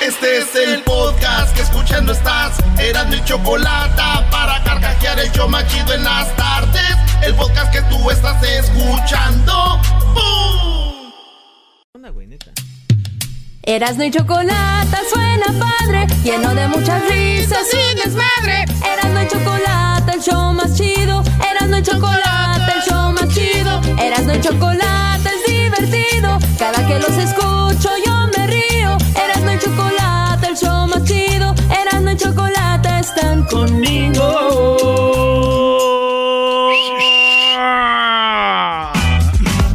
Este es el podcast que escuchando estás. Eran mi chocolate para carcajear el show machido en las tardes. El podcast que tú estás escuchando. ¡Bum! Erasno y chocolate suena padre, lleno de muchas risas y desmadre. Erasno y chocolate, el show más chido. Erasno y chocolate, el show más chido. Erasno y chocolate es divertido. Cada que los escucho yo conmigo.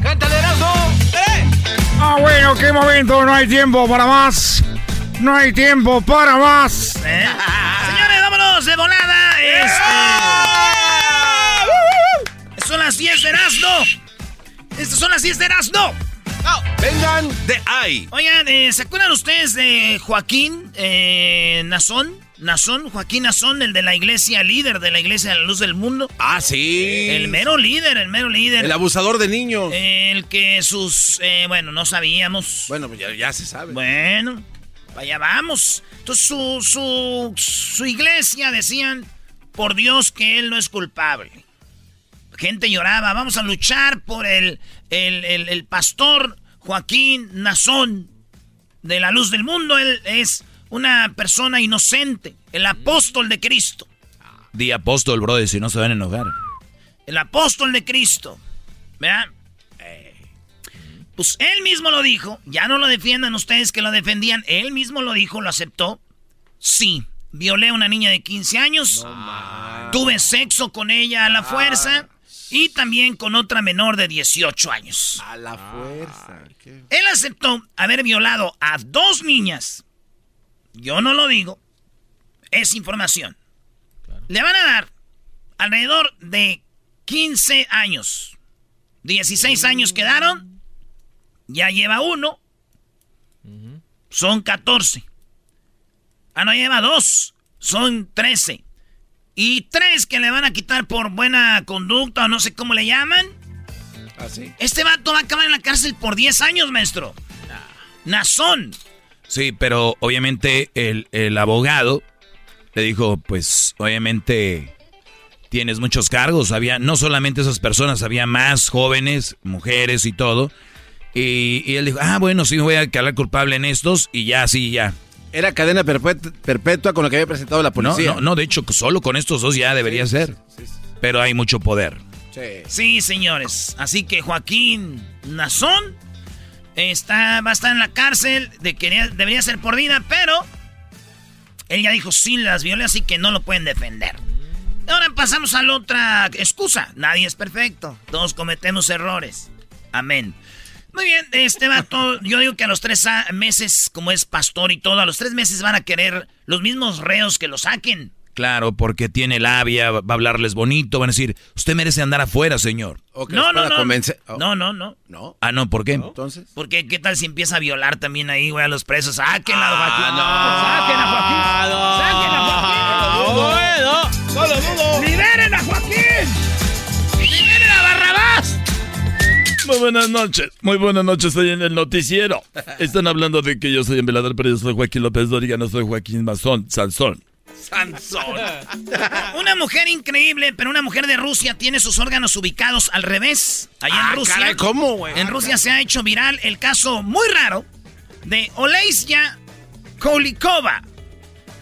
¡Cántale, Erasmo! ¡Eh! Ah, bueno, qué momento, no hay tiempo para más. No hay tiempo para más. ¿Eh? Señores, vámonos de volada. Este... Son las 10 de Erasmo. Estas son las 10 de Erasmo. Vengan de ahí. Oigan, eh, ¿se acuerdan ustedes de Joaquín eh, Nazón? Nazón, Joaquín Nazón, el de la iglesia, líder de la iglesia de la luz del mundo. Ah, sí. El mero líder, el mero líder. El abusador de niños. El que sus, eh, bueno, no sabíamos. Bueno, pues ya, ya se sabe. Bueno, vaya vamos. Entonces su, su, su iglesia decían, por Dios que él no es culpable. Gente lloraba, vamos a luchar por el, el, el, el pastor Joaquín Nazón de la luz del mundo. Él es una persona inocente, el apóstol de Cristo. Di apóstol, brother, si no se van a enojar. El apóstol de Cristo. ¿Verdad? Pues él mismo lo dijo. Ya no lo defiendan ustedes que lo defendían. Él mismo lo dijo, lo aceptó. Sí, violé a una niña de 15 años. tuve sexo con ella a la fuerza. Y también con otra menor de 18 años. A la fuerza. Él aceptó haber violado a dos niñas. Yo no lo digo. Es información. Le van a dar alrededor de 15 años. 16 años quedaron. Ya lleva uno. Son 14. Ah, no lleva dos. Son 13. Y tres que le van a quitar por buena conducta o no sé cómo le llaman. ¿Ah, sí? Este vato va a acabar en la cárcel por 10 años, maestro. Nazón. Sí, pero obviamente el, el abogado le dijo, pues obviamente tienes muchos cargos. Había no solamente esas personas, había más jóvenes, mujeres y todo. Y, y él dijo, ah, bueno, sí me voy a quedar culpable en estos y ya, sí, ya. Era cadena perpetua, con lo que había presentado la No, policía. no, no, de hecho, solo con estos dos ya debería ser. Sí, sí, Pero hay mucho poder. sí. Sí, señores. Así que Joaquín Nazón está, va a estar en la cárcel. De que debería ser por vida, pero él ya dijo sí las violé, así que no lo pueden defender. Ahora pasamos a la otra excusa. Nadie es perfecto. Todos cometemos errores. Amén. Muy bien, este vato, yo digo que a los tres meses, como es pastor y todo, a los tres meses van a querer los mismos reos que lo saquen. Claro, porque tiene labia, va a hablarles bonito, van a decir, usted merece andar afuera, señor. No, no, no. convencer- oh, No, no, no. no. Ah, no, ¿por qué? Entonces. Porque qué tal si empieza a violar también ahí, güey, a los presos. Saquen a Ah, Joaquín. Saquen a Joaquín. Saquen a Joaquín. No lo dudo. ¡Liberen a Joaquín! ¡Liberen a Barrabás! Muy buenas noches, muy buenas noches, estoy en el noticiero. Están hablando de que yo soy el velador, pero yo soy Joaquín López Dóriga, no soy Joaquín Mazón, Sansón. Sansón. Una mujer increíble, pero una mujer de Rusia tiene sus órganos ubicados al revés. Allá Ah, en Rusia. caray, ¿cómo, güey? En Rusia se ha hecho viral el caso muy raro de Olesia Kolikova.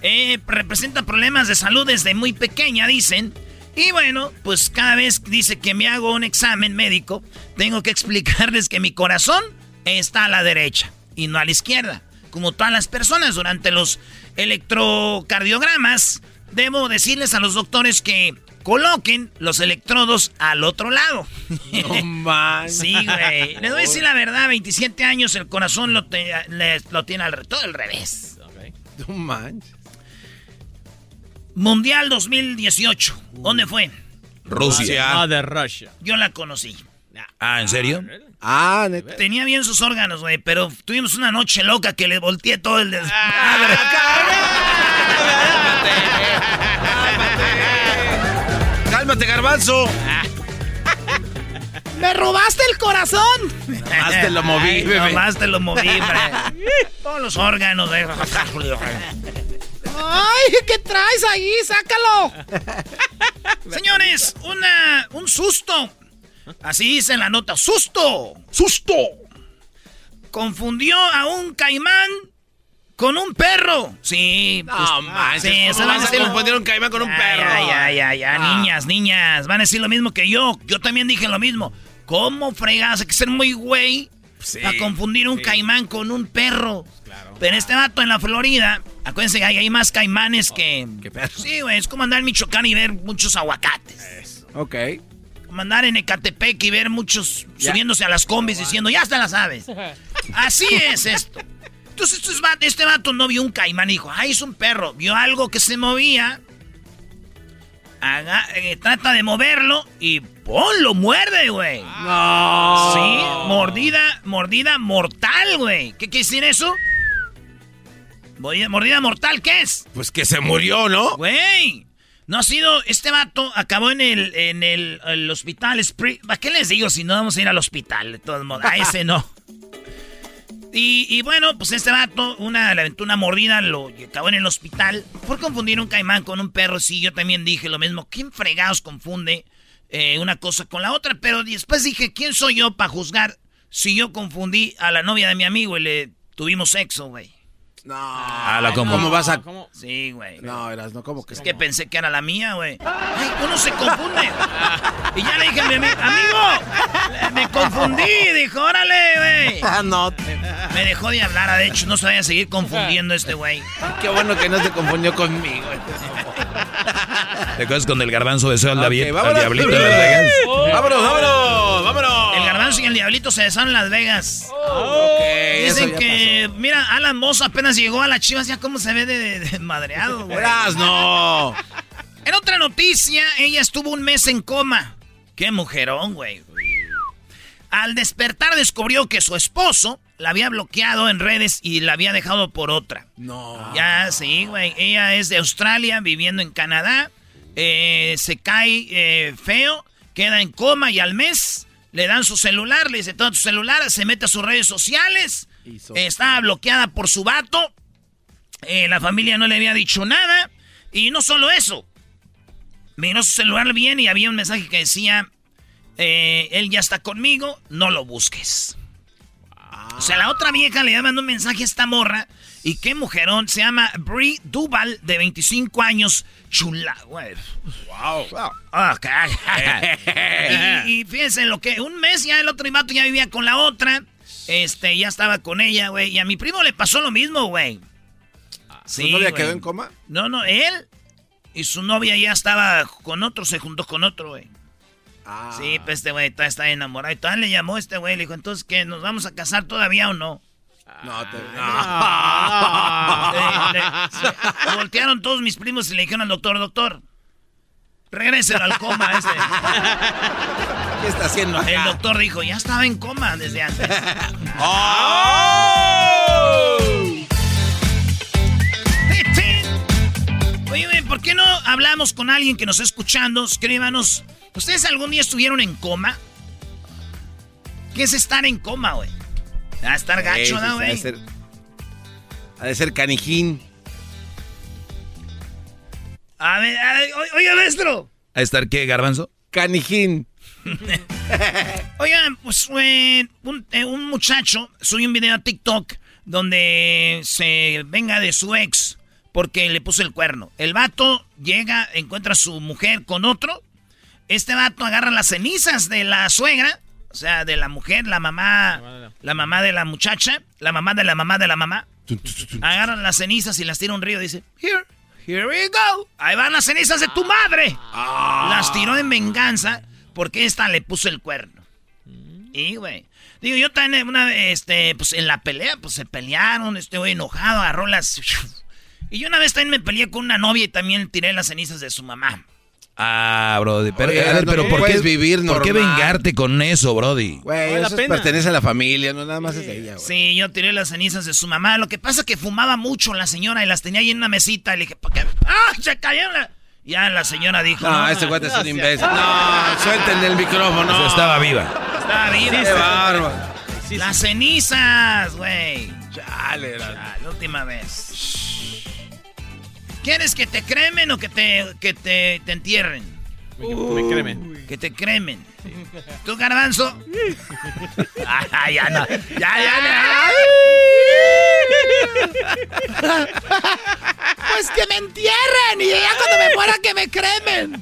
Eh, representa problemas de salud desde muy pequeña, dicen. Y bueno, pues cada vez dice que me hago un examen médico, tengo que explicarles que mi corazón está a la derecha y no a la izquierda. Como todas las personas durante los electrocardiogramas, debo decirles a los doctores que coloquen los electrodos al otro lado. No manches. Sí, güey. Les voy a decir la verdad, 27 años el corazón lo, te- le- lo tiene al, todo al revés. No manches. Mundial 2018. ¿Dónde fue? Rusia. Ah, de Russia. Yo la conocí. Ah, ¿en serio? Ah, neta. Tenía bien sus órganos, güey, pero tuvimos una noche loca que le volteé todo el desmadre. Cálmate, garbanzo. ¡Me robaste el corazón! Nomás te lo moví, Ay, bebé. Nomás te lo moví, hombre. Todos los órganos, güey. ¡Ay, qué traes ahí! ¡Sácalo! Señores, una, un susto. Así dice en la nota. ¡Susto! ¡Susto! Confundió a un caimán con un perro. Sí. pues, No manches. sí, ¿cómo eso van a decir- confundir un caimán con un Ya, perro? Ya, ya, ya, ya, Ah. niñas, niñas. Van a decir lo mismo que yo. Yo también dije lo mismo. ¿Cómo fregas? Hay que ser muy güey Sí, para confundir un sí. caimán con un perro. Pero este vato en la Florida, acuérdense que hay, hay más caimanes que... qué perro. Sí, güey, es como andar en Michoacán y ver muchos aguacates. Ok. Como andar en Ecatepec y ver muchos Ya. subiéndose a las combis diciendo, ya te las sabes. Así es esto. Entonces este vato no vio un caimán y dijo, ay, es un perro. Vio algo que se movía. Haga- eh, trata de moverlo y ¡pum! Lo muerde, güey. No. Sí, mordida, mordida mortal, güey. ¿Qué quiere decir eso? Mordida mortal, ¿qué es? Pues que se murió, ¿no? Güey. No ha sido. Este vato acabó en el, en el, el hospital. Spring- ¿Para qué les digo si no vamos a ir al hospital? De todos modos. A ese no. Y, y bueno, pues este vato, una, le aventó una mordida, lo acabó en el hospital. Por confundir un caimán con un perro, sí, yo también dije lo mismo. ¿Quién fregados confunde eh, una cosa con la otra? Pero después dije, ¿quién soy yo para juzgar si yo confundí a la novia de mi amigo y le tuvimos sexo, güey? No. Ah, como- ¿Cómo vas a.? ¿Cómo? Sí, güey. No, eras, no, ¿cómo que Es que pensé que era la mía, güey. Ay, uno se confunde. Y ya le dije a mi ami- amigo, me confundí. Dijo, órale, güey. Ah, no. Me dejó de hablar, de hecho, no se vaya a seguir confundiendo este güey. Qué bueno que no se confundió conmigo. ¿Te acuerdas cuando el garbanzo besó al, Ok, David- al diablito? ¡Vámonos, vámonos! ¡Vámonos! Garbanzo y el diablito se besaron en Las Vegas. Ok, eso Dicen que, mira, Alan Moss apenas llegó a las chivas, ya cómo se ve de, de- de madreado, pasó. güey. No. En otra noticia, ella estuvo un mes en coma. Qué mujerón, güey. Al despertar descubrió que su esposo la había bloqueado en redes y la había dejado por otra. No. Ya, sí, güey. Ella es de Australia, viviendo en Canadá. Eh, se cae eh, feo, queda en coma y al mes le dan su celular, le dice todo tu celular, se mete a sus redes sociales. Hizo- Estaba bloqueada por su vato. Eh, la familia no le había dicho nada. Y no solo eso. Miró su celular bien y había un mensaje que decía, eh, él ya está conmigo, no lo busques. O sea, la otra vieja le mandó un mensaje a esta morra. Y qué mujerón, se llama Brie Duval, de 25 años. Chula, güey. Wow. Ah, ca- y, y fíjense lo que, un mes ya el otro vato ya vivía con la otra. Este, ya estaba con ella, güey. Y a mi primo le pasó lo mismo, güey. ¿Su novia güey. quedó en coma? No, no, él y su novia ya estaba con otro, se juntó con otro, güey. Ah. Sí, pues este güey todavía está enamorado. Y todavía le llamó este güey, le dijo, entonces, ¿qué? ¿Nos vamos a casar todavía o no? No, te... Le- le- se- voltearon todos mis primos y le dijeron al doctor, doctor, regréselo al coma este. ¿Qué está haciendo acá? El doctor dijo, ya estaba en coma desde antes. ¡Oh! Oye, güey, ¿por qué no hablamos con alguien que nos está escuchando? Escríbanos. ¿Ustedes algún día estuvieron en coma? ¿Qué es estar en coma, güey? A estar gacho, ¿no, Ha de güey? ser, ha de ser canijín. A ver, a ver, oiga, maestro. ¿A estar qué, garbanzo? Canijín. Oigan, pues eh, un, eh, un muchacho subió un video a TikTok donde se venga de su ex porque le puso el cuerno. El vato llega, encuentra a su mujer con otro. Este vato agarra las cenizas de la suegra, o sea, de la mujer, la mamá, la mamá de la muchacha, la mamá de la mamá de la mamá. Agarran las cenizas y las tira un río. Dice, here, here we go. Ahí van las cenizas de tu madre. Las tiró en venganza porque esta le puso el cuerno. Y, güey. Digo, yo también una vez, este, pues en la pelea, pues se pelearon, este güey enojado, agarró las... Y yo una vez también me peleé con una novia y también tiré las cenizas de su mamá. Ah, Brody. Pero, Oye, a ver, no pero ¿por qué puedes vivir ¿Por qué vengarte con eso, Brody? Güey, eso pena. pertenece a la familia, no nada más es de ella, güey. Sí, yo tiré las cenizas de su mamá. Lo que pasa es que fumaba mucho la señora y las tenía ahí en una mesita. Y le dije, ¿por qué? ¡Ah! Se cayó la... Ya la señora dijo, No, no, este güey es un imbécil. No, suelten el micrófono. O sea, estaba viva. estaba viva. Qué bárbaro. Las cenizas, güey. Chale, Ah, la última vez. ¿Quieres que te cremen o que te, que te, te entierren? Me cremen. Que te cremen. ¿Tú, garbanzo? Ah, ya no. Ya, ya, no. Pues que me entierren y ya cuando me muera que me cremen.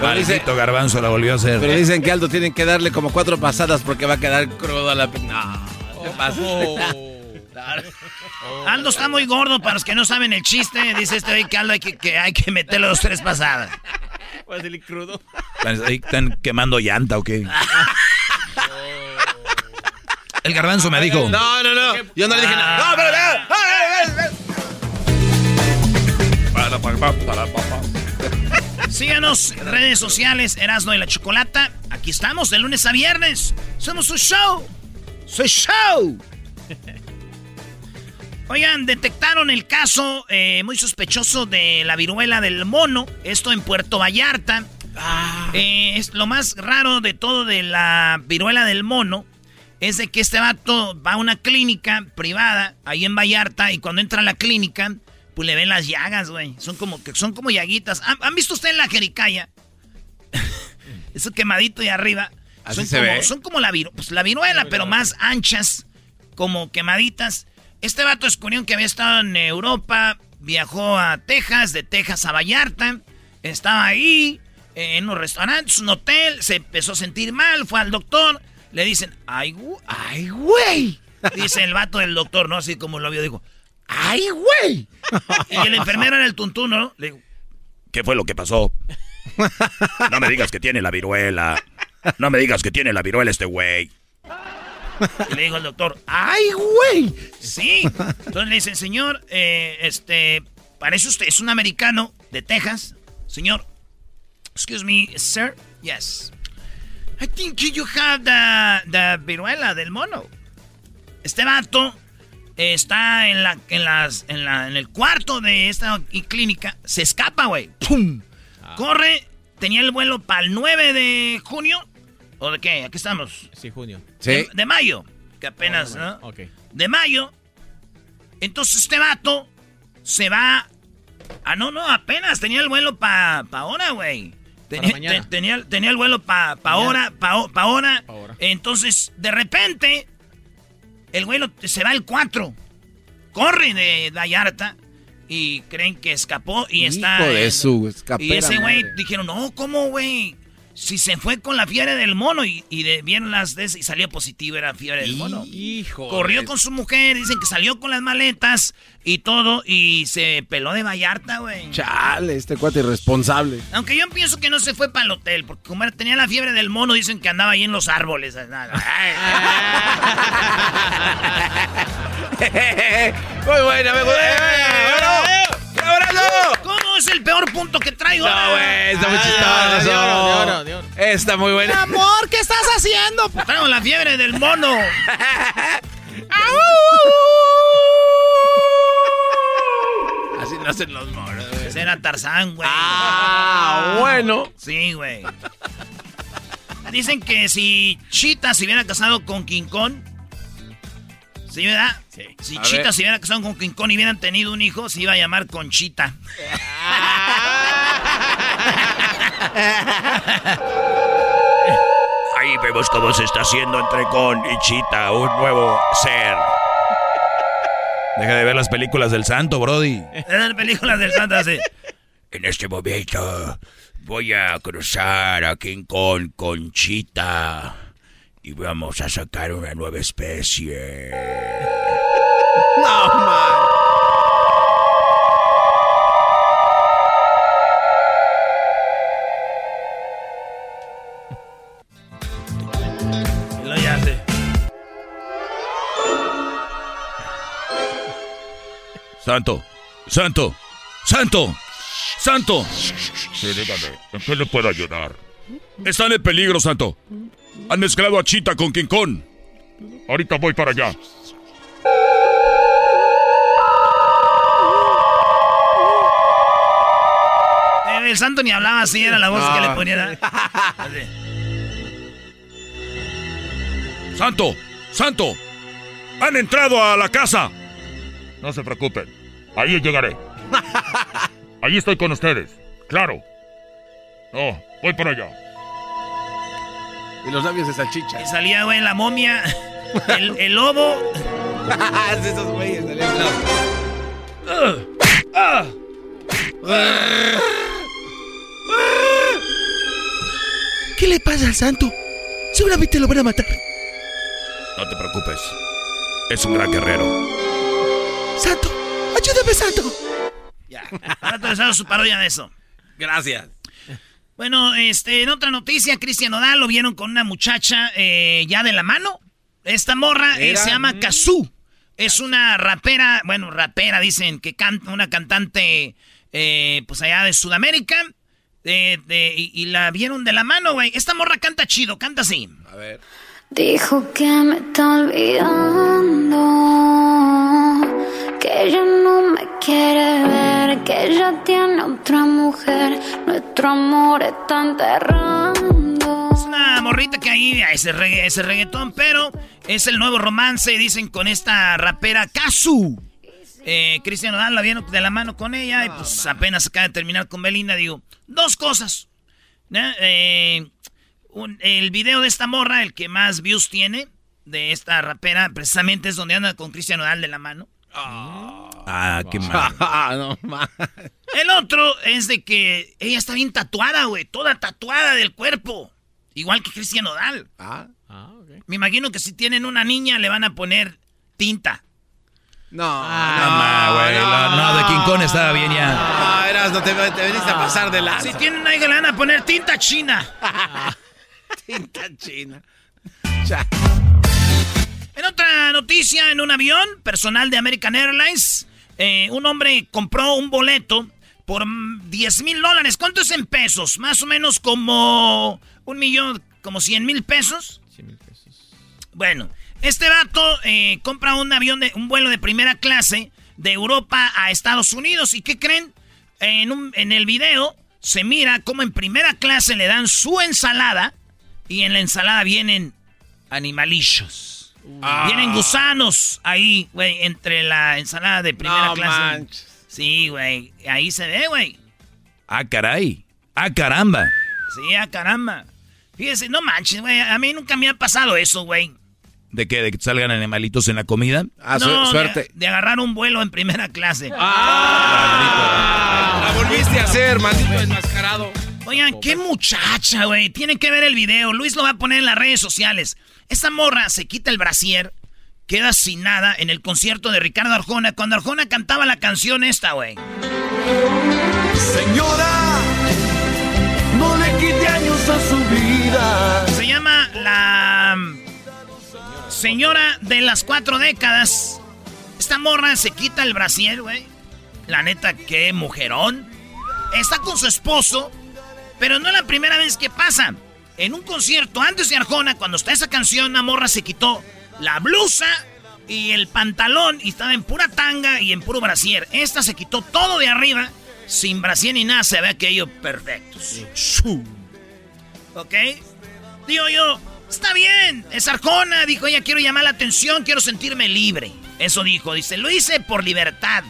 Maldito garbanzo la volvió a hacer. pero dicen que Aldo tienen que darle como cuatro pasadas porque va a quedar crudo a la... No, ¿qué pasa? Aldo está muy gordo para los que no saben el chiste. Dice este güey que Aldo hay que, que hay que meterle dos tres pasadas. Voy a salir crudo. ¿Están, ahí están quemando llanta o qué? El garbanzo me dijo. No, no, no. Yo no le dije nada. No, pero... Síganos en redes sociales, Erasno y la Chocolata. Aquí estamos de lunes a viernes. Somos un show. ¡Soy show! Oigan, detectaron el caso eh, muy sospechoso de la viruela del mono. Esto en Puerto Vallarta. Eh, es lo más raro de todo de la viruela del mono. Es de que este vato va a una clínica privada ahí en Vallarta y cuando entra a la clínica, pues le ven las llagas, güey. Son como, que son como llaguitas. ¿Han, han visto ustedes la jericaya? Eso quemadito y arriba. Así son se como, ve. Son como la, viru- pues, la viruela, pero más anchas, como quemaditas. Este vato descubrió que había estado en Europa, viajó a Texas, de Texas a Vallarta, estaba ahí, en un restaurante, un hotel, se empezó a sentir mal, fue al doctor, le dicen, ay, ay, güey. Dice el vato del doctor, ¿no? Así como lo vio, dijo, ay, güey. Y el enfermero era el tuntuno, ¿no? Le digo, ¿Qué fue lo que pasó? No me digas que tiene la viruela. No me digas que tiene la viruela este güey. Y le dijo el doctor, ¡ay, güey! Sí. Entonces le dice, señor, eh, este, parece usted, es un americano de Texas. Señor, excuse me, sir, yes. I think you have the, the viruela del mono. Este vato está en la, en las, en la, en el cuarto de esta clínica, se escapa, güey. ¡Pum! Corre, tenía el vuelo para el 9 de junio. ¿O de qué? Aquí estamos. Sí, junio. Sí. De, de mayo, que apenas, ¿no? Ok. De mayo. Entonces este vato se va. Ah, no, no, apenas tenía el vuelo para pa ahora, güey. Tenía, mañana. te- tenía, tenía el vuelo para pa ahora, pa, pa ahora. Pa' ahora. Entonces, de repente, el vuelo se va el 4. Corre de Vallarta y creen que escapó y está. Hijo de en- su escapera Y ese güey dijeron, no, ¿cómo, güey? Si se fue con la fiebre del mono y, y de- vieron las de ese y salía positivo, era fiebre del mono. Hijo. Corrió con su mujer, dicen que salió con las maletas y todo y se peló de Vallarta, güey. Chale, este cuate irresponsable. Aunque yo pienso que no se fue para el hotel, porque como tenía la fiebre del mono, dicen que andaba ahí en los árboles. Muy buena, me gusta. ¿Cómo es el peor punto que traigo? No, güey, está muy Ah, chistoso. de oro, de oro, de oro. Está muy buena. Amor, ¿qué estás haciendo? Traigo la fiebre del mono. Así no hacen los güey. Ese era Tarzán, güey. Ah, bueno. Sí, güey. Dicen que si Chita se hubiera casado con King Kong. ¿Sí, verdad? Sí. Si A Chita ver. se hubiera casado con King Kong y hubieran tenido un hijo, se iba a llamar Conchita. Ahí vemos cómo se está haciendo entre Con y Chita, un nuevo ser. Deja de ver las películas del santo, Brody. Las películas del santo, sí. En este momento voy a cruzar a King Kong con Chita y vamos a sacar una nueva especie. No, man. Lo ya hace. Santo, santo, santo, santo. Sí, dígame, ¿en qué le puedo ayudar? Están en peligro, Santo. Han mezclado a Chita con King Kong. Ahorita voy para allá. Eh, El santo ni hablaba así, era la voz que le ponía. Así. Santo, Santo. Han entrado a la casa. No se preocupen. Ahí llegaré. Ahí estoy con ustedes. Claro. No, voy para allá. Y los labios de salchicha. Y salía, güey, la momia, el, el lobo. Esos güeyes salían. ¿Qué le pasa al santo? Seguramente lo van a matar. No te preocupes. Es un gran guerrero. Santo, ayúdame, Santo. Ya. Ahora te su parodia de eso. Gracias. Bueno, este, en otra noticia, Cristian Nodal lo vieron con una muchacha eh, ya de la mano. Esta morra eh, se llama Kazoo. Es una rapera, bueno, rapera, dicen que canta, una cantante, eh, pues allá de Sudamérica. de- de- y, y la vieron de la mano, güey. Esta morra canta chido, canta así. A ver. Dijo que me está olvidando, que ella no me quiere ver, que ella tiene otra mujer, nuestro amor está enterrando. Es una morrita que ahí, ese, regga- ese reggaetón, pero es el nuevo romance, dicen, con esta rapera Kazu. Eh, Cristian Nodal la vieron de la mano con ella y pues apenas acaba de terminar con Belinda. Digo, dos cosas. Eh, un- el video de esta morra, el que más views tiene, de esta rapera, precisamente es donde anda con Cristian Nodal de la mano. Ah, qué mal. Ah, no. El otro es de que ella está bien tatuada, güey, toda tatuada del cuerpo. Igual que Cristian Nodal. Ah, Me imagino que si tienen una niña le van a poner tinta. no. No, ma, güey. la- No, de King Kong estaba bien ya. Ah, eras, no te, te veniste a pasar de la Si tienen una hija le van a poner tinta china. tinta china. En otra noticia, en un avión personal de American Airlines, eh, un hombre compró un boleto por mm, 10 mil dólares. ¿Cuánto es en pesos? Más o menos como un millón, como 100 mil pesos. Bueno, este vato eh, compra un avión de un vuelo de primera clase de Europa a Estados Unidos. ¿Y qué creen? En, un- en el video se mira cómo en primera clase le dan su ensalada y en la ensalada vienen animalillos. Vienen gusanos ahí, güey, entre la ensalada de primera No clase. manches. Sí, güey, ahí se ve, güey. Ah, caray. Ah, caramba. Sí, ah, caramba. Fíjese, no manches, güey, a mí nunca me ha pasado eso, güey. ¿De qué? ¿De que salgan animalitos en la comida? Ah, No, suerte. De, agarrar un vuelo en primera clase. Ah, la volviste a hacer, maldito enmascarado. Oigan, qué muchacha, güey. Tienen que ver el video. Luis lo va a poner en las redes sociales. Esta morra se quita el brasier, queda sin nada en el concierto de Ricardo Arjona cuando Arjona cantaba la canción esta, güey. Señora, no le quite años a su vida. Se llama la señora de las cuatro décadas. Esta morra se quita el brasier, güey. La neta, qué mujerón. Está con su esposo, pero no es la primera vez que pasa. En un concierto antes de Arjona, cuando está esa canción, la morra se quitó la blusa y el pantalón y estaba en pura tanga y en puro brasier. Esta se quitó todo de arriba, sin brasier ni nada, se ve aquello perfecto. ¿Ok? Digo yo, está bien, es Arjona. Dijo ella, quiero llamar la atención, quiero sentirme libre. Eso dijo, dice, lo hice por libertad.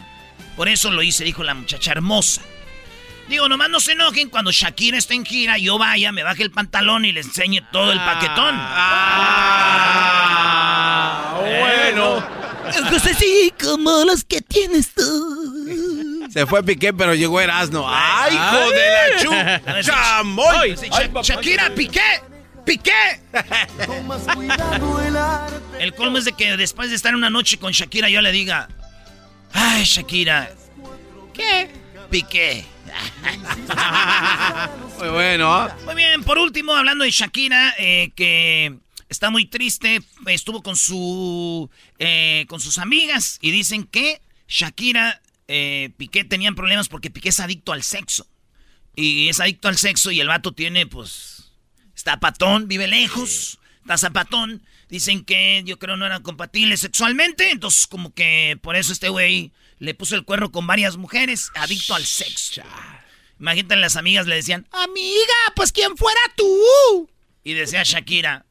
Por eso lo hice, dijo la muchacha hermosa. Digo, nomás no se enojen cuando Shakira esté en gira, yo vaya, me baje el pantalón y le enseñe todo el paquetón. Ah, bueno. Ojos así como los que tienes tú. Se fue Piqué, pero llegó Erasmo. ¡Ay, hijo de la chu! ¡Chamoy! Sha- Shakira, Piqué, Piqué. El colmo es de que después de estar una noche con Shakira yo le diga, ay Shakira, ¿qué? Piqué. Muy bueno. Muy bien, por último, hablando de Shakira, eh, que está muy triste, estuvo con su eh, con sus amigas y dicen que Shakira, eh, Piqué tenían problemas porque Piqué es adicto al sexo. Y es adicto al sexo y el vato tiene, pues, está patón, vive lejos, está zapatón. Dicen que yo creo no eran compatibles sexualmente, entonces como que por eso este güey le puso el cuerno con varias mujeres, adicto al sexo. Imagínate, las amigas le decían, amiga, pues quién fuera tú. Y decía Shakira,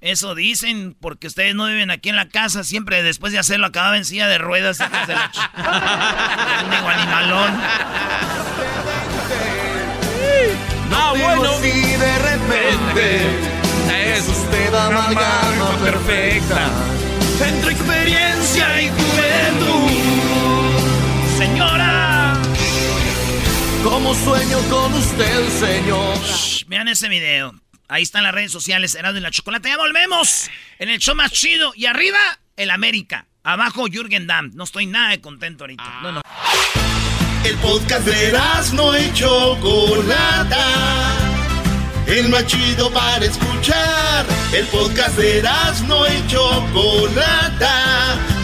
eso dicen porque ustedes no viven aquí en la casa, siempre después de hacerlo acababa en silla de ruedas. hijos de la animalón. Ah, bueno. Si de repente Es usted amalgama perfecta entre experiencia y juventud. Señora. Como sueño con usted, señor. Vean ese video. Ahí están las redes sociales, Erasmo y la Chocolate. Ya volvemos en el show más chido. Y arriba, el América. Abajo, Jürgen Damm. No estoy nada de contento ahorita. No, no. El podcast de no y Chocolata. El más chido para escuchar. El podcast de no y Chocolata.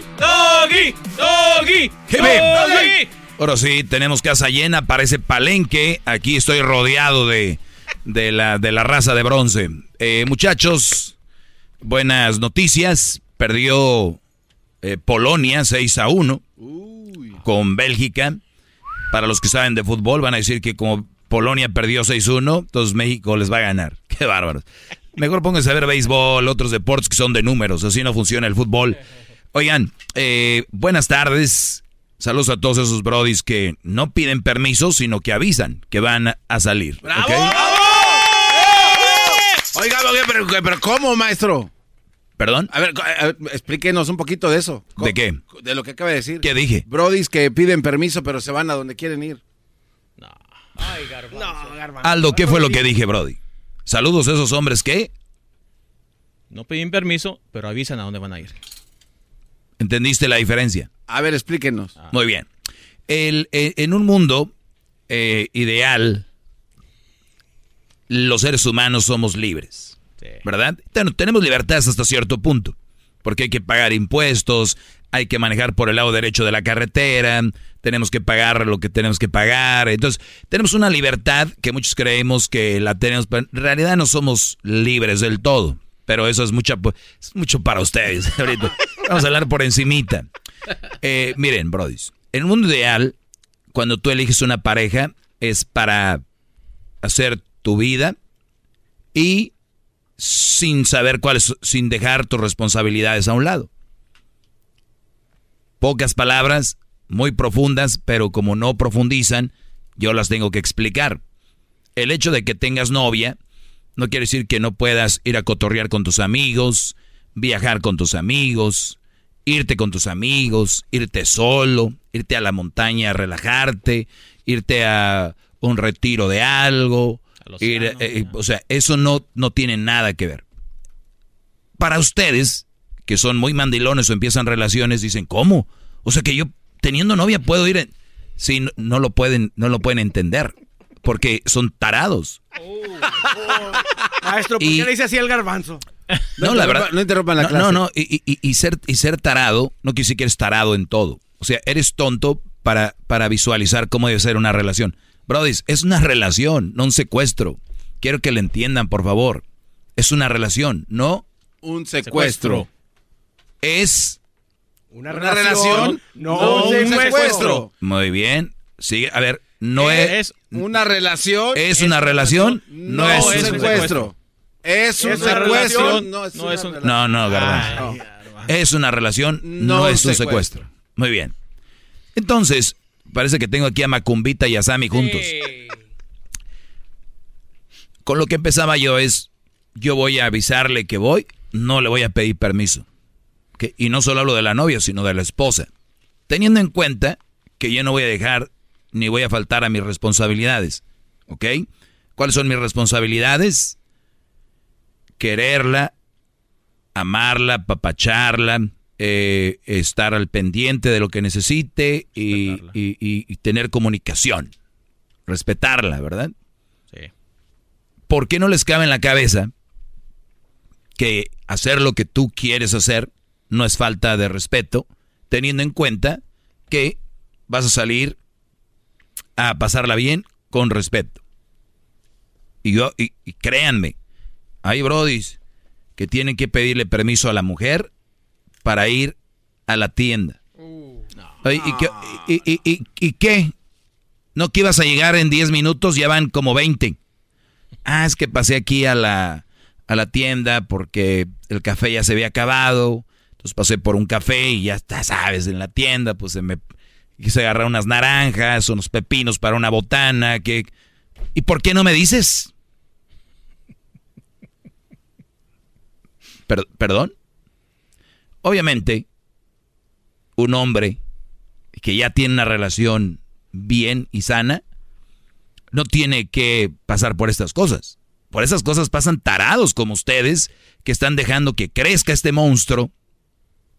¡Doggy! ¡Doggy! ¡Doggy! ¡Doggy! Ahora sí, tenemos casa llena, parece palenque. Aquí estoy rodeado de, de, la, de la raza de bronce. Eh, muchachos, buenas noticias. Perdió eh, Polonia 6 a 1 con Bélgica. Para los que saben de fútbol, van a decir que como Polonia perdió 6-1, entonces México les va a ganar. Qué bárbaros. Mejor pónganse a ver béisbol, otros deportes que son de números, así no funciona el fútbol. Oigan, eh, buenas tardes. Saludos a todos esos brodis que no piden permiso, sino que avisan que van a salir. ¡Bravo! ¿ok? Oiga, oiga, pero, pero ¿cómo, maestro? ¿Perdón? A ver, a ver, explíquenos un poquito de eso. ¿De qué? De lo que acaba de decir. ¿Qué dije? Brodis que piden permiso, pero se van a donde quieren ir. Ay, garbanzo. Aldo, ¿qué fue lo que dije, Brody? Saludos a esos hombres que... No piden permiso, pero avisan a dónde van a ir. ¿Entendiste la diferencia? A ver, explíquenos. Muy bien. El, eh, en un mundo eh, ideal, los seres humanos somos libres. ¿Verdad? Ten- tenemos libertades hasta cierto punto. Porque hay que pagar impuestos, hay que manejar por el lado derecho de la carretera, tenemos que pagar lo que tenemos que pagar. Entonces, tenemos una libertad que muchos creemos que la tenemos, pero en realidad no somos libres del todo. Pero eso es, mucha, es mucho para ustedes. Ahorita vamos a hablar por encimita. Eh, miren, brodis, en un mundo ideal, cuando tú eliges una pareja, es para hacer tu vida y sin saber cuáles, sin dejar tus responsabilidades a un lado. Pocas palabras, muy profundas, pero como no profundizan, yo las tengo que explicar. El hecho de que tengas novia no quiere decir que no puedas ir a cotorrear con tus amigos, viajar con tus amigos, irte con tus amigos, irte solo, irte a la montaña a relajarte, irte a un retiro de algo. ir, eh, eh, o sea, eso no, no tiene nada que ver. Para ustedes, que son muy mandilones o empiezan relaciones, dicen, ¿cómo? O sea que yo teniendo novia puedo ir... En... Sí, no, no lo pueden, no lo pueden entender, porque son tarados. Maestro, ¿por Y- qué le dice así al garbanzo? No, la verdad. No interrumpan la no, clase. No, no, y, y- y ser, y ser tarado no quiere decir que eres tarado en todo. O sea, eres tonto para, para visualizar cómo debe ser una relación. Brody, es una relación, no un secuestro. Quiero que le entiendan, por favor. Es una relación, no Un secuestro. es. Una, relación, no, no un un secuestro. secuestro. Muy bien. Sigue. A ver, no es. Es una relación. ¿Es una relación? No, es un secuestro. Es un secuestro. relación, No es no una es un- relación. No, no, garbanzo. Es una relación, no, es un secuestro. secuestro. Muy bien. Entonces, parece que tengo aquí a Macumbita y a Sammy juntos. Con lo que empezaba yo es, yo voy a avisarle que voy, no le voy a pedir permiso. Y no solo hablo de la novia, sino de la esposa. Teniendo en cuenta que yo no voy a dejar ni voy a faltar a mis responsabilidades. ¿Ok? ¿Cuáles son mis responsabilidades? Quererla, amarla, papacharla, eh, estar al pendiente de lo que necesite y, y- y- y tener comunicación. Respetarla, ¿verdad? Sí. ¿Por qué no les cabe en la cabeza que hacer lo que tú quieres hacer no es falta de respeto, teniendo en cuenta que vas a salir a pasarla bien con respeto? Y yo, y, y créanme, hay brodis que tienen que pedirle permiso a la mujer para ir a la tienda. Ay, ¿Y, qué, y, y- y- y qué? ¿No que ibas a llegar en 10 minutos? Ya van como 20. Ah, es que pasé aquí a la, a la tienda porque el café ya se había acabado. Entonces pasé por un café y ya está, sabes, en la tienda, pues se me quise agarrar unas naranjas, unos pepinos para una botana. Que, ¿Y por qué no me dices? Per- ¿Perdón? Obviamente, un hombre que ya tiene una relación bien y sana, no tiene que pasar por estas cosas. Por esas cosas pasan tarados como ustedes, que están dejando que crezca este monstruo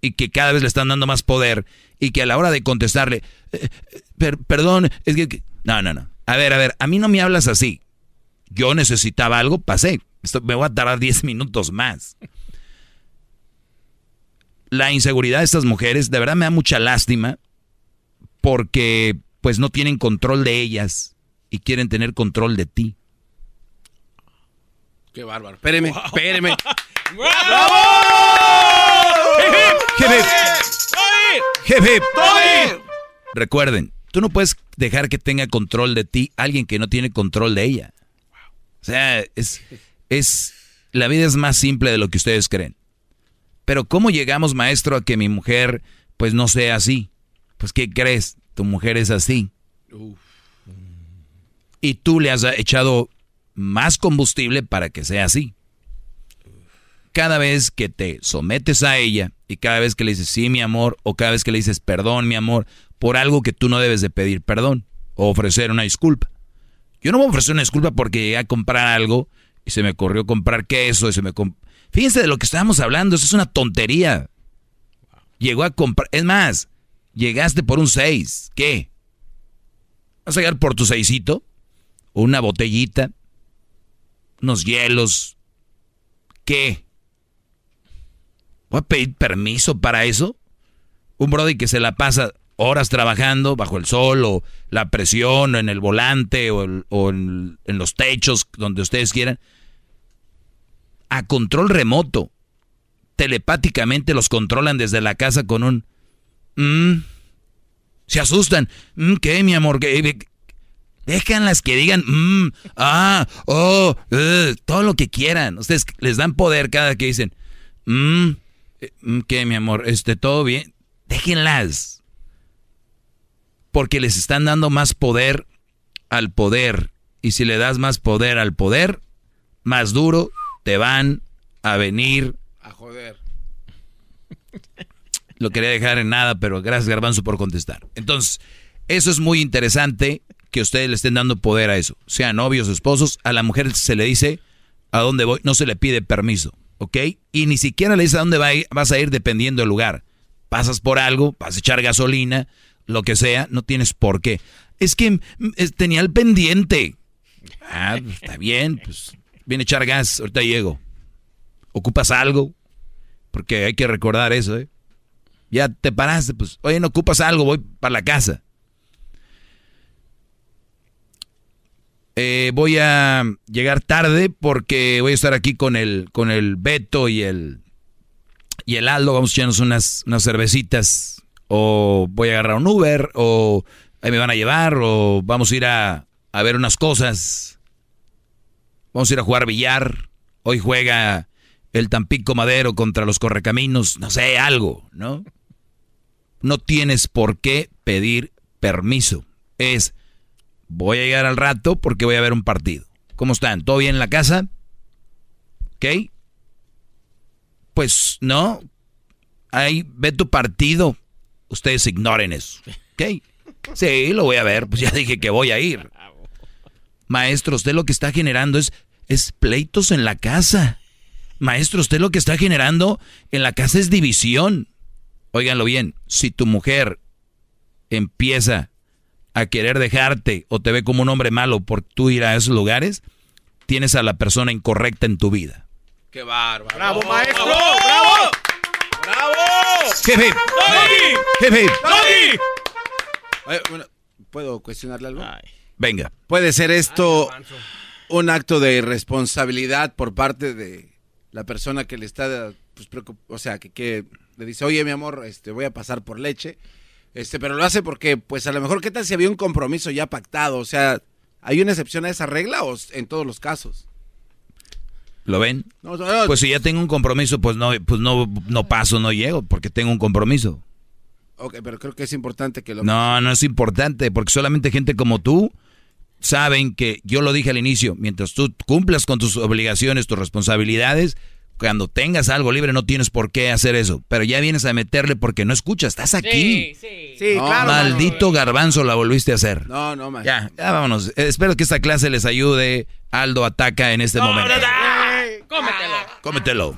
y que cada vez le están dando más poder y que a la hora de contestarle, "Eh, eh, per- perdón, es que, que-". No, no, no. A ver, a ver, a mí no me hablas así. Yo necesitaba algo, pasé. Esto, me voy a tardar 10 minutos más. La inseguridad de estas mujeres, de verdad me da mucha lástima porque pues no tienen control de ellas y quieren tener control de ti. Qué bárbaro. Espéreme, espéreme. Hip, hip. Hip, hip. Recuerden, tú no puedes dejar que tenga control de ti alguien que no tiene control de ella. O sea, es, es, la vida es más simple de lo que ustedes creen. Pero ¿cómo llegamos, maestro, a que mi mujer, pues no sea así? Pues ¿qué crees? Tu mujer es así. Y tú le has echado más combustible para que sea así. Cada vez que te sometes a ella y cada vez que le dices sí, mi amor, o cada vez que le dices perdón, mi amor, por algo que tú no debes de pedir perdón o ofrecer una disculpa. Yo no voy a ofrecer una disculpa porque llegué a comprar algo y se me ocurrió comprar queso y se me... Fíjense de lo que estábamos hablando, eso es una tontería. Llegó a comprar, es más, llegaste por un 6, ¿qué? ¿Vas a llegar por tu seisito? ¿Una botellita? ¿Unos hielos? ¿Qué? ¿Voy a pedir permiso para eso? Un brody que se la pasa horas trabajando bajo el sol o la presión o en el volante o, en los techos, donde ustedes quieran, a control remoto. Telepáticamente los controlan desde la casa con un... "Mm". se asustan. "Mm, ¿Qué, mi amor? ¿Qué? Déjanlas que digan, "Mm, ah, oh, eh", todo lo que quieran. Ustedes les dan poder cada que dicen, "Mm, eh, ¿qué, mi amor? Este, ¿Todo bien? Déjenlas porque les están dando más poder al poder. Y si le das más poder al poder, más duro te van a venir. A joder. Lo quería dejar en nada, pero gracias Garbanzo por contestar. Entonces, eso es muy interesante que ustedes le estén dando poder a eso. Sean novios, esposos, a la mujer se le dice a dónde voy, no se le pide permiso, ¿ok? Y ni siquiera le dice a dónde va a ir- vas a ir dependiendo del lugar. Pasas por algo, vas a echar gasolina, lo que sea, no tienes por qué. Es que mm, es- tenía el pendiente. Ah, pues, está bien, pues viene a echar gas, ahorita llego. ¿Ocupas algo? Porque hay que recordar eso, ¿eh? Ya te paraste, pues, oye, no ocupas algo, voy para la casa. Eh, voy a llegar tarde porque voy a estar aquí con el, con el Beto y el, y el Aldo. Vamos a echarnos unas, unas cervecitas. O voy a agarrar un Uber, o ahí me van a llevar, o vamos a ir a, a ver unas cosas. Vamos a ir a jugar billar. Hoy juega el Tampico Madero contra los Correcaminos. No sé, algo, ¿no? No tienes por qué pedir permiso. Es, voy a llegar al rato porque voy a ver un partido. ¿Cómo están? ¿Todo bien en la casa? ¿Ok? Pues no. Ahí ve tu partido. Ustedes ignoren eso. ¿Ok? Sí, lo voy a ver. Pues ya dije que voy a ir. Maestro, usted lo que está generando es, es pleitos en la casa. Maestro, usted lo que está generando en la casa es división. Óiganlo bien, si tu mujer empieza a querer dejarte o te ve como un hombre malo por tú ir a esos lugares, tienes a la persona incorrecta en tu vida. ¡Qué bárbaro! ¡Bravo, maestro! ¡Bravo! ¡Bravo! Hip, hip. Oye, bueno, ¿Puedo cuestionarle algo? Venga. ¿Puede ser esto un acto de irresponsabilidad por parte de la persona que le está, pues, o sea, que, que le dice, oye, mi amor, este, voy a pasar por leche, este, pero lo hace porque, pues, a lo mejor, ¿qué tal si había un compromiso ya pactado? O sea, ¿hay una excepción a esa regla o en todos los casos? ¿Lo ven? No, no, Pues si ya tengo un compromiso, pues no, pues no, no paso, no llego, porque tengo un compromiso. Ok, pero creo que es importante que lo... No, no es importante, porque solamente gente como tú saben que yo lo dije al inicio, mientras tú cumplas con tus obligaciones, tus responsabilidades, cuando tengas algo libre no tienes por qué hacer eso, pero ya vienes a meterle porque no escuchas, estás aquí. Sí, sí, No, claro. Maldito garbanzo la volviste a hacer. No, no, maestro. Ya, ya vámonos. Espero que esta clase les ayude. Aldo ataca en este momento. ¡Cómetelo! Cómetelo.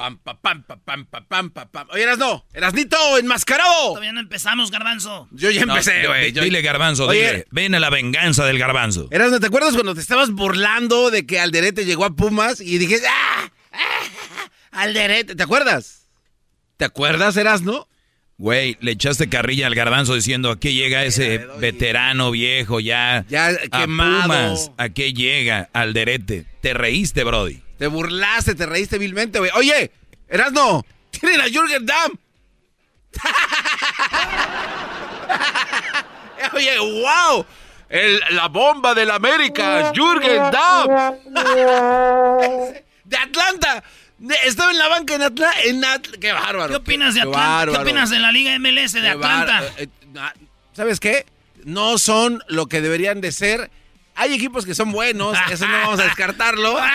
Pam, pa, pam, pa, pam, pa, pam, pa, pam. Oye, Erasno, Erasnito, enmascarado. Todavía no empezamos, Garbanzo. Yo ya No, empecé, güey. Yo- Dile garbanzo, Oye, dile. Ven a la venganza del garbanzo. Erasno, ¿te acuerdas cuando te estabas burlando de que Alderete llegó a Pumas y dije, ¡ah! ¡ah! Alderete! ¿Te acuerdas? ¿Te acuerdas, Erasno? Güey, le echaste carrilla al garbanzo diciendo a qué llega ese veterano viejo ya, Ya a quemado. Pumas, a qué llega al derete. Te reíste, Brody. Te burlaste, te reíste vilmente, güey. Oye, Erasno, tienen a Jürgen Damm. Oye, wow. El- la bomba del América, Jürgen Damm. De Atlanta. De- Estaba en la banca en Atlanta. En Atl- qué bárbaro. ¿Qué opinas de Atlanta? ¿Qué opinas de la Liga MLS de Qué Atlanta? Eh, eh, ah, ¿Sabes qué? No son lo que deberían de ser. Hay equipos que son buenos, eso no vamos a descartarlo.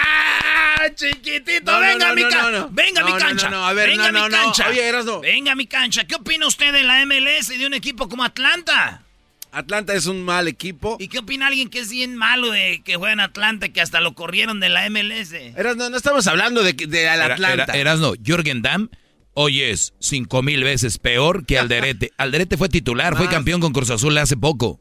¡Ah, chiquitito! No, venga no, mi cancha. no, no. Venga mi cancha. no, no, a ver, venga mi no, no. cancha. Oye, Erasno. Venga mi cancha. ¿Qué opina usted de la MLS y de un equipo como Atlanta? Atlanta es un mal equipo. ¿Y qué opina alguien que es bien malo de que juega en Atlanta, que hasta lo corrieron de la MLS? Erasno, no estamos hablando de, Era- Atlanta. era- Erasno, Jürgen Damm hoy es cinco mil veces peor que Alderete. Alderete fue titular, fue campeón con Cruz Azul hace poco.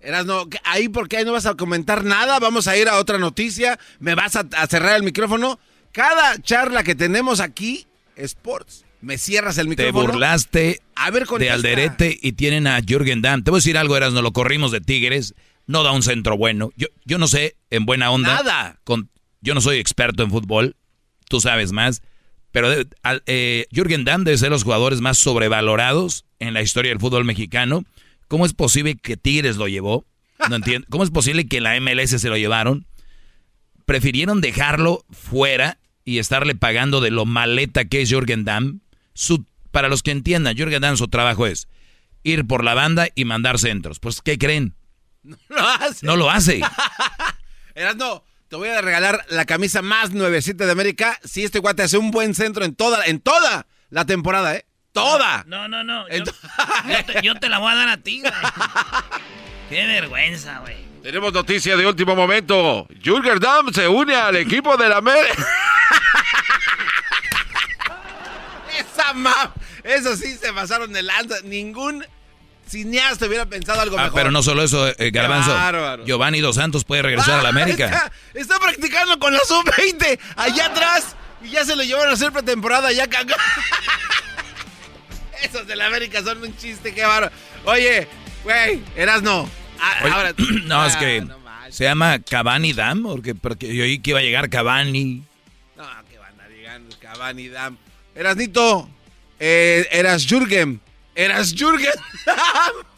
Erasno, ¿qué- ahí porque ahí no vas a comentar nada, vamos a ir a otra noticia, me vas a, a cerrar el micrófono. Cada charla que tenemos aquí, Sports, me cierras el Te micrófono. burlaste A ver, de. Alderete y tienen a Jürgen Damm. Te voy a decir algo, Erasno, lo corrimos de Tigres, no da un centro bueno. Yo, yo no sé, en buena onda. Nada. Con, yo no soy experto en fútbol, tú sabes más, pero de- al- eh, Jürgen Damm debe ser de los jugadores más sobrevalorados en la historia del fútbol mexicano. ¿Cómo es posible que Tigres lo llevó? No entiendo. ¿Cómo es posible que la MLS se lo llevaron? Prefirieron dejarlo fuera y estarle pagando de lo maleta que es Jürgen Damm. Su, para los que entiendan, Jürgen Damm su trabajo es ir por la banda y mandar centros. Pues, ¿qué creen? Lo hace. No lo hace. Erasno, te voy a regalar la camisa más nuevecita de América si este guate hace un buen centro en toda, en toda la temporada, ¿eh? ¡Toda! No, no, no. Yo, yo te, yo te la voy a dar a ti, güey. Qué vergüenza, güey. Tenemos noticia de último momento. Jürgen Damm se une al equipo de la América. Esa ma... Eso sí se pasaron de lanza. Ningún cineasta hubiera pensado algo Ah, mejor. pero no solo eso, eh, Garbanzo. bárbaro. Giovanni Dos Santos puede regresar a la Ah, América. Está, está practicando con la sub-20 allá atrás y ya se lo llevaron a hacer pretemporada ya cagó. Esos de la América son un chiste, qué bárbaro. Oye, güey, Erasno. a- Oye, ahora, no, es Ah, que se llama Cavani Dam, porque, porque yo oí que iba a llegar Cavani. No, que van a llegar Cavani Dam. Erasnito, eh, eras Jürgen. Eras Jürgen.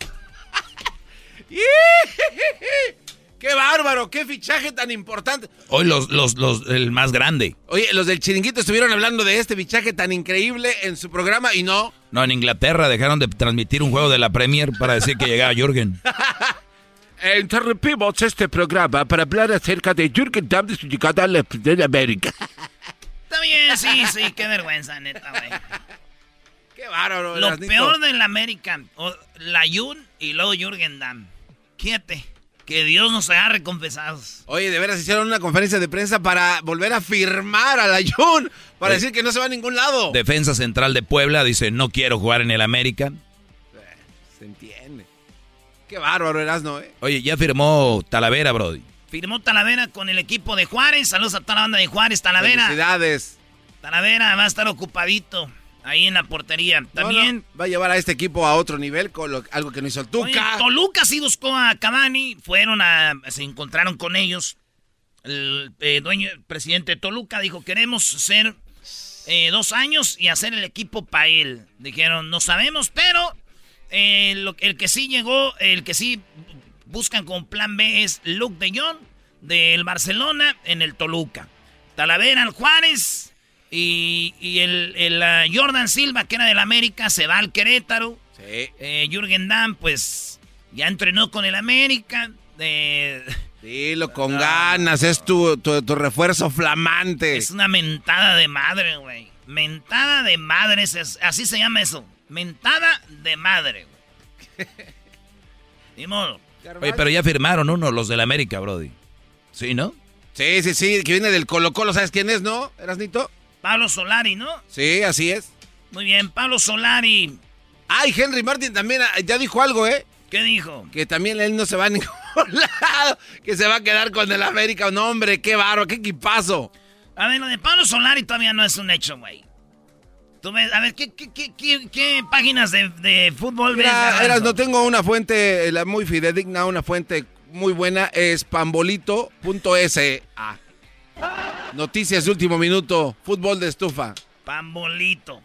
¡Qué bárbaro! ¡Qué fichaje tan importante! Hoy los, los, los, el más grande. Oye, los del chiringuito estuvieron hablando de este fichaje tan increíble en su programa y no. No, en Inglaterra dejaron de transmitir un juego de la Premier para decir que llegaba Jürgen. Interrumpimos este programa para hablar acerca de Jürgen Damm de su llegada a la, de la América. Está bien, sí, sí, qué vergüenza, neta, güey. ¡Qué bárbaro! Lo peor del América, o- la Jun y luego Jürgen Damm. Quédate, que Dios nos haga recompensados. Oye, de veras hicieron una conferencia de prensa para volver a firmar a la Jun, para Oye. decir que no se va a ningún lado. Defensa central de Puebla dice, no quiero jugar en el América. Se entiende. Qué bárbaro Erasno, ¿eh? Oye, ya firmó Talavera, Brody. Firmó Talavera con el equipo de Juárez. Saludos a toda la banda de Juárez, Talavera. Felicidades. Talavera va a estar ocupadito ahí en la portería. También no, va a llevar a este equipo a otro nivel con lo- algo que no hizo el Oye, Tuca. Toluca sí buscó a Cavani, fueron a, se encontraron con ellos. El eh, dueño, el presidente de Toluca dijo, queremos ser eh, dos años y hacer el equipo para él. Dijeron, no sabemos, pero eh, lo- el que sí llegó, el que sí buscan con plan B es Luke de Jong del Barcelona en el Toluca. Talavera al Juárez y, y el, el, Jordan Silva, que era del América, se va al Querétaro. Sí. Eh, Jürgen Damm, pues, ya entrenó con el América. eh, Dilo con ganas, es tu, tu, tu refuerzo flamante. es una mentada de madre, güey. Mentada de madre, así se llama eso. Mentada de madre, güey. Ni modo. Oye, pero ya firmaron uno, los del América, Brody. ¿Sí, no? Sí, sí, sí, que viene del Colo Colo, ¿sabes quién es, no? ¿Erasnito? Pablo Solari, ¿no? Sí, así es. Muy bien, Pablo Solari. Ay, Henry Martin también ah, ya dijo algo, ¿eh? ¿Qué dijo? Que también él no se va a ningún lado, que se va a quedar con el América. No, hombre, qué barro, qué equipazo. A ver, lo de Pablo Solari todavía no es un hecho, güey. Tú ves, a ver, ¿qué, qué, qué, qué- qué páginas de, de fútbol ves? Mira, Garbanzo? Eras, no tengo una fuente eh, la muy fidedigna, una fuente muy buena, es pambolito.sa. Noticias de último minuto, fútbol de estufa. Pambolito.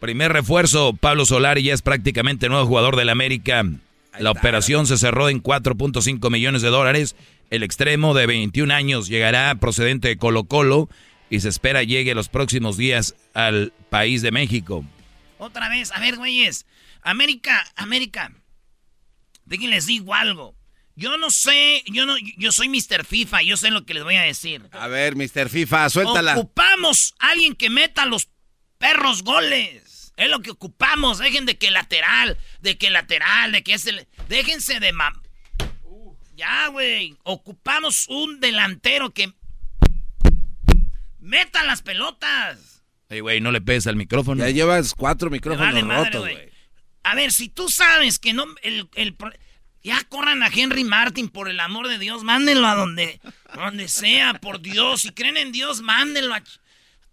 Primer refuerzo, Pablo Solari ya es prácticamente nuevo jugador del América. La operación se cerró en 4.5 millones de dólares. El extremo de 21 años llegará procedente de Colo Colo y se espera llegue los próximos días al país de México. Otra vez, a ver, güeyes. América, América. Déjenles digo algo. Yo no sé, yo no, yo soy Mr. FIFA, yo sé lo que les voy a decir. A ver, Mr. FIFA, suéltala. Ocupamos a alguien que meta los perros goles. Es lo que ocupamos. Dejen de que lateral, de que lateral, de que es el. Déjense de mam. Ya, güey. Ocupamos un delantero que meta las pelotas. Ey, güey, no le pegues al micrófono. Ya llevas cuatro micrófonos vale rotos, güey. A ver, si tú sabes que no. El, el ya corran a Henry Martin, por el amor de Dios. Mándenlo a donde, donde sea, por Dios. Si creen en Dios, mándenlo a,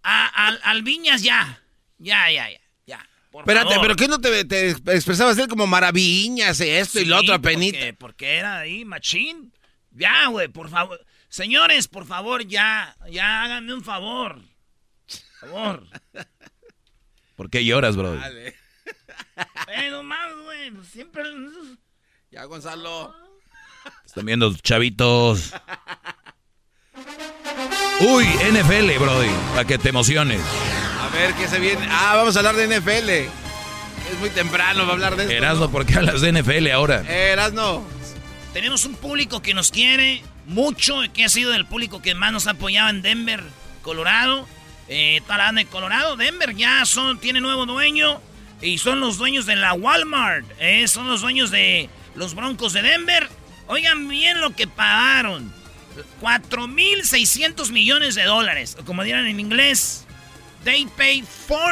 a- al- al Viñas ya. Ya, ya, ya. ya por Espérate, favor. pero ¿qué no te, te expresabas él como maravillas, esto y lo otro, apenita? Porque, porque era ahí, machín. Ya, güey, por favor. Señores, por favor, ya. Ya háganme un favor. Por favor. ¿Por qué lloras, bro? Eh, no más, güey. Siempre. Ya, Gonzalo. Están viendo chavitos. Uy, NFL, Brody, para que te emociones. A ver, ¿qué se viene? Ah, vamos a hablar de NFL. Es muy temprano para hablar de esto. Erasmo, ¿por qué hablas de NFL ahora? Eh, Erasno. Tenemos un público que nos quiere mucho, que ha sido el público que más nos ha apoyado en Denver, Colorado. Eh, toda la banda de Colorado, Denver ya son, tiene nuevo dueño y son los dueños de la Walmart. eh, son los dueños de los Broncos de Denver. Oigan bien lo que pagaron. 4.600 millones de dólares. O como dirán en inglés, they pay 4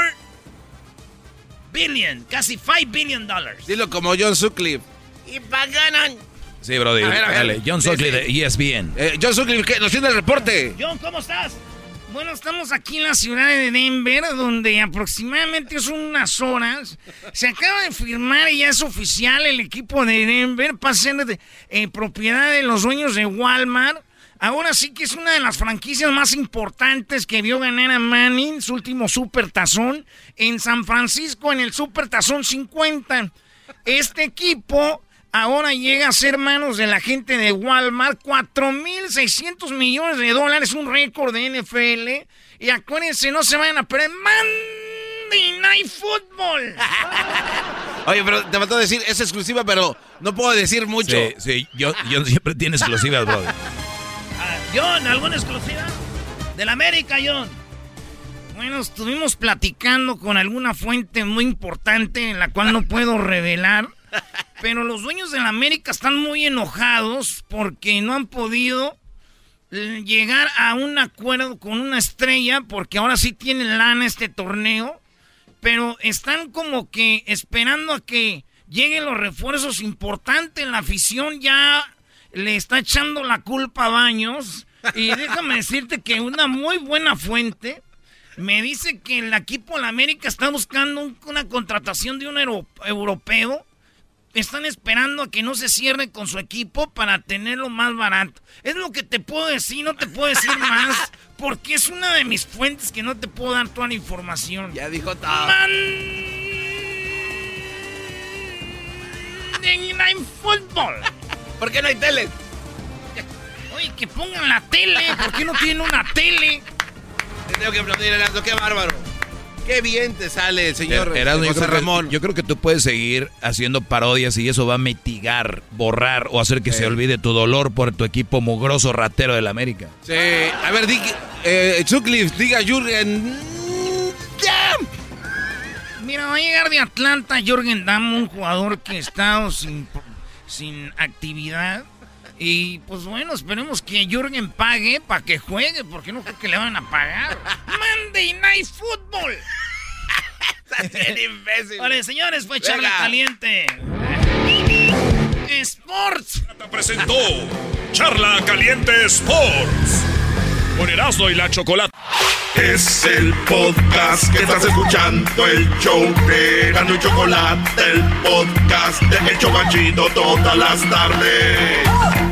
billion, casi 5 billion dollars. Dilo como John Sutcliffe. Y paganan. Sí, Brody, A ver, a ver. dale. John sí. de ESPN. Eh, John Sutcliffe, ¿qué? ¿nos tiene el reporte? John, ¿cómo estás? Bueno, estamos aquí en la ciudad de Denver, donde aproximadamente son unas horas. Se acaba de firmar y ya es oficial el equipo de Denver, pasa a ser de, eh, propiedad de los dueños de Walmart. Ahora sí que es una de las franquicias más importantes que vio ganar a Manning, su último Super Tazón, en San Francisco, en el Super Tazón 50. Este equipo ahora llega a ser manos de la gente de Walmart. 4.600 millones de dólares, un récord de NFL. Y acuérdense, no se vayan a perder Monday Night Football. Oye, pero te faltó decir, es exclusiva, pero no puedo decir mucho. Sí, sí, yo, yo siempre tiene exclusivas, Brody. Ah, John, ¿alguna exclusiva? Del América, John. Bueno, estuvimos platicando con alguna fuente muy importante en la cual no puedo revelar. Pero los dueños del América están muy enojados porque no han podido eh, llegar a un acuerdo con una estrella porque ahora sí tienen lana este torneo. Pero están como que esperando a que lleguen los refuerzos importantes. La afición ya le está echando la culpa a Baños. Y déjame decirte que una muy buena fuente me dice que el equipo de la América está buscando un- una contratación de un euro- europeo. Están esperando a que no se cierre con su equipo para tenerlo más barato. Es lo que te puedo decir, no te puedo decir más. Porque es una de mis fuentes que no te puedo dar toda la información. Ya dijo todo. Monday Night Football. ¿Por qué no hay tele? Oye, que pongan la tele. ¿Por qué no tienen una tele? Te tengo que aplaudir, Erasmo, qué bárbaro. Qué bien te sale el señor Erasmo, yo, José Ramón. que, yo creo que tú puedes seguir haciendo parodias y eso va a mitigar, borrar o hacer que se olvide tu dolor por tu equipo mugroso ratero del América. Sí, a ver, di, eh, Sutcliffe, diga Jürgen. Mira, va a llegar de Atlanta Jorgen Damm, un jugador que ha estado sin, sin actividad. Y pues bueno, esperemos que Jürgen pague para que juegue, porque no creo que le van a pagar. Monday Night Football. Bien imbécil. Vale, señores, fue charla caliente. Sports. Presentó Charla Caliente Sports. Con Erasmo y la Chocolate. Es el podcast que estás escuchando, el show de Erasmo y Chocolate, el podcast de El Chocachito todas las tardes.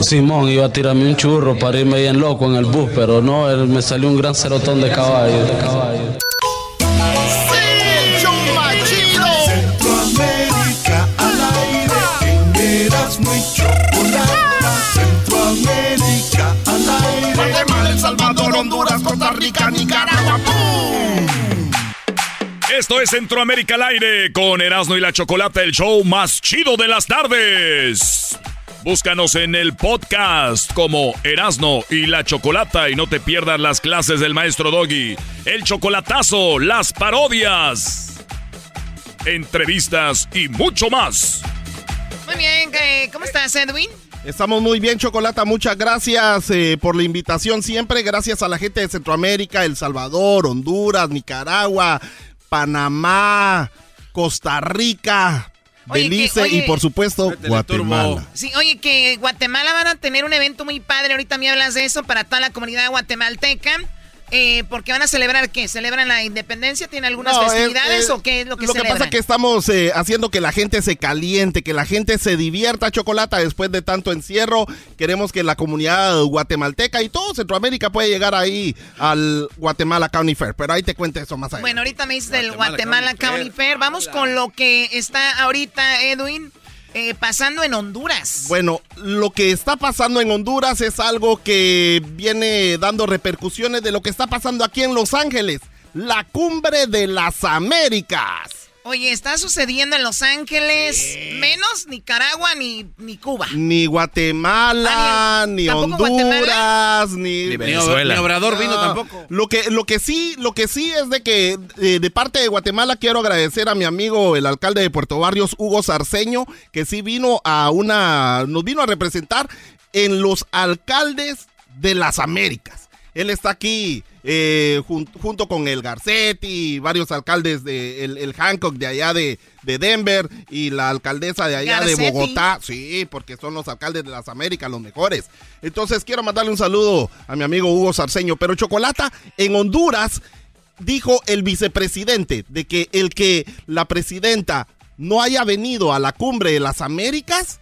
Simón iba a tirarme un churro para irme bien loco en el bus, pero no, él me salió un gran cerotón de caballo. De caballo. Salvador, Honduras, Costa Rica, Nicaragua. Esto es Centroamérica al aire con Erasmo y la Chocolata, el show más chido de las tardes. Búscanos en el podcast como Erasmo y la Chocolata y no te pierdas las clases del maestro Doggy, el chocolatazo, las parodias, entrevistas y mucho más. Muy bien, eh, ¿cómo estás, Edwin? Estamos muy bien, Chocolata. Muchas gracias eh, por la invitación siempre. Gracias a la gente de Centroamérica, El Salvador, Honduras, Nicaragua, Panamá, Costa Rica, Oye, Belice que- oye- y por supuesto Guatemala. Sí, oye, que Guatemala van a tener un evento muy padre. Ahorita me hablas de eso para toda la comunidad guatemalteca. Eh, porque van a celebrar qué? ¿Celebran la independencia? ¿Tienen algunas No, es- festividades es- o qué es lo que Lo que pasa es que estamos eh, haciendo que la gente se caliente, que la gente se divierta, Chocolata, después de tanto encierro. Queremos que la comunidad guatemalteca y todo Centroamérica pueda llegar ahí al Guatemala County Fair. Pero ahí te cuento eso más adelante. Bueno, ahorita me dices del Guatemala Guatemala County Fair. Vamos con lo que está ahorita, Edwin, eh, pasando en Honduras. Bueno, lo que está pasando en Honduras es algo que viene dando repercusiones de lo que está pasando aquí en Los Ángeles, la cumbre de las Américas. Oye, está sucediendo en Los Ángeles, menos Nicaragua ni, ni Cuba. Ni Guatemala, ni ¿Tampoco Honduras, ni, Ni Venezuela. Ni Obrador vino tampoco. Lo que, lo que sí, lo que sí es de que eh, de parte de Guatemala quiero agradecer a mi amigo el alcalde de Puerto Barrios, Hugo Sarceño, que sí vino a una, nos vino a representar en los alcaldes de las Américas. Él está aquí eh, jun- junto con el Garcetti y varios alcaldes de el, el Hancock de allá de, de Denver y la alcaldesa de allá de. Bogotá. Sí, porque son los alcaldes de las Américas los mejores. Entonces quiero mandarle un saludo a mi amigo Hugo Sarceño. Pero Chocolata, en Honduras, dijo el vicepresidente de que el que la presidenta no haya venido a la cumbre de las Américas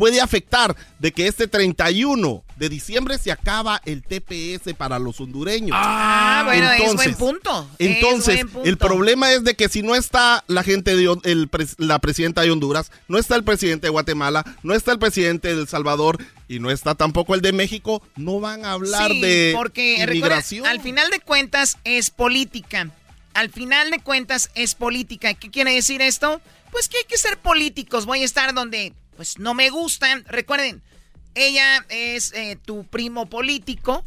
puede afectar de que este 31 de diciembre se acaba el TPS para los hondureños. Ah, bueno, es buen punto. Es Entonces, buen punto. el problema es de que si no está la gente de el la presidenta de Honduras, no está el presidente de Guatemala, no está el presidente de El Salvador y no está tampoco el de México, no van a hablar Sí, de porque recuerda, inmigración. al final de cuentas es política. Al final de cuentas es política. ¿Qué quiere decir esto? Pues que hay que ser políticos. Voy a estar donde pues no me gustan. Recuerden, ella es eh, tu primo político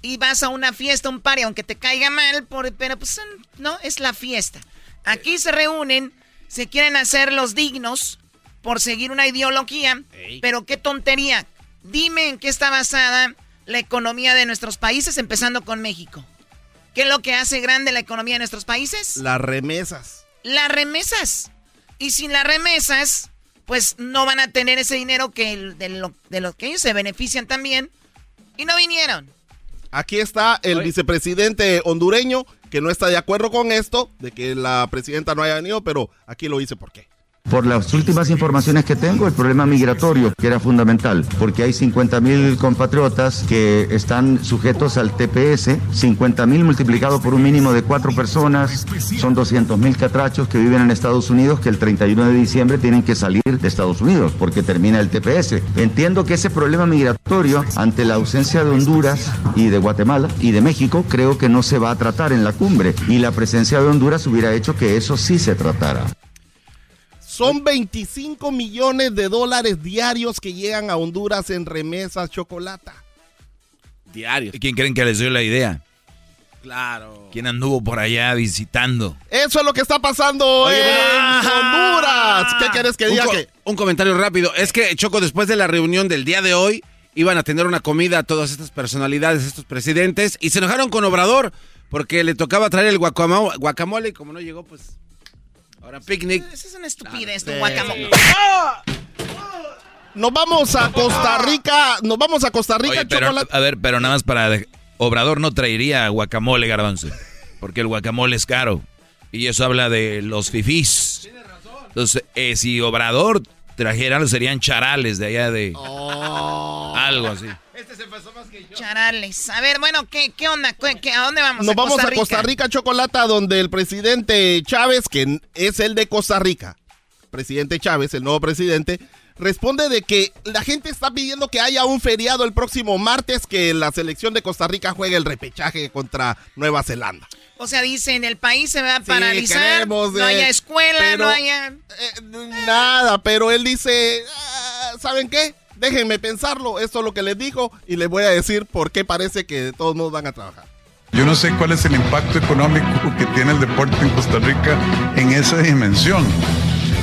y vas a una fiesta, un party, aunque te caiga mal, por- pero pues no, es la fiesta. Aquí se reúnen, se quieren hacer los dignos por seguir una ideología, pero qué tontería. Dime en qué está basada la economía de nuestros países, empezando con México. ¿Qué es lo que hace grande la economía de nuestros países? Las remesas. Las remesas. Y sin las remesas, pues no van a tener ese dinero que el- de, lo, de lo que ellos se benefician también. Y no vinieron. Aquí está el vicepresidente hondureño que no está de acuerdo con esto, de que la presidenta no haya venido, pero aquí lo dice por qué. Por las últimas informaciones que tengo, el problema migratorio, que era fundamental, porque hay 50.000 compatriotas que están sujetos al TPS, 50.000 multiplicado por un mínimo de cuatro personas, son 200.000 catrachos que viven en Estados Unidos que el 31 de diciembre tienen que salir de Estados Unidos porque termina el TPS. Entiendo que ese problema migratorio, ante la ausencia de Honduras y de Guatemala y de México, creo que no se va a tratar en la cumbre y la presencia de Honduras hubiera hecho que eso sí se tratara. Son 25 millones de dólares diarios que llegan a Honduras en remesas chocolata. Diarios. ¿Y quién creen que les dio la idea? Claro. ¿Quién anduvo por allá visitando? Eso es lo que está pasando Oye, en Honduras. ¿Qué quieres que Un diga? co- que Un comentario rápido. Es que, Choco, después de la reunión del día de hoy, iban a tener una comida a todas estas personalidades, estos presidentes, y se enojaron con Obrador porque le tocaba traer el guacamo- guacamole y como no llegó, pues... Ahora picnic. Esa es una estupidez, tu guacamole. Nos vamos a Costa Rica. Nos vamos a Costa Rica, Oye, pero, chocolate. a ver, pero nada más para... Obrador no traería guacamole, garbanzo. Porque el guacamole es caro. Y eso habla de los fifís. Entonces, eh, si Obrador trajera, serían charales de allá de... Oh. Algo así. Charales. A ver, bueno, ¿qué, qué onda? ¿Qué- qué- ¿A dónde vamos? Nos vamos a Costa Rica, Chocolata, donde el presidente Chávez, que es el de Costa Rica, presidente Chávez, el nuevo presidente, responde de que la gente está pidiendo que haya un feriado el próximo martes, que la selección de Costa Rica juegue el repechaje contra Nueva Zelanda. O sea, dicen, el país se va a Sí, paralizar, queremos, no eh, haya escuela, pero- no haya... Nada, pero él dice, "Ah, ¿saben qué? Déjenme pensarlo, esto es lo que les dijo y les voy a decir por qué parece que de todos modos van a trabajar. Yo no sé cuál es el impacto económico que tiene el deporte en Costa Rica en esa dimensión.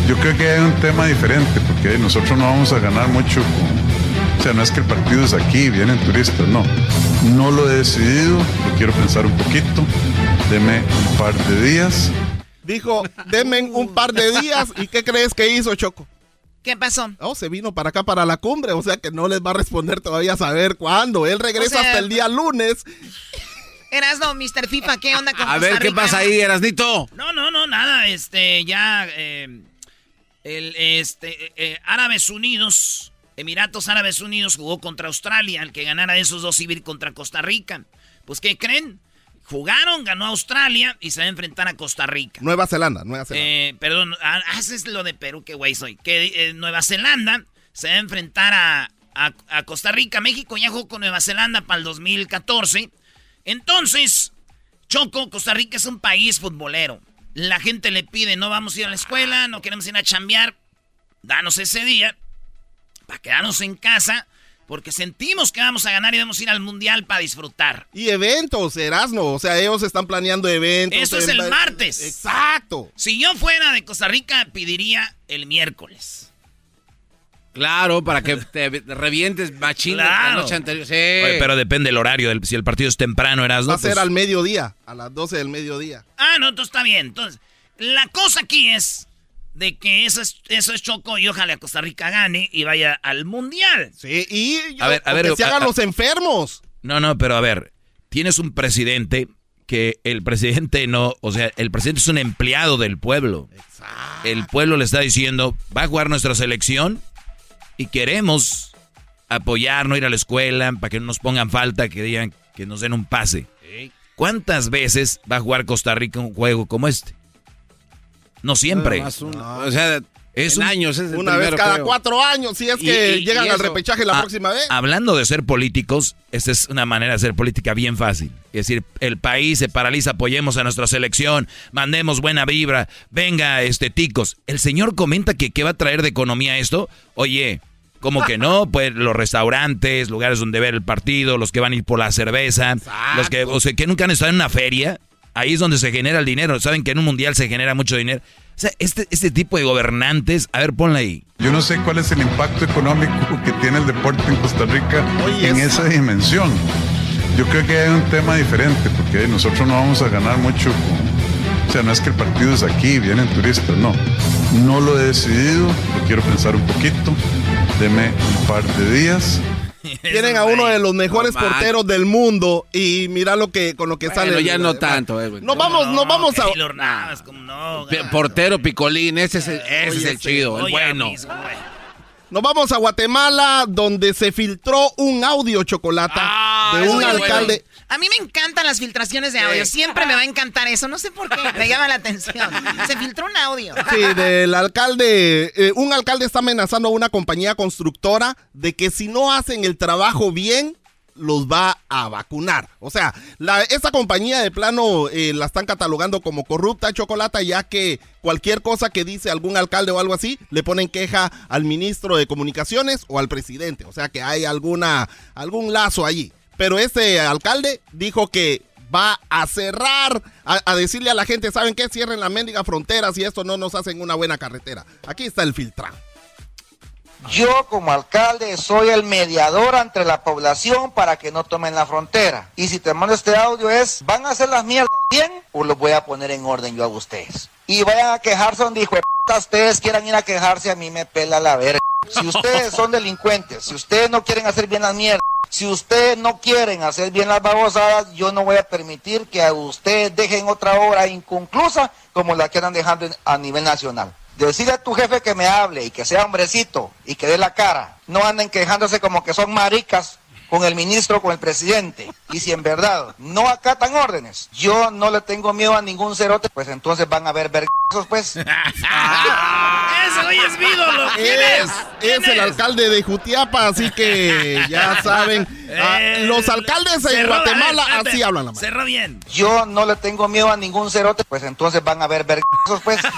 Yo creo que hay un tema diferente, porque nosotros no vamos a ganar mucho con... O sea, no es que el partido es aquí, vienen turistas, no. No lo he decidido, lo quiero pensar un poquito. Deme un par de días. Dijo, denme un par de días y ¿qué crees que hizo Choco? ¿Qué pasó? Oh, se vino para acá para la cumbre, o sea que no les va a responder todavía a saber cuándo. Él regresa O sea, hasta el día lunes. Erasno, Mr. FIFA, ¿qué onda con A ver, ¿qué pasa ahí, Erasnito? No, no, no, nada, este, ya, eh, el, este, eh, Árabes Unidos, Emiratos Árabes Unidos jugó contra Australia, el que ganara de esos dos iba contra Costa Rica. Pues, ¿qué creen? Jugaron, ganó Australia y se va a enfrentar a Costa Rica. Nueva Zelanda, Nueva Zelanda. Eh, perdón, haces lo de Perú, qué güey soy. Que eh, Nueva Zelanda se va a enfrentar a, a- a Costa Rica. México ya jugó con Nueva Zelanda para el 2014. Entonces, Choco, Costa Rica es un país futbolero. La gente le pide, no vamos a ir a la escuela, no queremos ir a chambear. Danos ese día para quedarnos en casa porque sentimos que vamos a ganar y vamos a ir al mundial para disfrutar. Y eventos, Erasno, o sea, ellos están planeando eventos. Eso es el martes. Exacto. Si yo fuera de Costa Rica, pediría el miércoles. Claro, para que te revientes machín la noche anterior. Sí. Oye, pero depende del horario. del- si el partido es temprano, eras Va a ser al mediodía, a las 12 del mediodía. Ah, no, entonces está bien. Entonces, la cosa aquí es de que eso es, eso es choco y ojalá Costa Rica gane y vaya al mundial. Sí, y A ver, a ver, que se hagan a- a- los enfermos. No, no, pero a ver, tienes un presidente que el presidente no, o sea, el presidente es un empleado del pueblo. El pueblo le está diciendo, va a jugar nuestra selección y queremos apoyar, no ir a la escuela, para que no nos pongan falta, que digan que nos den un pase. ¿Cuántas veces va a jugar Costa Rica un juego como este? No siempre. O sea, Es en un- años es el Una vez primero, cada creo. cuatro años, si es que y- llegan y al repechaje la próxima vez. Hablando de ser políticos, esta es una manera de hacer política bien fácil. Es decir, el país se paraliza, apoyemos a nuestra selección, mandemos buena vibra, venga, este, ticos. El señor comenta que qué va a traer de economía esto. Oye, como que no, pues los restaurantes, lugares donde ver el partido, los que van a ir por la cerveza, los que, o sea, que nunca han estado en una feria, ahí es donde se genera el dinero. Saben que en un mundial se genera mucho dinero. O sea, este, este tipo de gobernantes, a ver, ponla ahí. Yo no sé cuál es el impacto económico que tiene el deporte en Costa Rica Oye, en es- esa dimensión. Yo creo que hay un tema diferente, porque nosotros no vamos a ganar mucho con... O sea, no es que el partido es aquí, vienen turistas, no. No lo he decidido, lo quiero pensar un poquito. Deme un par de días. tienen a uno de los mejores No, porteros del mundo y mira lo que con lo que Bueno, sale. ya no tanto, Edwin. Nos vamos, nos vamos a. Navas, no. Portero Picolín, ese es el, ese es Oye, el ese, chido, el bueno. mismo. Nos vamos a Guatemala, donde se filtró un audio chocolata de un alcalde. A mí me encantan las filtraciones de audio. Siempre me va a encantar eso. No sé por qué. Me llama la atención. Se filtró un audio. Sí, del alcalde. eh, un alcalde está amenazando a una compañía constructora de que si no hacen el trabajo bien, los va a vacunar. O sea, la, esa compañía de plano eh, la están catalogando como corrupta, chocolata, ya que cualquier cosa que dice algún alcalde o algo así, le ponen queja al ministro de comunicaciones o al presidente. O sea que hay alguna, algún lazo allí. Pero este alcalde dijo que va a cerrar, a, a decirle a la gente, ¿saben qué? Cierren la mendiga frontera si esto no nos hacen una buena carretera. Aquí está el filtrán. Yo como alcalde soy el mediador entre la población para que no tomen la frontera. Y si te mando este audio es, ¿van a hacer las mierdas bien o los voy a poner en orden yo a ustedes? Y vayan a quejarse donde puta ustedes quieran ir a quejarse, a mí me pela la verga. Si ustedes son delincuentes, si ustedes no quieren hacer bien las mierdas, si ustedes no quieren hacer bien las babosadas, yo no voy a permitir que a ustedes dejen otra obra inconclusa como la que andan dejando a nivel nacional. Decirle a tu jefe que me hable y que sea hombrecito y que dé la cara. No anden quejándose como que son maricas con el ministro, con el presidente. Y si en verdad no acatan órdenes, yo no le tengo miedo a ningún cerote, pues entonces van a ver vergazos, pues. Ese güey es mi ídolo. ¿Quién es? Es el alcalde de Jutiapa, así que ya saben. ah, los alcaldes en cerró, a ver, Guatemala así hablan la. Cerró bien. Yo no le tengo miedo a ningún cerote, pues entonces van a ver vergazos, pues.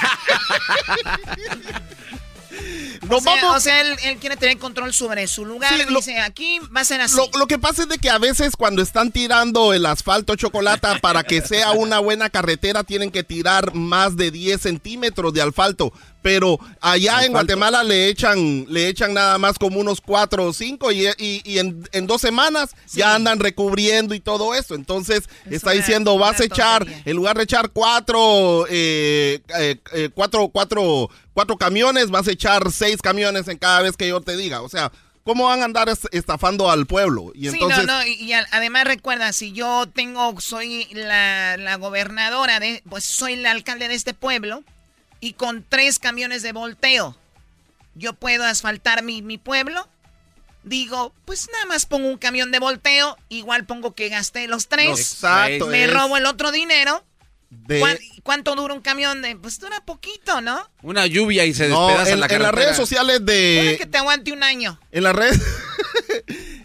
o sea, o sea, él, él quiere tener control sobre su lugar. Sí, y dice, aquí va a ser así. Lo, lo que pasa es de que a veces cuando están tirando el asfalto chocolate para que sea una buena carretera tienen que tirar más de 10 centímetros de asfalto. Pero allá en Guatemala le echan, le echan nada más como unos 4 o 5 y, y- y en, en dos semanas ya andan recubriendo y todo eso. Entonces está diciendo, vas a echar, en lugar de echar cuatro, eh, eh, eh, cuatro, cuatro, cuatro camiones, vas a echar seis camiones en cada vez que yo te diga. O sea, ¿Cómo van a andar es- estafando al pueblo? Y entonces, Sí, no, no, y, además recuerda, si yo tengo, soy la, la gobernadora de, pues soy el alcalde de este pueblo, y con tres camiones de volteo, yo puedo asfaltar mi, mi pueblo, digo, pues nada más pongo un camión de volteo, igual pongo que gasté los tres, Exacto, me es- robo el otro dinero. De- ¿Cuán- ¿Cuánto dura un camión? De, pues dura poquito, ¿no? Una lluvia y se No, despedaza en, la en carretera. las redes sociales de... que te aguante un año. En las redes...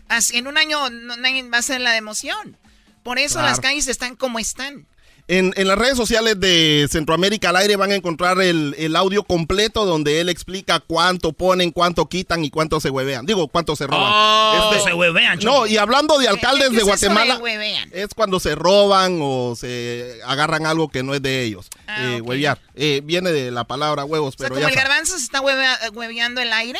Así, en un año no, nadie va a ser la de emoción. Por eso Claro. las calles están como están. En, en las redes sociales de Centroamérica al aire van a encontrar el, el audio completo donde él explica cuánto ponen, cuánto quitan y cuánto se huevean. Digo, cuánto se roban. Oh, Este- se huevean, No, y hablando de alcaldes ¿Qué de es eso de Guatemala, es cuando se roban o se agarran algo que no es de ellos. Ah, Eh. Huevear. Eh, viene de la palabra huevos, O sea, pero como ya el garbanzo se está hueve- hueveando el aire.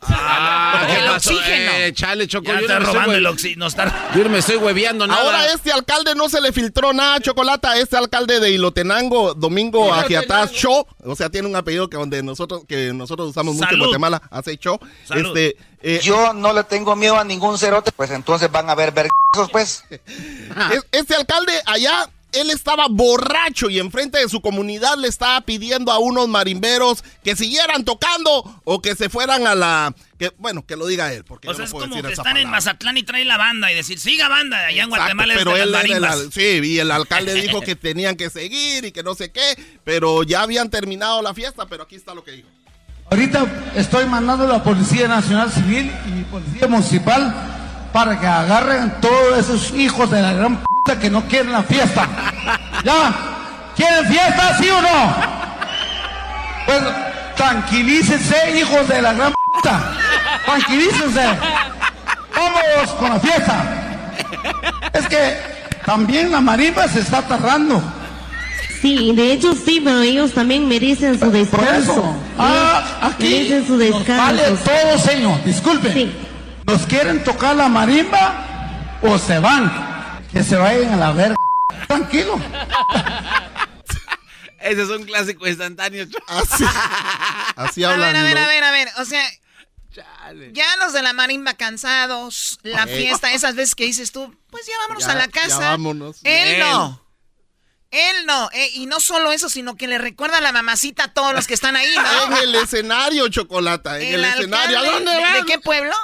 Ah, ¿qué el oxígeno. Eh, chale, Choco, Ya yo está no me estoy robando el oxígeno. Está... Yo no me estoy hueveando nada. Ahora a este alcalde no se le filtró nada, Chocolata. Este alcalde de Ilotenango, Domingo Agiataz Cho, o sea, tiene un apellido que donde nosotros que nosotros usamos mucho en. Guatemala, hace Cho. Salud. Este, eh, Yo no le tengo miedo a ningún cerote, pues entonces van a ver vergazos, pues. Es- Este alcalde allá, él estaba borracho y enfrente de su comunidad le estaba pidiendo a unos marimberos que siguieran tocando o que se fueran a la... Que, bueno, que lo diga él, porque O yo sea, no es puedo como decir que esa están en. Mazatlán y traen la banda y decir, siga banda, allá en Guatemala es pero de él las era el sí, y el alcalde dijo que tenían que seguir y que no sé qué, pero ya habían terminado la fiesta, pero aquí está lo que dijo. Ahorita estoy mandando a la Policía Nacional Civil y Policía Municipal para que agarren todos esos hijos de la gran puta que no quieren la fiesta. ¿Ya? ¿Quieren fiesta, sí o no? Pues tranquilícense, hijos de la gran puta. Tranquilícense. Vamos con la fiesta. Es que también la marimba se está tardando. Sí, de hecho sí, pero ellos también merecen su descanso. Ah, Ellos aquí merecen su nos vale descanso. todo, señor. Disculpe. ¿Nos quieren tocar la marimba o se van? Que se vayan a la verga. Tranquilo. Ese es un clásico instantáneo. Choco. Así, así A ver, hablan. a ver, a ver, a ver. O sea, Ya los de la marimba cansados, la fiesta, esas veces que dices tú, pues ya vámonos Ya- a la ya casa. vámonos. Él Bien. no. Él no. eh, y no solo eso, sino que le recuerda a la mamacita a todos los que están ahí, ¿no? En el escenario, Chocolata, en el, escenario. ¿A dónde de- van? ¿De qué pueblo?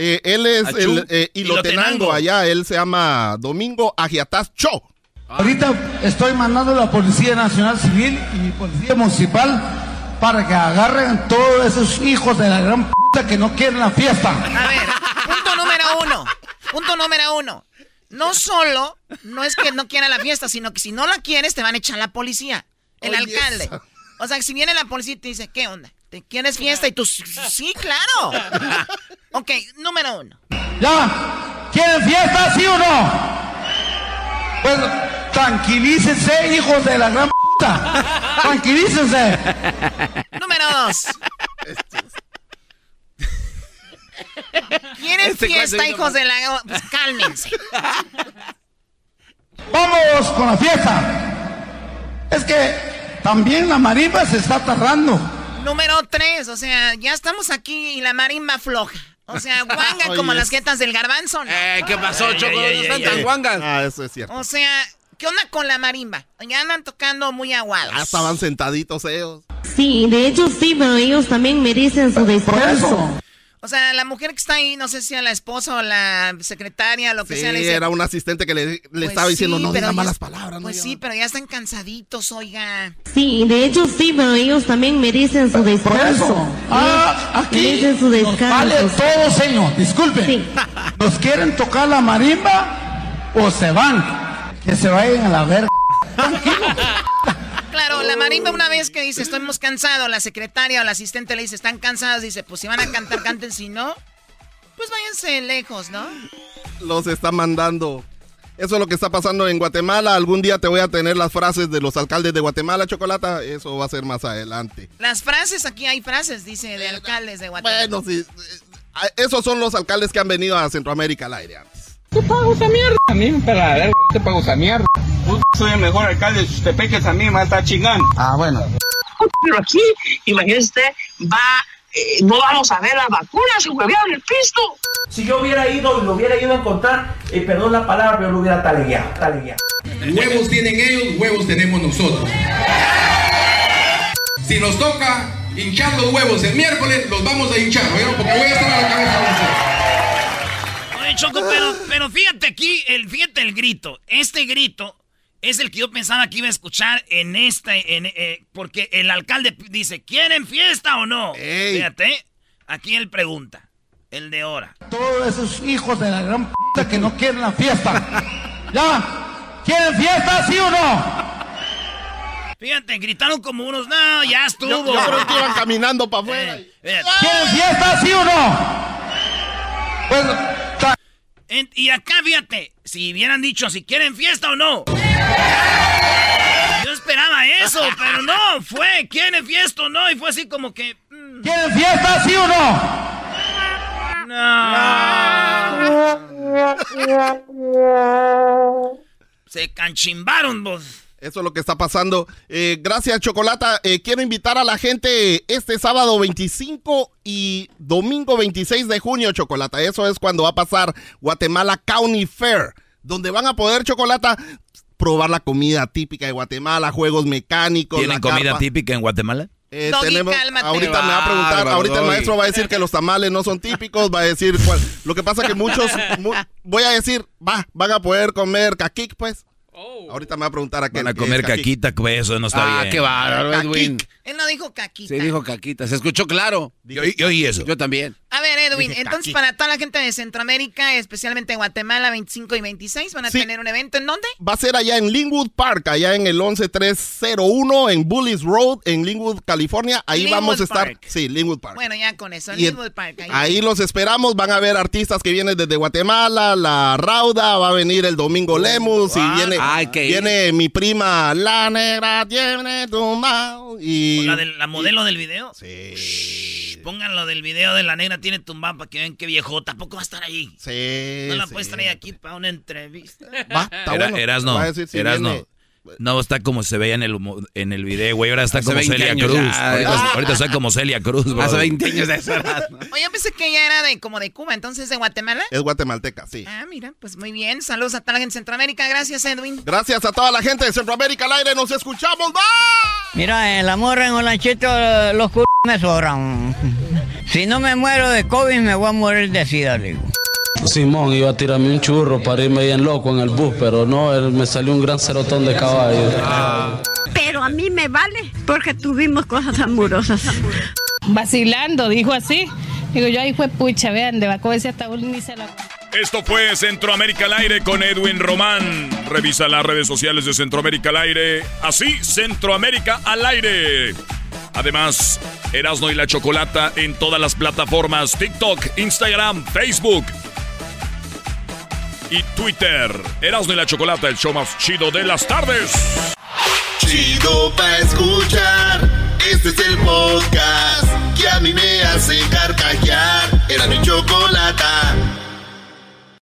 Eh, él es Achú. el eh, Ilotenango Ilotenango. allá, él se llama Domingo Agiataz Cho. Ahorita estoy mandando a la Policía Nacional Civil y Policía Municipal para que agarren todos esos hijos de la gran puta que no quieren la fiesta. A ver, punto número uno. Punto número uno. No solo, no es que no quiera la fiesta, sino que si no la quieres, te van a echar la policía. El alcalde. O sea, si viene la policía y te dice, ¿qué onda? ¿Te quieres fiesta? Y tú, sí, claro. Número uno. ¿Ya? ¿Quieren fiesta, sí o no? Pues tranquilícense, hijos de la gran puta. Tranquilícense. Número dos. ¿Quieren Este fiesta, hijos de la... Pues cálmense. Vamos con la fiesta. Es que también la marimba se está tardando. Número tres, o sea, ya estamos aquí y la marimba floja. O sea, guanga como las jetas del garbanzo. ¿no? Eh, ¿qué pasó, Choco? No están tan guangas. Ah, eso es cierto. O sea, ¿qué onda con la marimba? Ya andan tocando muy aguados. Ya estaban sentaditos ellos. Sí, de hecho sí, pero ellos también merecen su descanso. O sea, la mujer que está ahí, no sé si a la esposa o la secretaria, lo que Sí, sea, le dice... era un asistente que le, le "Pues estaba diciendo, sí, no pero diga ya- malas palabras. Pues no sí, pero ya están cansaditos, oiga. Sí, de hecho sí, pero ellos también merecen su descanso. Ah, aquí Merecen su nos vale descanso. todo, señor. Disculpe. ¿Nos quieren tocar la marimba o se van? Que se vayan a la verga. Claro, la marimba una vez que dice, estamos cansados, la secretaria o la asistente le dice, están cansados, dice, pues si van a cantar, canten, si no, pues váyanse lejos, ¿no? Los está mandando. Eso es lo que está pasando en Guatemala. Algún día te voy a tener las frases de los alcaldes de Guatemala, Chocolata. Eso va a ser más adelante. Las frases, aquí hay frases, dice, de alcaldes de Guatemala. Bueno, sí. eh, Esos son los alcaldes que han venido a Centroamérica al aire antes. ¿Qué pago esa mierda? A mí me pega la verga, te pago esa mierda. Puta, soy el mejor alcalde de Chutepeques, a mí me está chingando. Ah, bueno. Pero aquí, imagínese usted, va, eh, no vamos a ver las vacunas, se huevearon el pisto. Si yo hubiera ido y lo hubiera ido a encontrar, eh, perdón la palabra, pero lo hubiera talegueado, talegueado. Huevos tienen ellos, huevos tenemos nosotros. Si nos toca hinchar los huevos el miércoles, los vamos a hinchar, ¿oyeron? Porque voy a estar a la cabeza de ustedes. Choco, pero, pero fíjate aquí, el, fíjate el grito. Este grito es el que yo pensaba que iba a escuchar en esta, en, eh, porque el alcalde dice, ¿quieren fiesta o no? Fíjate, aquí él pregunta, el de ahora. Todos esos hijos de la gran puta que no quieren la fiesta. ¿Ya? ¿Quieren fiesta, sí o no? Fíjate, gritaron como unos, no, ya estuvo. Yo, yo creo que iban caminando para afuera. Eh. ¿Quieren fiesta, sí o no? En- y acá, fíjate, si hubieran dicho si quieren fiesta o no. Yo esperaba eso, pero no, fue, ¿quieren fiesta o no? Y fue así como que... mm, ¿Quieren fiesta, sí o no? Se canchimbaron vos. Eso es lo que está pasando. Eh, gracias, Chocolata. Eh, quiero invitar a la gente este sábado 25 y domingo 26 de junio, Chocolata. Eso es cuando va a pasar Guatemala County Fair, donde van a poder, Chocolata, probar la comida típica de Guatemala, juegos mecánicos. ¿Tienen la comida carpa. típica en Guatemala? Eh, Doggy, tenemos, ahorita me va a preguntar, ahorita el maestro va a decir que los tamales no son típicos, va a decir cuál. Lo que pasa que muchos, mu- voy a decir, va, van a poder comer caquic, pues. Ahorita me va a preguntar a qué Van a comer caquita, pues eso no está Ah, bien. qué bárbaro, Edwin. Él no dijo caquita. Se dijo caquita, se escuchó claro. Yo, yo oí eso. Yo también. A ver, Edwin, Dije entonces para toda la gente de Centroamérica, especialmente Guatemala, 25 y 26, van a Sí. tener un evento. ¿En dónde? Va a ser allá en Linwood Park, allá en el 11301 en Bullis Road, en Linwood, California. Ahí Linwood vamos a estar. Park. Sí, Linwood Park. Bueno, ya con eso, en Y en- Linwood Park. ahí. Ahí los esperamos, van a ver artistas que vienen desde Guatemala, la Rauda, va a venir el Domingo Lemus y Ah, viene, viene mi prima La Negra tiene tu mano y ¿La, del- la modelo del video? Sí. Pongan lo del video de la negra tiene tumbado para que vean qué viejo. Tampoco va a estar ahí. Sí, No la sí. puedes traer aquí para una entrevista. Va, está Era- bueno. Erasno, Va a decir si Erasno. viene- No, está como se veía en el, humo- en el video, güey. Ahora está Hace como 20 Celia años Cruz. ya. ahorita, ahorita está como Celia Cruz, bro. Hace 20 años de eso. Oye, yo pensé que ella era de como de Cuba, entonces de Guatemala. Es guatemalteca, sí. Ah, mira, pues muy bien. Saludos a toda la gente de Centroamérica. Gracias, Edwin. Gracias a toda la gente de Centroamérica al aire. Nos escuchamos. ¡Va! Mira, en la morra en Olanchito los c me sobran. Si no me muero de COVID, me voy a morir de sida, digo. Simón iba a tirarme un churro para irme bien loco en el bus, pero no, él- me salió un gran cerotón de caballo. Pero a mí me vale porque tuvimos cosas amorosas. Vacilando, dijo así. Digo yo, ahí fue pucha, vean, de Bacó ese hasta ni se la... Esto fue Centroamérica al aire con Edwin Román. Revisa las redes sociales de Centroamérica al aire. Así, Centroamérica al aire. Además, Erasno y la Chocolata en todas las plataformas: TikTok, Instagram, Facebook y Twitter. Erasno y la Chocolata, el show más chido de las tardes. Chido pa' escuchar. Este es el podcast que a mí me hace carcajear. Era mi chocolata.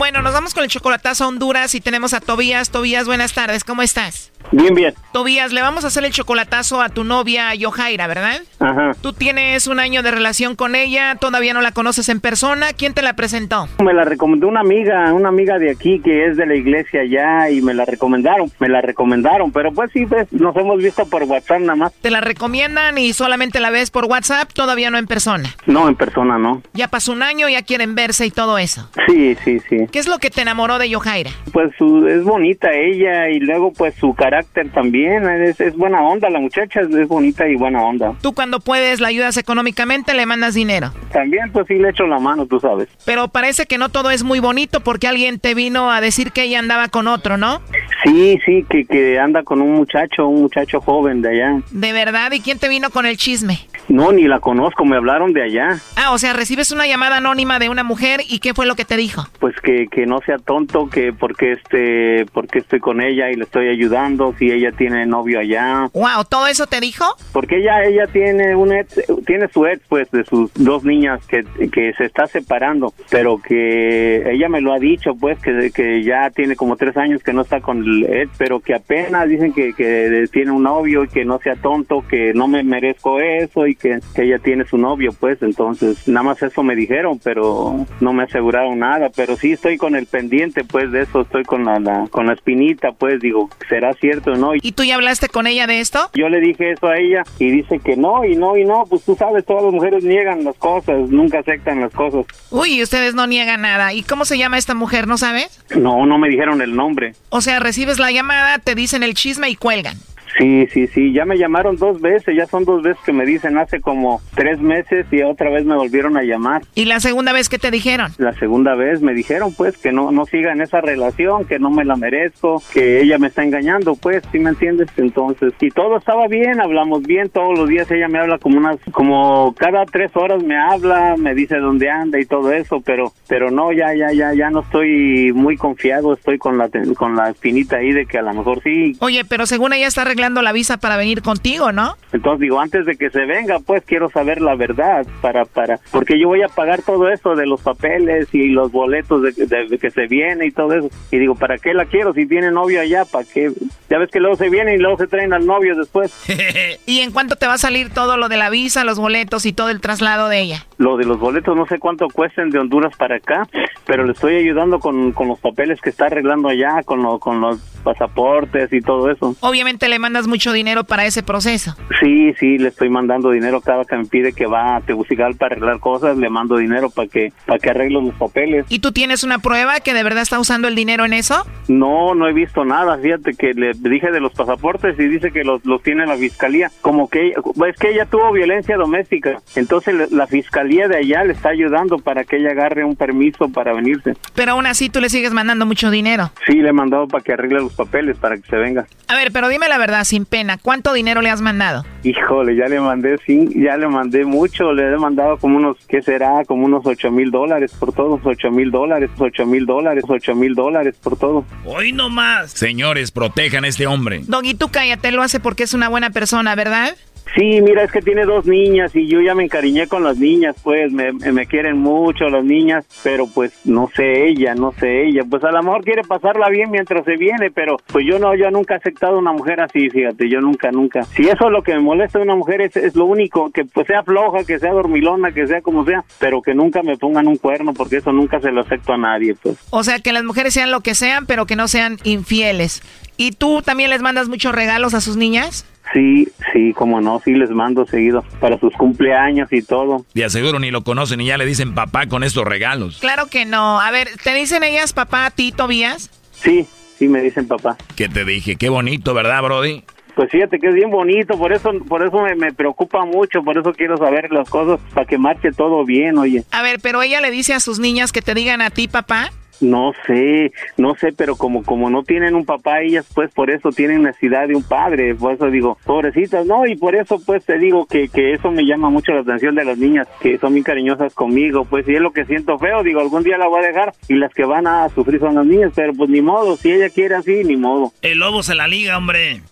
Bueno, nos vamos con el chocolatazo a Honduras y tenemos a Tobías. Tobías, buenas tardes, ¿cómo estás? Bien, bien. Tobías, le vamos a hacer el chocolatazo a tu novia Yojaira, ¿verdad? Ajá. Tú tienes un año de relación con ella, todavía no la conoces en persona. ¿Quién te la presentó? Me la recomendó una amiga, una amiga de aquí que es de la iglesia allá y me la recomendaron, me la recomendaron, pero pues sí, pues nos hemos visto por WhatsApp nada más. Te la recomiendan y solamente la ves por WhatsApp, todavía no en persona. No, en persona no. Ya pasó un año, ya quieren verse y todo eso. Sí, sí, sí. ¿Qué es lo que te enamoró de Yojaira? Pues su- es bonita ella y luego pues su carácter también, es, es buena onda, la muchacha es, es bonita y buena onda. Tú cuando puedes la ayudas económicamente, le mandas dinero. También pues sí le echo la mano, tú sabes. Pero parece que no todo es muy bonito porque alguien te vino a decir que ella andaba con otro, ¿no? Sí, sí, que, que anda con un muchacho, un muchacho joven de allá. ¿De verdad? ¿Y quién te vino con el chisme? No, ni la conozco, me hablaron de allá. Ah, o sea, recibes una llamada anónima de una mujer y ¿qué fue lo que te dijo? Pues que, que no sea tonto, que porque este, porque estoy con ella y le estoy ayudando, si ella tiene novio allá. Wow, ¿todo eso te dijo? Porque ella, ella tiene un ex, tiene su ex, pues, de sus dos niñas que, que se está separando, pero que ella me lo ha dicho, pues, que, que ya tiene como tres años que no está con el ex, pero que apenas dicen que, que tiene un novio y que no sea tonto, que no me merezco eso y que, que ella tiene su novio, pues, entonces, nada más eso me dijeron, pero no me aseguraron nada, pero sí estoy con el pendiente, pues, de eso, estoy con la, la- con la espinita, pues, digo, ¿será cierto o no? ¿Y tú ya hablaste con ella de esto? Yo le dije eso a ella y dice que no, y no, y no, pues tú sabes, todas las mujeres niegan las cosas, nunca aceptan las cosas. Uy, y ustedes no niegan nada. ¿Y cómo se llama esta mujer, no sabes? No, no me dijeron el nombre. O sea, recibes la llamada, te dicen el chisme y cuelgan. Sí, sí, sí, ya me llamaron dos veces, ya son dos veces que me dicen hace como tres meses y otra vez me volvieron a llamar. ¿Y la segunda vez que te dijeron? La segunda vez me dijeron pues que no, no siga en esa relación, que no me la merezco, que ella me está engañando, pues, ¿sí me entiendes? Entonces, y todo estaba bien, hablamos bien, todos los días ella me habla como unas, como cada tres horas me habla, me dice dónde anda y todo eso, pero, pero no, ya, ya, ya, ya no estoy muy confiado, estoy con la, con la espinita ahí de que a lo mejor sí, Oye, pero según ella está arreglando la visa para venir contigo, ¿no? Entonces digo, antes de que se venga, pues quiero saber la verdad para para porque yo voy a pagar todo eso de los papeles y los boletos de, de- de que se viene y todo eso. Y digo, ¿para qué la quiero si tiene novio allá? ¿Para qué? Ya ves que luego se viene y luego se traen al novio después. ¿Y en cuánto te va a salir todo lo de la visa, los boletos y todo el traslado de ella? Lo de los boletos no sé cuánto cuesten de Honduras para acá, pero le estoy ayudando con, con los papeles que está arreglando allá, con, lo- con los pasaportes y todo eso. Obviamente le mandas mucho dinero para ese proceso. Sí, sí, le estoy mandando dinero cada que me pide que va a Tegucigalpa para arreglar cosas, le mando dinero para que para que arregle los papeles. ¿Y tú tienes una prueba que de verdad está usando el dinero en eso? No, no he visto nada, fíjate que le dije de los pasaportes y dice que los, los tiene la fiscalía, como que es que ella tuvo violencia doméstica, entonces la fiscalía de allá le está ayudando para que ella agarre un permiso para venirse. Pero aún así tú le sigues mandando mucho dinero. Sí, le he mandado para que arregle los papeles, para que se venga. A ver, pero dime la verdad, sin pena, ¿cuánto dinero le has mandado? Híjole, ya le mandé, sí, ya le mandé mucho, le he mandado como unos, ¿qué será? Como unos ocho mil dólares por todos, ocho mil dólares, ocho mil dólares, ocho mil dólares por todo. Hoy no más. Señores, protejan a este hombre. Doggy, tú cállate, lo hace porque es una buena persona, ¿verdad? Sí, mira, es que tiene dos niñas y yo ya me encariñé con las niñas, pues me, me, quieren mucho las niñas, pero pues no sé ella, no sé ella, pues a lo mejor quiere pasarla bien mientras se viene, pero pues yo no, yo nunca he aceptado una mujer así, fíjate, yo nunca, nunca. Si eso es lo que me molesta de una mujer es, es lo único, que pues sea floja, que sea dormilona, que sea como sea, pero que nunca me pongan un cuerno, porque eso nunca se lo acepto a nadie, pues. O sea, que las mujeres sean lo que sean, pero que no sean infieles. ¿Y tú también les mandas muchos regalos a sus niñas? Sí, sí, como no, sí les mando seguido para sus cumpleaños y todo. Y aseguro ni lo conocen y ya le dicen papá con estos regalos. Claro que no. A ver, ¿te dicen ellas papá a ti, Tobías? Sí, sí me dicen papá. ¿Qué te dije? Qué bonito, ¿verdad, Brody? Pues fíjate que es bien bonito, por eso por eso me, me, preocupa mucho, por eso quiero saber las cosas para que marche todo bien, oye. A ver, pero ella le dice a sus niñas que te digan a ti, papá. No sé, no sé, pero como como no tienen un papá ellas, pues por eso tienen necesidad de un padre, por eso digo, pobrecitas, no, y por eso pues te digo que, que eso me llama mucho la atención de las niñas, que son muy cariñosas conmigo, pues si es lo que siento feo, digo, algún día la voy a dejar y las que van a sufrir son las niñas, pero pues ni modo, si ella quiere así, ni modo. El lobo se la liga, hombre.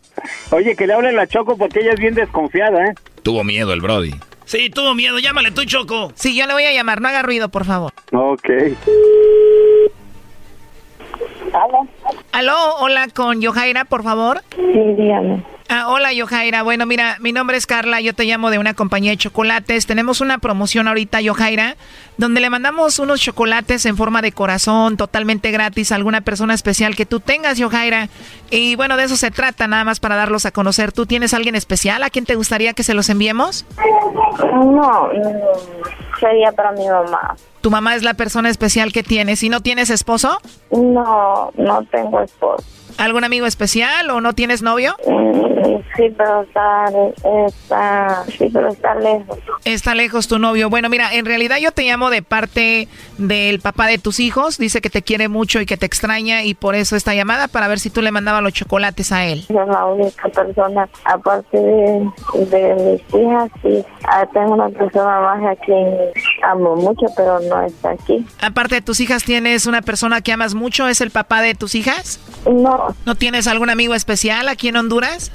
Oye, que le hable la Choco porque ella es bien desconfiada, ¿eh? Tuvo miedo el Brody. Sí, tuvo miedo, llámale tú, Choco. Sí, yo le voy a llamar, no haga ruido, por favor. Ok. ¿Aló? Aló, hola con Yojaira, por favor. Sí, dígame. Ah, hola Yojaira. Bueno, mira, mi nombre es Carla, yo te llamo de una compañía de chocolates. Tenemos una promoción ahorita, Yojaira, donde le mandamos unos chocolates en forma de corazón, totalmente gratis a alguna persona especial que tú tengas, Yojaira. Y bueno, de eso se trata, nada más para darlos a conocer. ¿Tú tienes alguien especial a quien te gustaría que se los enviemos? No, sería para mi mamá. ¿Tu mamá es la persona especial que tienes? ¿Y no tienes esposo? No, no tengo esposo. ¿Algún amigo especial o no tienes novio? Sí, pero está, está, sí, pero está lejos. Está lejos tu novio. Bueno, mira, en realidad yo te llamo de parte del papá de tus hijos. Dice que te quiere mucho y que te extraña y por eso esta llamada para ver si tú le mandabas los chocolates a él. Es la única persona, aparte de, de mis hijas, sí. Ah, tengo una persona más a quien amo mucho, pero no está aquí. Aparte de tus hijas, ¿tienes una persona que amas mucho? ¿Es el papá de tus hijas? No. ¿No tienes algún amigo especial aquí en Honduras?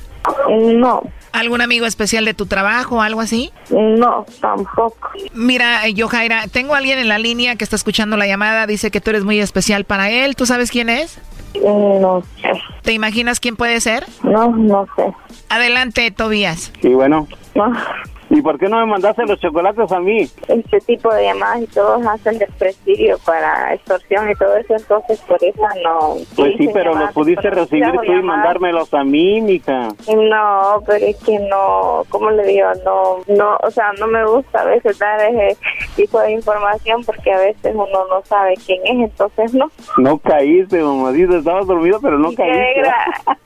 No. ¿Algún amigo especial de tu trabajo o algo así? No, tampoco. Mira, yo Jaira, tengo a alguien en la línea que está escuchando la llamada, dice que tú eres muy especial para él. ¿Tú sabes quién es? No sé. ¿Te imaginas quién puede ser? No, no sé. Adelante, Tobías. Sí, bueno. No. ¿Y por qué no me mandaste los chocolates a mí? Este tipo de llamadas y todos hacen desprestigio para extorsión y todo eso, entonces por eso no. Pues sí, pero los pudiste recibir tú y mandármelos a mí, mica. No, pero es que no, ¿cómo le digo? No, no, o sea, no me gusta a veces dar ese tipo de información porque a veces uno no sabe quién es, entonces no. No caíste, mamadita, estabas dormida, pero no caíste.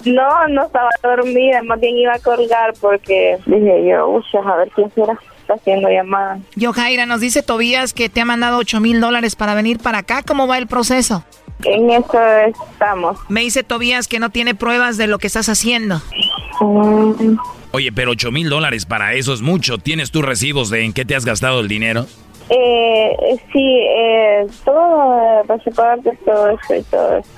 No, no estaba dormida, más bien iba a colgar porque dije yo, uy, a ver quién será está haciendo llamada. Yo, Jaira, nos dice Tobías que te ha mandado 8 mil dólares para venir para acá. ¿Cómo va el proceso? En eso estamos. Me dice Tobías que no tiene pruebas de lo que estás haciendo. Mm. Oye, pero 8 mil dólares para eso es mucho. ¿Tienes tus recibos de en qué te has gastado el dinero? Eh, sí, eh, todo, pasaporte, todo eso y todo eso.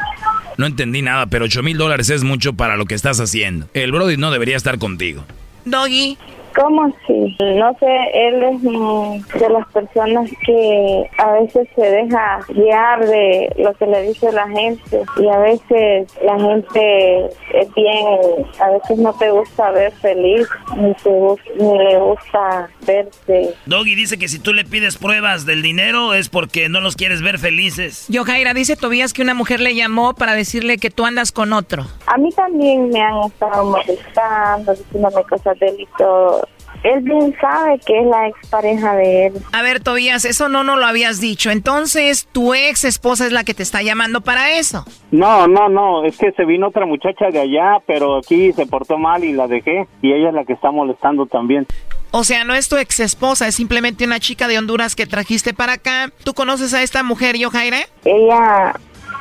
No entendí nada, pero 8 mil dólares es mucho para lo que estás haciendo. El Brody no debería estar contigo. Doggy, ¿Cómo así? No sé, él es mm, de las personas que a veces se deja guiar de lo que le dice la gente y a veces la gente es bien, a veces no te gusta ver feliz ni, te, gus- ni le gusta verte. Doggy dice que si tú le pides pruebas del dinero es porque no los quieres ver felices. Yojaira, dice Tobías que una mujer le llamó para decirle que tú andas con otro. A mí también me han estado molestando, diciéndome cosas de él y todo. Él bien sabe que es la expareja de él. A ver, Tobías, eso no nos lo habías dicho. Entonces, tu ex esposa es la que te está llamando para eso. No, no, no, es que se vino otra muchacha de allá, pero aquí se portó mal y la dejé y ella es la que está molestando también. O sea, no es tu ex esposa, es simplemente una chica de Honduras que trajiste para acá. ¿Tú conoces a esta mujer, Yojaira? Ella,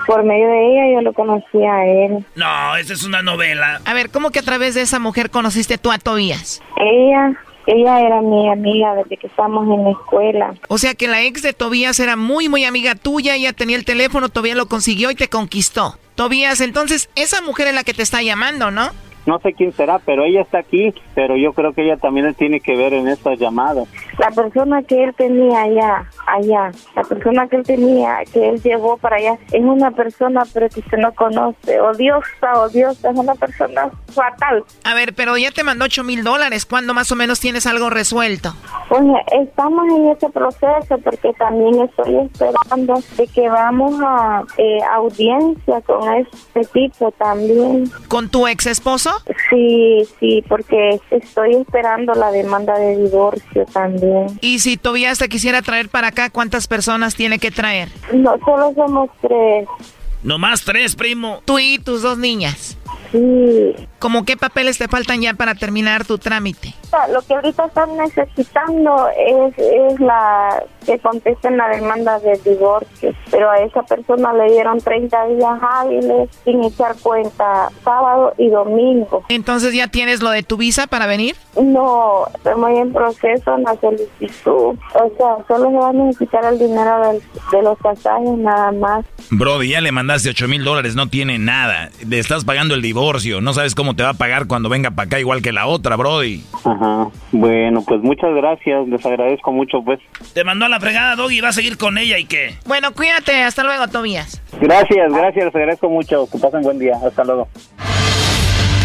por medio de ella, yo lo conocí a él. No, esa es una novela. A ver, ¿cómo que a través de esa mujer conociste tú a Tobías? Ella, ella era mi amiga desde que estábamos en la escuela. O sea que la ex de Tobías era muy, muy amiga tuya, ella tenía el teléfono, Tobías lo consiguió y te conquistó. Tobías, entonces esa mujer es la que te está llamando, ¿no? No sé quién será, pero ella está aquí, pero yo creo que ella también tiene que ver en estas llamadas. La persona que él tenía allá, allá, la persona que él tenía, que él llevó para allá, es una persona pero que usted no conoce, odiosa, odiosa, es una persona fatal. A ver, pero ya te mandó 8 mil dólares, ¿cuándo más o menos tienes algo resuelto? Pues estamos en ese proceso porque también estoy esperando de que vamos a eh, audiencia con este tipo también. ¿Con tu ex esposo? Sí, sí, porque estoy esperando la demanda de divorcio también. Y si Tobías te quisiera traer para acá, ¿cuántas personas tiene que traer? No, solo somos tres. Nomás tres, primo. Tú y tus dos niñas. Sí. ¿Cómo qué papeles te faltan ya para terminar tu trámite? Lo que ahorita están necesitando es, es la que contesten la demanda de divorcio, pero a esa persona le dieron 30 días hábiles sin echar cuenta sábado y domingo. Entonces ya tienes lo de tu visa para venir? No, estoy en proceso en la solicitud. O sea, solo se va a necesitar el dinero del- de los pasajes nada más. Brody, ya le mandaste 8 mil dólares, no tiene nada. Le estás pagando el divorcio. No sabes cómo te va a pagar cuando venga para acá igual que la otra, Brody. Ajá. Bueno, pues muchas gracias, les agradezco mucho, pues. Te mandó a la fregada, Doggy, va a seguir con ella y qué. Bueno, cuídate, hasta luego, Tobías. Gracias, gracias, les agradezco mucho. Que pasen buen día. Hasta luego.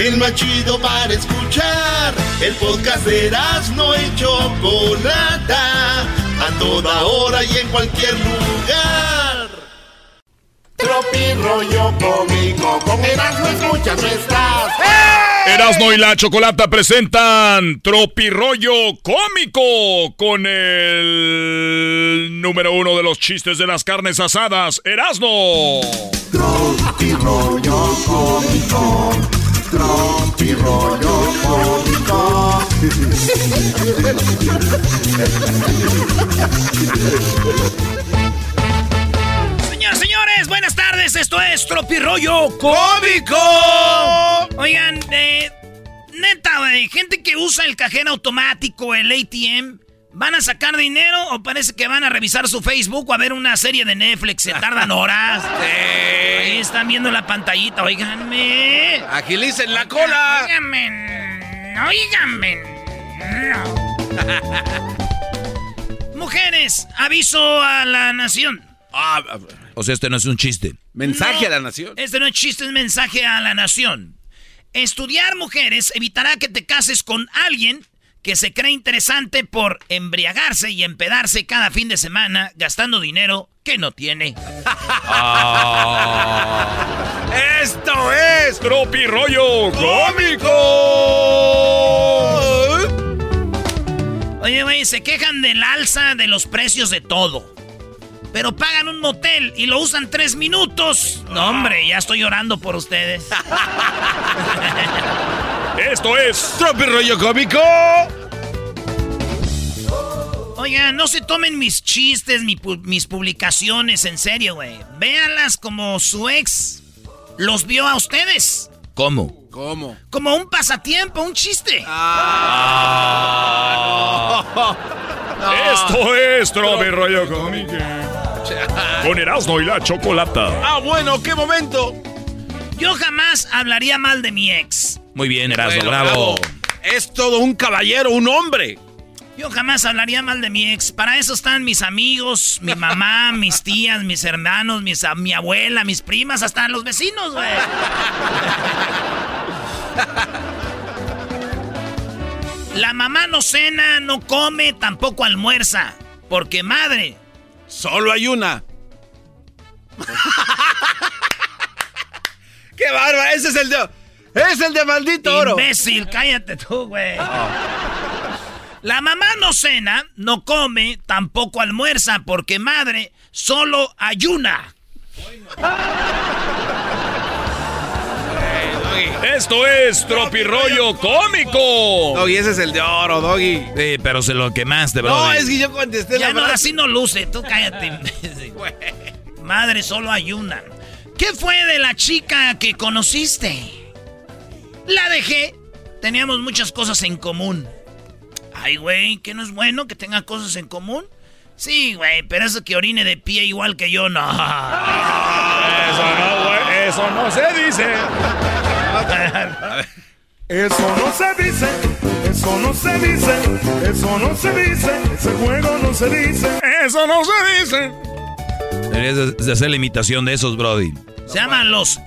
El más chido para escuchar. El podcast de no y Chocolata. A toda hora y en cualquier lugar. Tropi rollo cómico. Con Erasmo escuchas no estás. Erasno y la Chocolata presentan Tropirollo Cómico con el número uno de los chistes de las carnes asadas, Erasno. Tropirollo cómico. Tropirollo cómico. Señoras, señores, buenas tardes. Esto es Tropirollo Cómico. Oigan, eh, neta, güey, gente que usa el cajero automático, el ATM, ¿van a sacar dinero o parece que van a revisar su Facebook o a ver una serie de Netflix? Se tardan horas. Ahí están viendo la pantallita, oiganme. Agilicen la cola. Óiganme. No. Mujeres, aviso a la nación. Ah, o sea, este no es un chiste. Mensaje No, a la nación. Este no es chiste, es mensaje a la nación. Estudiar mujeres evitará que te cases con alguien que se cree interesante por embriagarse y empedarse cada fin de semana gastando dinero que no tiene. Esto es Tropirollo Cómico. Oye, güey, se quejan del alza de los precios de todo. Pero pagan un motel y lo usan tres minutos. No, hombre, ya estoy llorando por ustedes. Esto es Tropirollo Cómico. Oigan, no se tomen mis chistes, mi pu- mis publicaciones en serio, güey. Véanlas como su ex los vio a ustedes. ¿Cómo? ¿Cómo? Como un pasatiempo, un chiste. Esto es Tropi Rollo Cómico. Con Erasmo y la Chocolata. Ah, bueno, qué momento. Yo jamás hablaría mal de mi ex. Muy bien, Erasmo, Bueno, bravo. Es todo un caballero, un hombre. Yo jamás hablaría mal de mi ex. Para eso están mis amigos, mi mamá, mis tías, mis hermanos, mis, a- mi abuela, mis primas, hasta los vecinos, güey. La mamá no cena, no come, tampoco almuerza. Porque madre. Solo hay una. ¡Qué bárbaro! Ese es el de. ¡Es el de maldito oro! Imbécil, cállate tú, güey. La mamá no cena, no come, tampoco almuerza, porque madre solo ayuna. Esto es Tropi Rollo Cómico. Doggy, ese es el de oro, Doggy. Sí, pero se lo quemaste, bro. No, es que yo contesté Ya la no, así no luce, tú cállate. imbécil. Madre solo ayuna. ¿Qué fue de la chica que conociste? La dejé. Teníamos muchas cosas en común. Ay, güey, ¿que no es bueno que tenga cosas en común? Sí, güey, pero eso que orine de pie igual que yo, no. Eso no, güey, eso no se dice. Eso no se dice, eso no se dice, eso no se dice, ese juego no se dice. Eso no se dice. Deberías de- hacer la imitación de esos, Brody. Se llaman los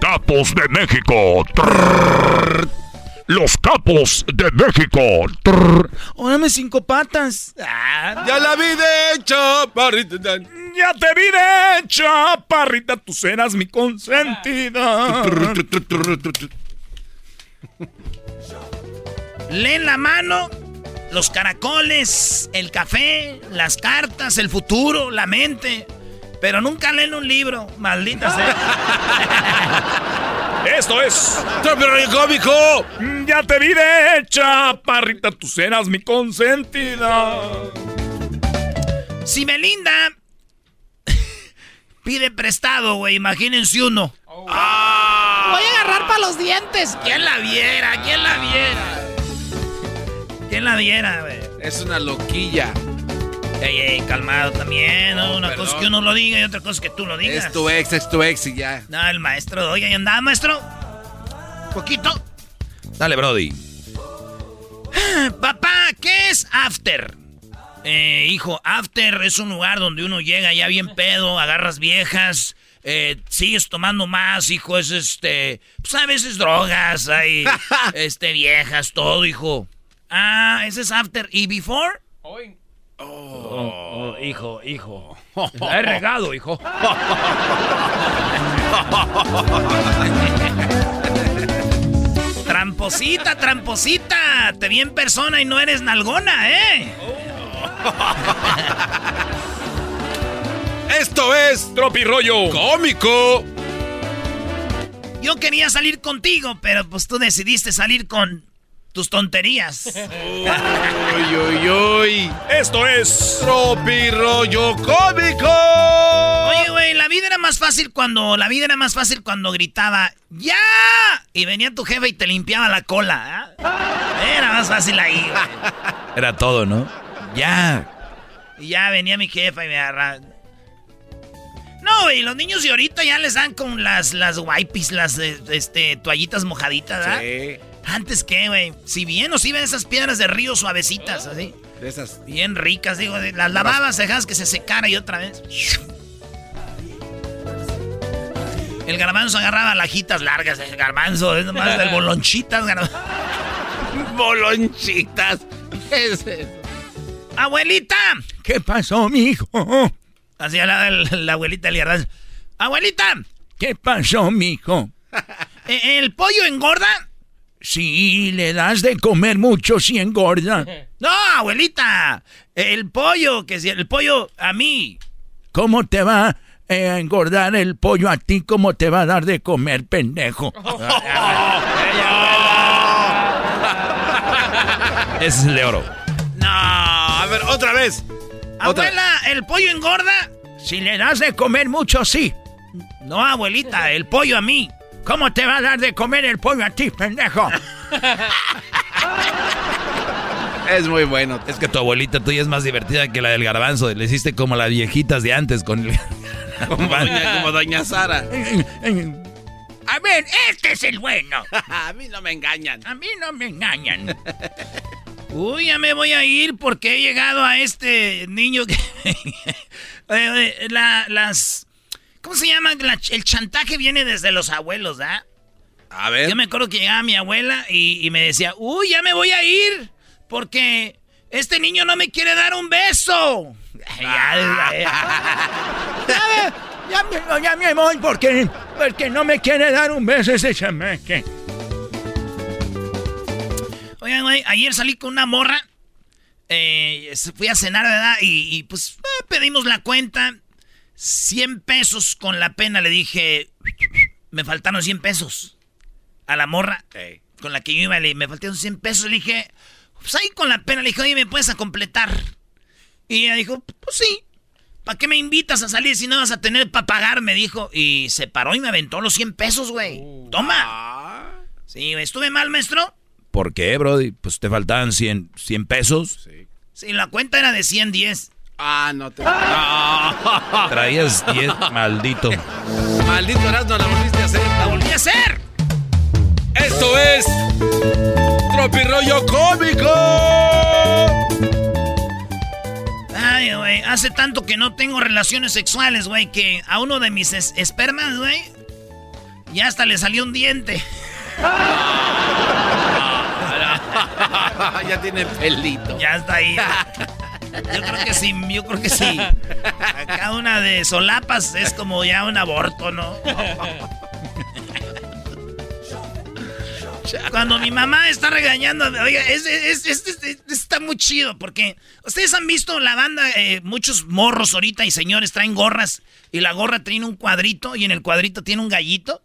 Capos de México. Trrr. Los capos de México. Trrr. Órame cinco patas. Ah, Ya la vi de chaparrita. Ya te vi de chaparrita, tú serás mi consentida. Leen la mano, los caracoles, el café, las cartas, el futuro, la mente. Pero nunca leen un libro, maldita sea. Esto es Tropi Rollo Cómico. Ya te vi de chaparrita, tú serás mi consentida. Si Belinda pide prestado, güey, imagínense uno. Voy a agarrar para los dientes. ¿Quién la viera? ¿Quién la viera? ¿Quién la viera, güey? Es una loquilla. Ey, ey, calmado también, ¿no? Una perdón. cosa es que uno lo diga y otra cosa es que tú lo digas. Es tu ex, es tu ex y ya. No, el maestro, oye, ¿y andaba, maestro? Poquito. Dale, Brody. Papá, ¿qué es after? Eh, hijo, after es un lugar donde uno llega ya bien pedo, agarras viejas, eh, sigues tomando más, hijo, es este, pues a veces drogas, hay, este, viejas, todo, hijo. Ah, ese es after. ¿Y before? Oh, hijo, hijo. La he regado, hijo. Tramposita, tramposita. Te vi en persona y no eres nalgona, ¿eh? Esto es Tropi Rollo Cómico. Yo quería salir contigo, pero pues tú decidiste salir con tus tonterías. Uy, uy, uy. Esto es Tropi Rollo Cómico. Oye, güey, la vida era más fácil cuando. La vida era más fácil cuando gritaba ¡Ya! Y venía tu jefe y te limpiaba la cola. ¿ah? Era más fácil ahí, güey. Era todo, ¿no? Ya. Y ya venía mi jefa y me agarraba. No, güey, los niños de ahorita ya les dan con las, las wipes, las eh, este, toallitas mojaditas, ¿verdad? Sí. Antes que, güey, si bien nos iban esas piedras de río suavecitas, así. De esas. Bien ricas, digo, de- las lavabas, dejabas que se secara y otra vez. El garbanzo agarraba lajitas largas, el garbanzo, es nomás del bolonchitas, garbanzo. Bolonchitas. ¿Qué es eso? ¡Abuelita! ¿Qué pasó, mijo? Así hablaba el- la abuelita del garbanzo. ¡Abuelita! ¿Qué pasó, mijo? ¿E- ¿El pollo engorda? Sí, le das de comer mucho si engorda. No, abuelita. El pollo, que si el pollo a mí. ¿Cómo te va eh, a engordar el pollo a ti? ¿Cómo te va a dar de comer, pendejo? Ese es el de oro. No, a ver, otra vez. Abuela, ¿el pollo engorda? Si le das de comer mucho, sí. No, abuelita, el pollo a mí. ¿Cómo te va a dar de comer el pollo a ti, pendejo? Es muy bueno. Es que tu abuelita tuya es más divertida que la del garbanzo. Le hiciste como las viejitas de antes con el... como, doña, como doña Sara. A ver, este es el bueno. a mí no me engañan. A mí no me engañan. Uy, ya me voy a ir porque he llegado a este niño que... Eh, la, las... ¿Cómo se llama? el chantaje viene desde los abuelos, ¿ah? A ver. Yo me acuerdo que llegaba mi abuela y, y me decía, uy, ya me voy a ir porque este niño no me quiere dar un beso. ya, ya, me, ya me voy porque, porque no me quiere dar un beso ese chameque. Oigan, güey, ayer salí con una morra. Eh, fui a cenar, ¿verdad? Y, pues eh, pedimos la cuenta. 100 pesos con la pena. Le dije, me faltaron 100 pesos. A la morra con la que yo iba, le, me faltaron 100 pesos. Le dije, pues ahí con la pena le dije, oye, ¿me puedes a completar? Y ella dijo, pues sí. ¿Para qué me invitas a salir si no vas a tener para pagar? Me dijo. Y se paró y me aventó los 100 pesos, güey. Toma. Ah. Sí, ¿estuve mal, maestro? ¿Por qué, Brody? Pues te faltaban 100, 100 pesos. Sí. Sí, la cuenta era de 110. Ah, no te... Traías 10, maldito. Maldito Erasmo, la volviste a hacer. ¡La volví a hacer! Esto es... Tropirollo Cómico. Ay, güey, hace tanto que no tengo relaciones sexuales, güey, que a uno de mis espermas, güey, ya hasta le salió un diente. ya tiene pelito. Ya está ahí. Yo creo que sí, yo creo que sí. Cada una de solapas es como ya un aborto, ¿no? Cuando mi mamá está regañando, oiga, es, está muy chido porque ustedes han visto la banda, eh, muchos morros ahorita y señores traen gorras y la gorra tiene un cuadrito y en el cuadrito tiene un gallito.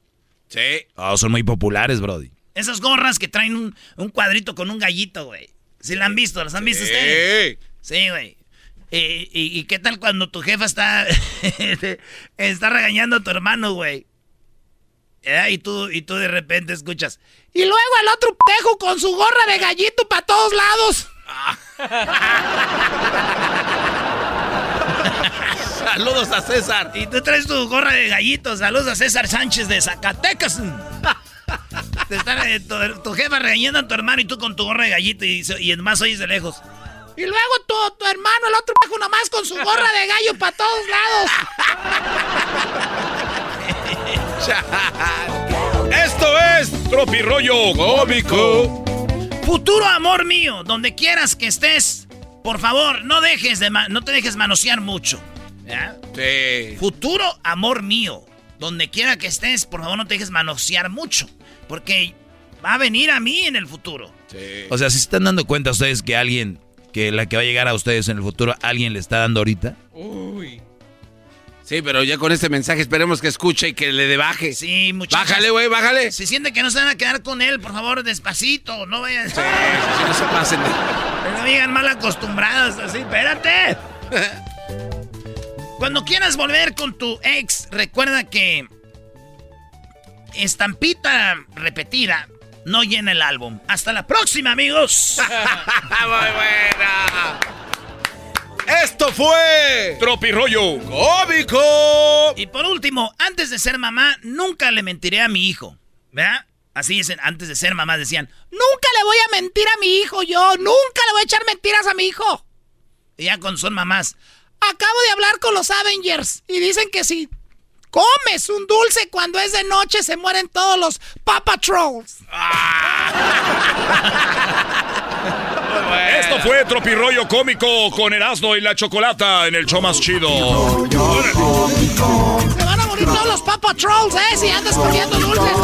Sí. Oh, son muy populares, Brody. Esas gorras que traen un, cuadrito con un gallito, güey. ¿Sí la han visto? ¿Las han visto ustedes? Sí, güey. ¿Y, qué tal cuando tu jefa está, está regañando a tu hermano, güey? Y, tú, y tú de repente escuchas. Y luego el otro pejo con su gorra de gallito para todos lados. Saludos a César. Y tú traes tu gorra de gallito. Saludos a César Sánchez de Zacatecas. Te está, eh, tu, jefa regañando a tu hermano y tú con tu gorra de gallito y, y además oyes de lejos. Y luego tu, tu hermano, el otro pejo nomás con su gorra de gallo para todos lados. Esto es Tropirollo Cómico. Futuro amor mío, donde quieras que estés, por favor, no dejes de no te dejes manosear mucho. Sí. Futuro amor mío, donde quiera que estés, por favor, no te dejes manosear mucho, porque va a venir a mí en el futuro. Sí. O sea, si se están dando cuenta ustedes que alguien que la que va a llegar a ustedes en el futuro, alguien le está dando ahorita. Uy. Sí, pero ya con este mensaje esperemos que escuche y que le debaje. Sí, muchachos. Bájale, güey, bájale. Si siente que no se van a quedar con él, por favor, despacito, no vayan. Sí, no se pasen. No digan mal acostumbrados, así, espérate. Cuando quieras volver con tu ex, recuerda que estampita repetida no llena el álbum. Hasta la próxima, amigos. Muy buena. Esto fue Tropirollo Cómico. Y por último, antes de ser mamá, nunca le mentiré a mi hijo. ¿Verdad? Así dicen, antes de ser mamá decían, nunca le voy a mentir a mi hijo yo, nunca le voy a echar mentiras a mi hijo. Y ya con son mamás, acabo de hablar con los Avengers y dicen que sí comes un dulce cuando es de noche se mueren todos los Papa Trolls. Esto fue Tropirollo Cómico con Erasmo y la Chocolata en el show más chido. Se van a morir todos los Papa Trolls, ¿eh? Si andas comiendo dulces.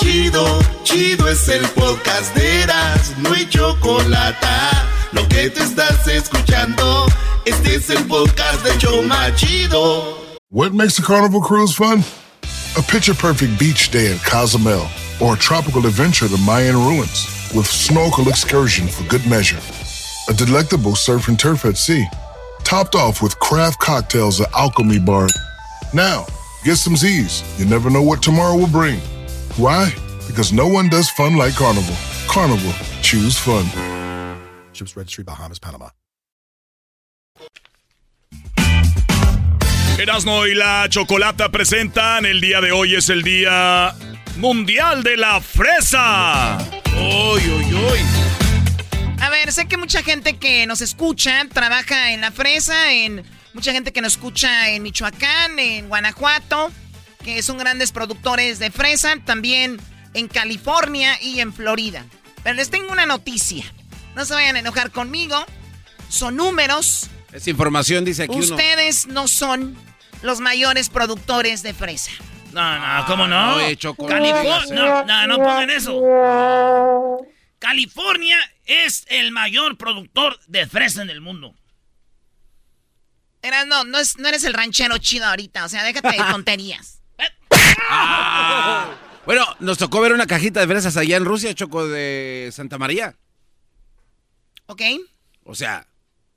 Chido, chido es el podcast de Eras, no hay chocolate lo que te estás escuchando, este es el podcast de Choma Chido. What makes a carnival cruise fun? A picture perfect beach day in Cozumel or a tropical adventure to Mayan ruins with snorkel excursion for good measure. A delectable surf and turf at sea, topped off with craft cocktails at Alchemy Bar. Now, get some Z's. You never know what tomorrow will bring. Why? Because no one does fun like Carnival. Carnival, choose fun. Ships Registry, Bahamas, Panama. Erasmo y la Chocolata presentan el día de hoy es el día mundial de la fresa. Uy, uy, uy. A ver, sé que mucha gente que nos escucha trabaja en la fresa, en mucha gente que nos escucha en Michoacán, en Guanajuato, que son grandes productores de fresa, también en California y en Florida. Pero les tengo una noticia. No se vayan a enojar conmigo. Son números. Es información, dice aquí uno. Ustedes no son los mayores productores de fresa. No, no, ¿cómo no? Oye, Choco. California. No, no, no pongan eso. California es el mayor productor de fresa en el mundo. Eras, no, no, es- no eres el ranchero chido ahorita. O sea, déjate de tonterías. Ah. Bueno, nos tocó ver una cajita de fresas allá en Rusia, Choco, de Santa María. ¿Ok? O sea,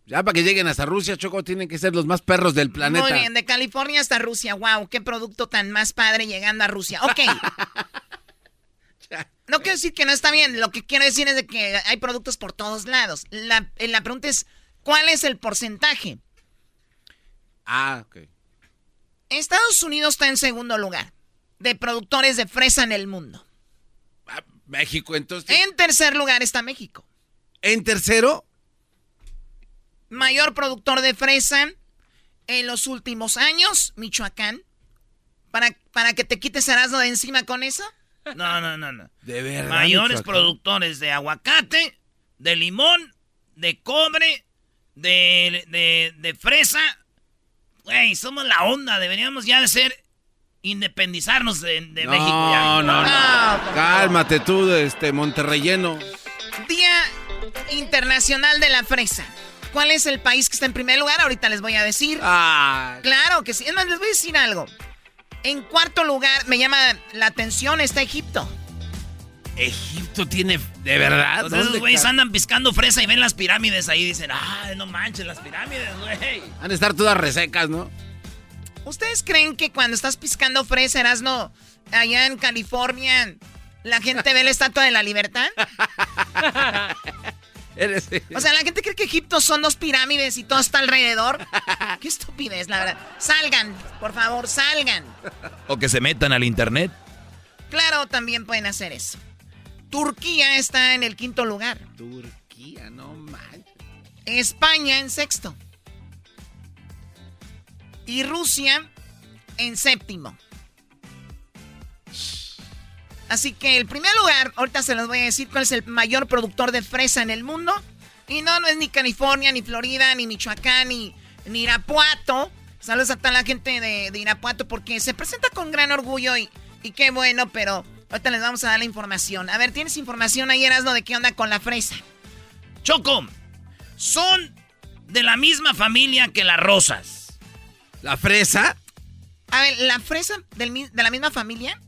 ya para que lleguen hasta Rusia, Choco, tienen que ser los más perros del planeta. Muy bien, de California hasta Rusia. Wow, qué producto tan más padre llegando a Rusia. Ok. No quiero decir que no está bien. Lo que quiero decir es de que hay productos por todos lados. La, eh, la pregunta es, ¿cuál es el porcentaje? Ah, ok. Estados Unidos está en segundo lugar de productores de fresa en el mundo. México, entonces. En tercer lugar está México. ¿En tercero? Mayor productor de fresa en los últimos años, Michoacán. ¿Para, para que te quites Erasmo de encima con eso? No, no, no, no. De verdad. Mayores Michoacán. productores de aguacate, de limón, de cobre, de, de, de fresa. Güey, somos la onda. Deberíamos ya de ser independizarnos de, de no, México. Ya. no, no, Ah, Cálmate tú, este Monterreyeno. Día Internacional de la Fresa. ¿Cuál es el país que está en primer lugar? Ahorita les voy a decir. Ah. Claro que sí. Es más, les voy a decir algo. En cuarto lugar, me llama la atención, está Egipto. Egipto tiene. ¿De verdad? Entonces esos ¿Dónde güeyes andan piscando fresa y ven las pirámides ahí y dicen, ah, no manches, las pirámides, güey. Han de estar todas resecas, ¿no? ¿Ustedes creen que cuando estás piscando fresa, Erasno, allá en California, la gente ve la Estatua de la Libertad? Eres- O sea, la gente cree que Egipto son dos pirámides y todo está alrededor. Qué estupidez, la verdad. Salgan, por favor, salgan. O que se metan al internet. Claro, también pueden hacer eso. Turquía está en el quinto lugar. Turquía, no manches. España en sexto. Y Rusia en séptimo. Así que el primer lugar, ahorita se los voy a decir cuál es el mayor productor de fresa en el mundo. Y no, no es ni California, ni Florida, ni Michoacán, ni, ni Irapuato. Saludos a toda la gente de, de Irapuato porque se presenta con gran orgullo y, y qué bueno, pero ahorita les vamos a dar la información. A ver, ¿tienes información ahí, Erasmo, de qué onda con la fresa? Choco, son de la misma familia que las rosas. ¿La fresa? A ver, ¿la fresa del de la misma familia?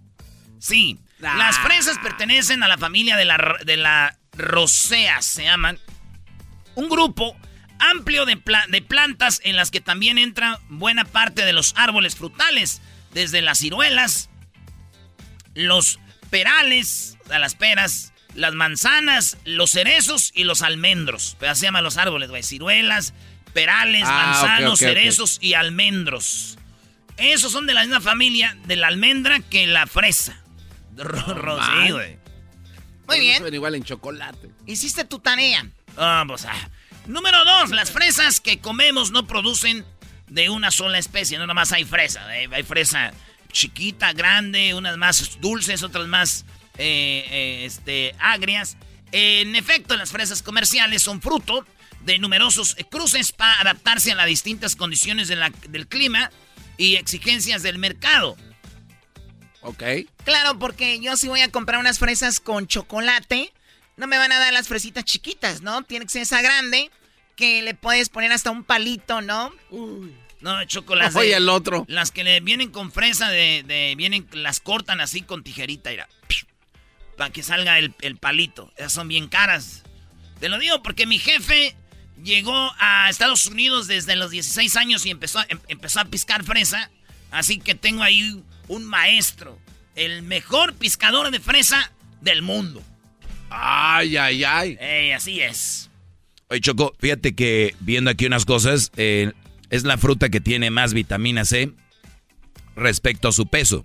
Sí, Ah. las fresas pertenecen a la familia de la, de la roseas, se llaman. Un grupo amplio de, pla- de plantas en las que también entra buena parte de los árboles frutales, desde las ciruelas, los perales, a las peras, las manzanas, los cerezos y los almendros. Pero así se llaman los árboles, güey. Ciruelas, perales, Ah, manzanos, cerezos y almendros. Esos son de la misma familia de la almendra que la fresa. Ro- ro- sí, man. güey. Muy bien. Saben igual en chocolate. Hiciste tu tarea. Vamos a. Número dos, las fresas que comemos no producen de una sola especie, no nomás hay fresa. eh, Hay fresa chiquita, grande, unas más dulces, otras más eh, eh, este, agrias. En efecto, las fresas comerciales son fruto de numerosos cruces para adaptarse a las distintas condiciones de la- del clima y exigencias del mercado. Ok. Claro, porque yo si voy a comprar unas fresas con chocolate, no me van a dar las fresitas chiquitas, ¿no? Tiene que ser esa grande que le puedes poner hasta un palito, ¿no? No, chocolate. Oye, el otro. Las que le vienen con fresa de, de- vienen, las cortan así con tijerita, mira. para que salga el, el palito. Esas son bien caras. Te lo digo porque mi jefe llegó a Estados Unidos desde los 16 años y empezó, a- em- empezó a piscar fresa. Así que tengo ahí un maestro, el mejor piscador de fresa del mundo. Ay, ay, ay. Ey, así es. Oye, Choco, fíjate que viendo aquí unas cosas, eh, es la fruta que tiene más vitamina C respecto a su peso.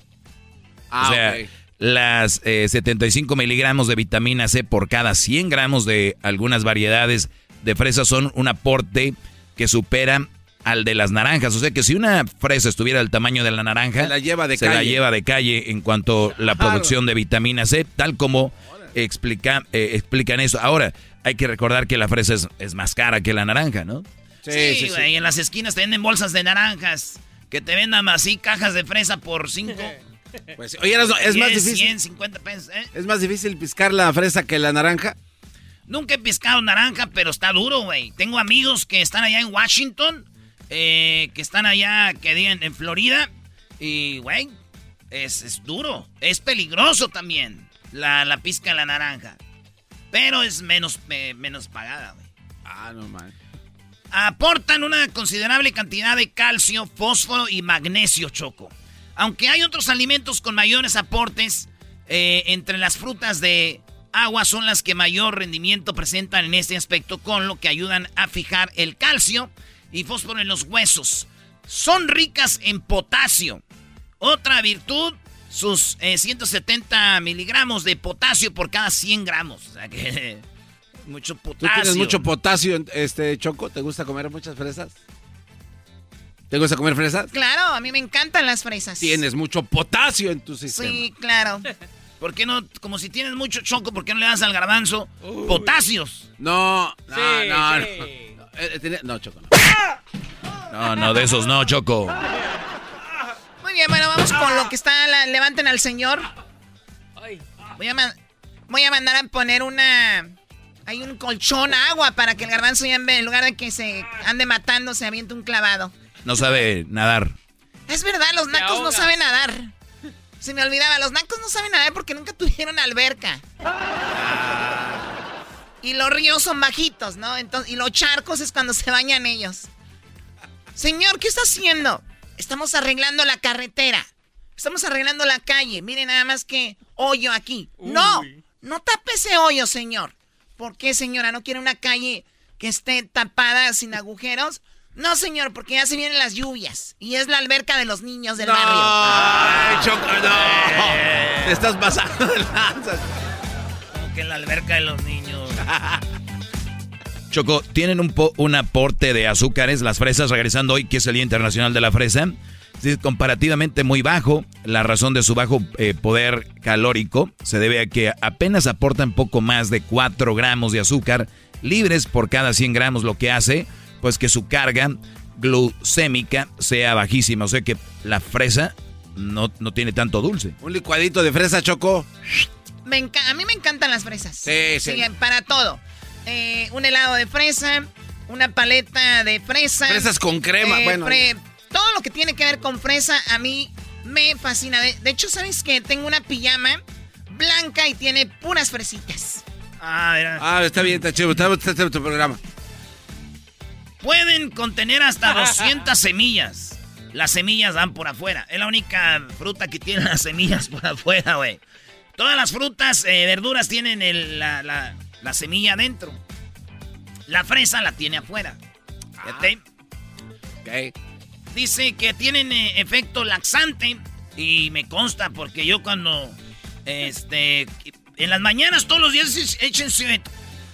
Ah, o sea, ok. las eh, 75 miligramos de vitamina C por cada 100 gramos de algunas variedades de fresas son un aporte que supera al de las naranjas. O sea que si una fresa estuviera del tamaño de la naranja, Se la lleva de se la calle. lleva de calle en cuanto a la producción de vitamina C, tal como explica, eh, explican eso. Ahora, hay que recordar que la fresa es, es más cara que la naranja, ¿no? Sí, güey, en las esquinas te venden bolsas de naranjas. Que te vendan así cajas de fresa por 5. Pues, oye, es más difícil. 100, 50 pesos, ¿eh? ¿Es más difícil piscar la fresa que la naranja? Nunca he piscado naranja, pero está duro, güey. Tengo amigos que están allá en Washington, eh, que están allá, que digan, en Florida. Y, güey, es, es duro. Es peligroso también la, la pizca de la naranja. Pero es menos, eh, menos pagada, güey. Ah, no man. Aportan una considerable cantidad de calcio, fósforo y magnesio, choco. Aunque hay otros alimentos con mayores aportes, eh, entre las frutas de agua son las que mayor rendimiento presentan en este aspecto, con lo que ayudan a fijar el calcio y fósforo en los huesos. Son ricas en potasio. Otra virtud, sus eh, 170 miligramos de potasio por cada 100 gramos. O sea que mucho ¿Tú potasio. tienes mucho potasio, en- este Choco? ¿Te gusta comer muchas fresas? ¿Te gusta comer fresas? Claro, a mí me encantan las fresas. Tienes mucho potasio en tu sistema. Sí, claro. ¿Por qué no, como si tienes mucho choco, por qué no le das al garbanzo potasios? No, no, Sí, no, sí. no. Eh, tenía- no, Choco, no. No, no, de esos no, Choco. Muy bien, bueno, vamos con lo que está. la- levanten al señor. Voy a, man- voy a mandar a poner una. Hay un colchón agua para que el garbanzo ya en vez- en lugar de que se ande matando, se aviente un clavado. No sabe nadar. Es verdad, los nacos no saben nadar. Se me olvidaba, los nacos no saben nadar porque nunca tuvieron alberca. Y los ríos son bajitos, ¿no? Entonces, y los charcos es cuando se bañan ellos. Señor, ¿qué está haciendo? Estamos arreglando la carretera. Estamos arreglando la calle. Miren nada más que hoyo aquí. No, no tape ese hoyo, señor. ¿Por qué, señora? ¿No quiere una calle que esté tapada sin agujeros? No, señor, porque ya se vienen las lluvias. Y es la alberca de los niños del barrio. Ay, Choco, no. Te estás pasando de lanzas. Como que en la alberca de los niños. Choco, tienen un, un aporte de azúcares, las fresas, regresando hoy, que es el Día Internacional de la Fresa, es comparativamente muy bajo. La razón de su bajo eh, poder calórico se debe a que apenas aportan poco más de 4 gramos de azúcar libres por cada 100 gramos, lo que hace pues que su carga glucémica sea bajísima. O sea que la fresa no, no tiene tanto dulce. Un licuadito de fresa, Choco. Me a mí me encantan las fresas. Sí, sí. para todo. Eh, un helado de fresa, una paleta de fresa. Fresas con crema, bueno. Todo lo que tiene que ver con fresa a mí me fascina. De, de hecho, ¿sabes que Tengo una pijama blanca y tiene puras fresitas. Ah, mira. Ah, está bien, está chido. Está, está tu programa. Pueden contener hasta 200 semillas. Las semillas dan por afuera. Es la única fruta que tiene las semillas por afuera, güey. Todas las frutas, eh, verduras tienen el- la, la- la semilla adentro. La fresa la tiene afuera. Ok. Dice que tienen eh, efecto laxante. Y me consta porque yo cuando... Este... En las mañanas todos los días échense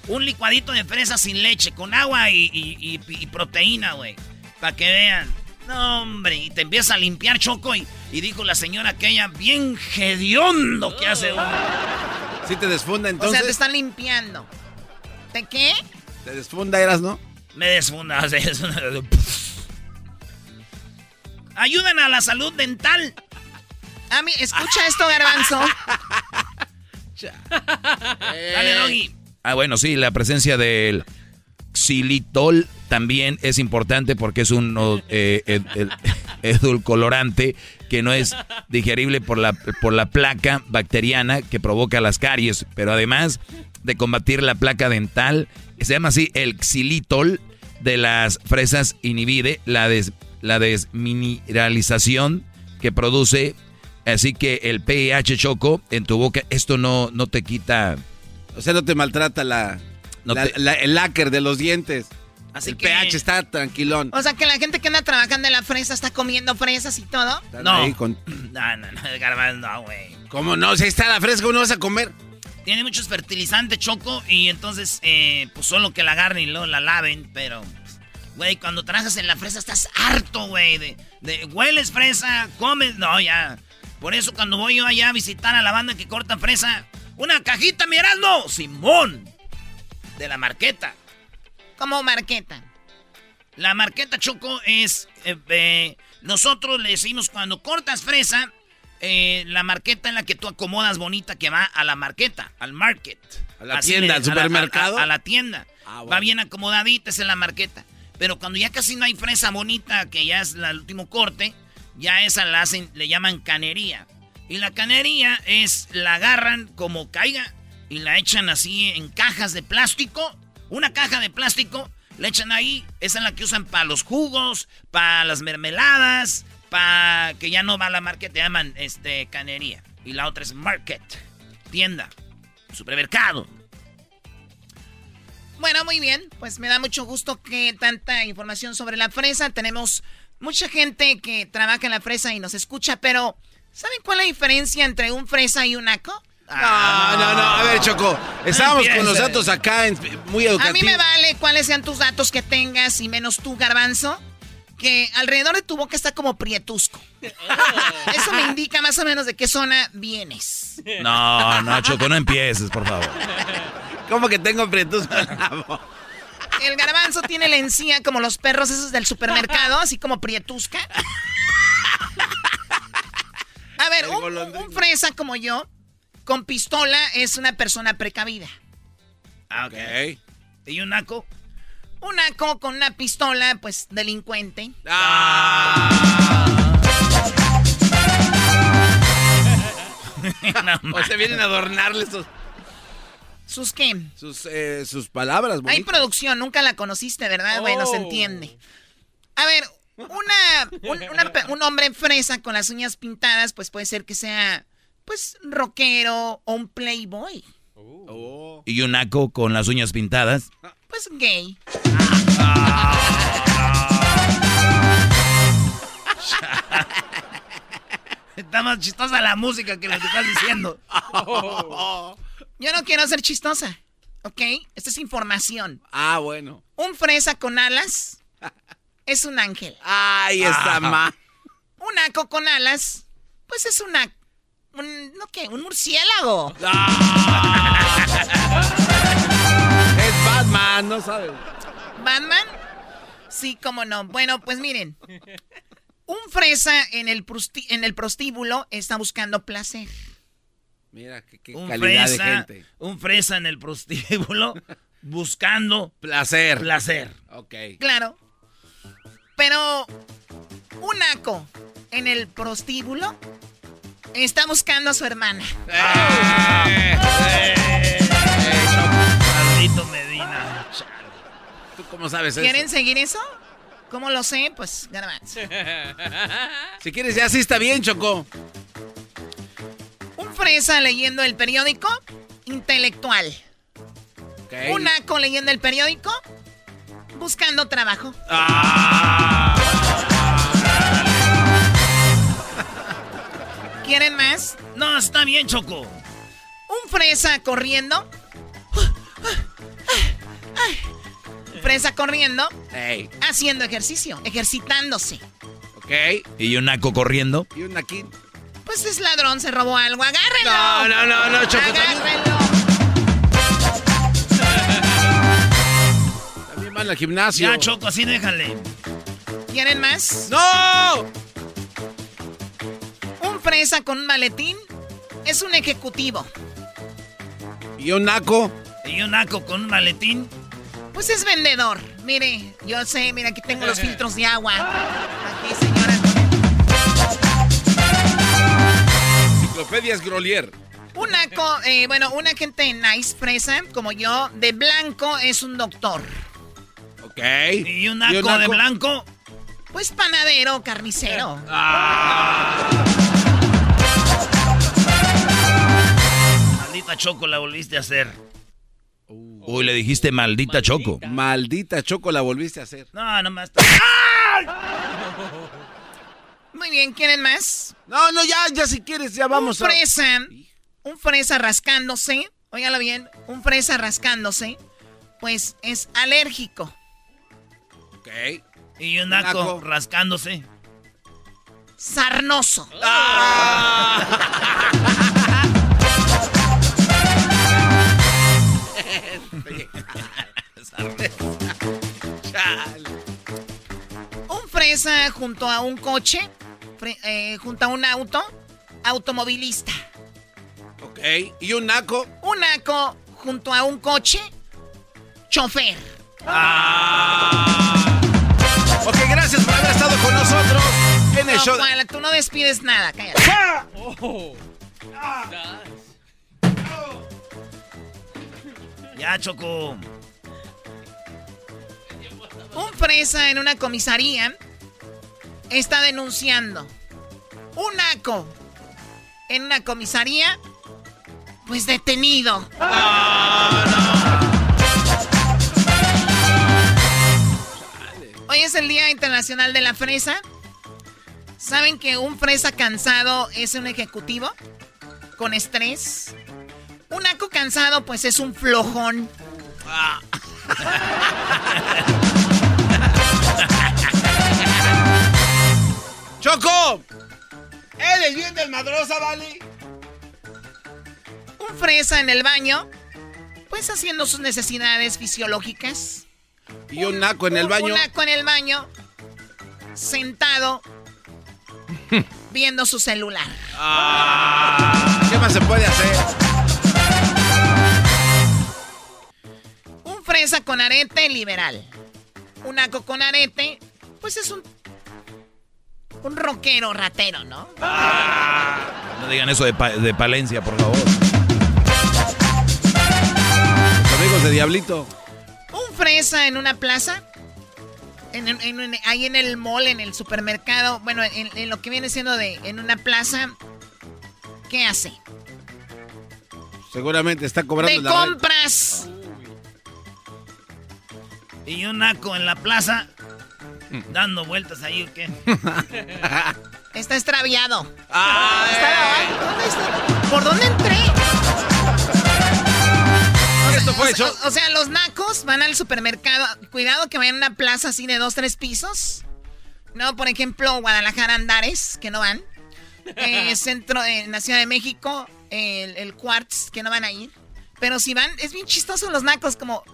un licuadito de fresa sin leche, con agua y, y- y- y proteína, güey. Para que vean. No, hombre, y te empieza a limpiar choco y, y dijo la señora aquella, bien hediondo que hace uno. Sí te desfunda O entonces. sea, te están limpiando. ¿De qué? Te desfunda, eras, ¿no? Me desfunda. o sea, es una- Ayudan a la salud dental. A mí, escucha esto, garbanzo. Dale, Doggy. Ah, bueno, sí, la presencia del xilitol también es importante porque es uno... eh, edulcolorante que no es digerible por la, por la placa bacteriana que provoca las caries, pero además de combatir la placa dental, se llama así el xilitol de las fresas inhibide la, des, la desmineralización que produce, así que el pH choco en tu boca, esto no, no te quita... O sea, no te maltrata la, el láquer de los dientes. Así el que- pH está tranquilón. O sea, que la gente que anda trabajando en la fresa está comiendo fresas y todo. No. Con- No, no, no, garbanzo no, güey. ¿Cómo no? Si está la fresca, ¿cómo no vas a comer? Tiene muchos fertilizantes, Choco, y entonces, eh, pues solo que la agarren y luego la laven, pero, güey, cuando trabajas en la fresa estás harto, güey, de, de hueles fresa, comes, no, ya. Por eso cuando voy yo allá a visitar a la banda que corta fresa, una cajita, mirando, Simón, de la marqueta. Como marqueta. La marqueta choco es. eh, eh, nosotros le decimos cuando cortas fresa, eh, la marqueta en la que tú acomodas bonita que va a la marqueta, al market. A la Así tienda, le- al a la- supermercado. A, a la tienda. Ah, Va bien acomodadita, es la marqueta. Pero cuando ya casi no hay fresa bonita, que ya es la- el último corte, ya esa la hacen, le llaman canería. Y la canería es, la agarran como caiga y la echan así en cajas de plástico. Una caja de plástico, la echan ahí. Esa es la que usan para los jugos, para las mermeladas, para que ya no va a la market, te llaman este, canería. Y la otra es market, tienda, supermercado. Bueno, muy bien. Pues me da mucho gusto que tanta información sobre la fresa. Tenemos mucha gente que trabaja en la fresa y nos escucha, pero ¿saben cuál es la diferencia entre un fresa y un naco? No, no, no. A ver, Choco. Estábamos con los datos acá en- muy A mí educativos. me vale cuáles sean tus datos que tengas y menos tú, garbanzo. Que alrededor de tu boca está como prietusco. Eso me indica más o menos de qué zona vienes. No, no, Choco, no empieces, por favor. ¿Cómo que tengo prietos El garbanzo tiene la encía como los perros esos del supermercado, así como prietusca. A ver, un, un fresa como yo, con pistola, es una persona precavida. Ah, ok. ¿Y un naco? Un naco con una pistola, pues delincuente. o se vienen a adornarle sus, ¿Sus qué? sus, eh, sus palabras. Hay bonitas. producción, nunca la conociste, ¿verdad? Bueno, se Oh. entiende. A ver, una, un, una pe- un hombre fresa con las uñas pintadas, pues puede ser que sea, pues, rockero o un playboy. Y un naco con las uñas pintadas. Pues gay. Está más chistosa la música que lo que estás diciendo. Yo no quiero ser chistosa, ¿ok? Esta es información. Ah, bueno. Un fresa con alas es un ángel. Ay, esa Ah. ma. Un naco con alas, pues es una... Un, ¿No qué? Un murciélago. Es Batman, no sabes. ¿Batman? Sí, cómo no. Bueno, pues miren. Un fresa en el, en el prostíbulo está buscando placer. Mira, qué, qué Un calidad fresa, de gente. un fresa en el prostíbulo buscando Placer. placer. Ok. Claro. Pero un naco en el prostíbulo está buscando a su hermana. Maldito Medina. ¿Tú cómo sabes eso? ¿Quieren seguir eso? ¿Cómo lo sé? Pues garbanzo. Si quieres, ya sí está bien, Choco. Un fresa leyendo el periódico, intelectual. Ok. Un naco leyendo el periódico, buscando trabajo. ¿Quieren más? No, está bien, Choco. Un fresa corriendo. Fresa corriendo, Ey, haciendo ejercicio, ejercitándose. ok. Y un naco corriendo. Y un aquí. Pues es ladrón, se robó algo. ¡Agárrenlo! No, no, no, no, Choco. También, ¡Agárrenlo! también van al gimnasio. Ya, Choco, así déjale. ¿Quieren más? ¡No! con un maletín es un ejecutivo. ¿Y un naco? ¿Y un naco con un maletín? Pues es vendedor. Mire, yo sé, mira, aquí tengo los filtros de agua. Aquí, señora. Enciclopedias Grolier. Un naco, eh, bueno, una gente nice, presa, como yo, de blanco es un doctor. Ok. ¿Y un naco, de blanco? Pues panadero, carnicero. Ah. Maldita Choco la volviste a hacer. Uy, le dijiste maldita Choco. Maldita Choco la volviste a hacer. No, nomás. Muy bien, ¿quieren más? No, no, ya, ya si quieres, ya vamos un fresa, Un fresa rascándose. Óigalo bien. Un fresa rascándose. Pues es alérgico. Ok. Y un naco, rascándose. Sarnoso. un fresa junto a un coche, eh, junto a un auto, automovilista. Ok. ¿Y un naco? Un naco junto a un coche, chofer. Ah. Ok, gracias por haber estado con nosotros en el no, show. Juan, tú no despides nada, cállate. Ya, Choco. Un fresa en una comisaría está denunciando. Un naco en una comisaría, pues detenido. Hoy es el Día Internacional de la Fresa. ¿Saben que un fresa cansado es un ejecutivo? Con estrés. Un naco cansado, pues es un flojón. ¡Choco! ¡Eres bien del madrosa, vale! Un fresa en el baño, pues haciendo sus necesidades fisiológicas. Y un naco en el baño. Un naco en el baño, sentado, viendo su celular. ¿Qué más se puede hacer? Fresa con arete liberal. Un naco con arete, pues es un. Un rockero ratero, ¿no? No digan eso de, pa- de Palencia, por favor. Amigos de Diablito. Un fresa en una plaza. En, en- en- ahí en el mall, en el supermercado. Bueno, en, en lo que viene siendo de. En una plaza. ¿Qué hace? Seguramente está cobrando De la renta. compras. Y un naco en la plaza. Mm. Dando vueltas ahí, ¿o qué? Está extraviado. Está- ¿Dónde está? ¿Por dónde entré? O sea, Esto fue o hecho. O, sea, los nacos van al supermercado. Cuidado que vayan a una plaza así de dos, tres pisos. No, por ejemplo, Guadalajara Andares, que no van. Eh, centro, en la Ciudad de México, el, el Quartz, que no van a ir. Pero si van, es bien chistoso los nacos, como,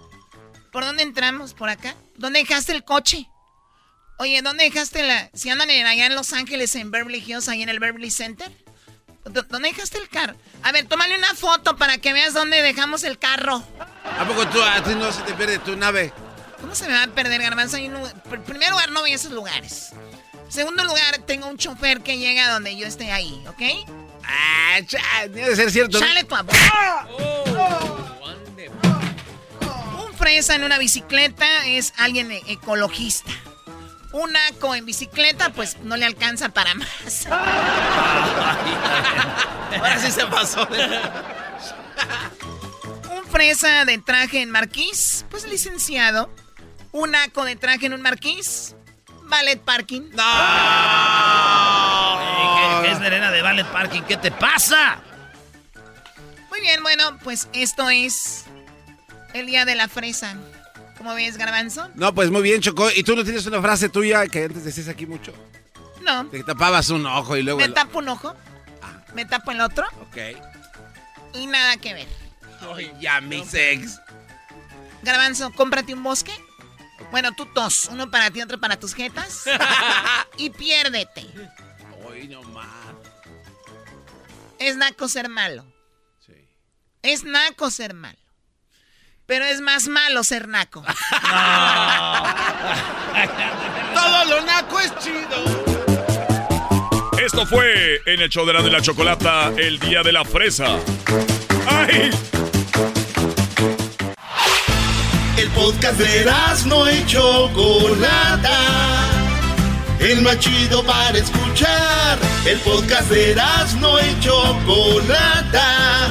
¿por dónde entramos? ¿Por acá? ¿Dónde dejaste el coche? Oye, ¿dónde dejaste la...? Si andan en- allá en Los Ángeles, en Beverly Hills, ahí en el Beverly Center. ¿Dó- ¿Dónde dejaste el carro? A ver, tómale una foto para que veas dónde dejamos el carro. ¿A poco tú, a ti no se te pierde tu nave? ¿Cómo se me va a perder, Garbanzo? En primer lugar, no voy a esos lugares. En segundo lugar, tengo un chofer que llega donde yo esté ahí, ¿ok? Ah, cha, debe ser cierto. Chale tu abuelo. Un fresa en una bicicleta es alguien e- ecologista. Un naco en bicicleta, pues no le alcanza para más. Ahora sí se pasó. Un fresa de traje en marquís, pues licenciado. Un naco de traje en un marquís, ballet parking. Ey, ¿Qué, qué es la arena de Ballet Parking? ¿Qué te pasa? Muy bien, bueno, pues esto es el día de la fresa. ¿Cómo ves, Garbanzo? No, pues muy bien, Choco. ¿Y tú no tienes una frase tuya que antes decías aquí mucho? No. Te tapabas un ojo y luego... Me el- tapo un ojo, me tapo el otro Ok. y nada que ver. Ay, ya, mi sex. Garbanzo, cómprate un bosque. Bueno, tú dos, uno para ti, otro para tus jetas. y piérdete. Hoy no más. Es naco ser malo. Es naco ser malo. Pero es más malo ser naco. Todo lo naco es chido. Esto fue en el show de la de la chocolata el día de la fresa. ¡Ay! El podcast de no y Chocolata. El más chido para escuchar. El podcast de no y Chocolata.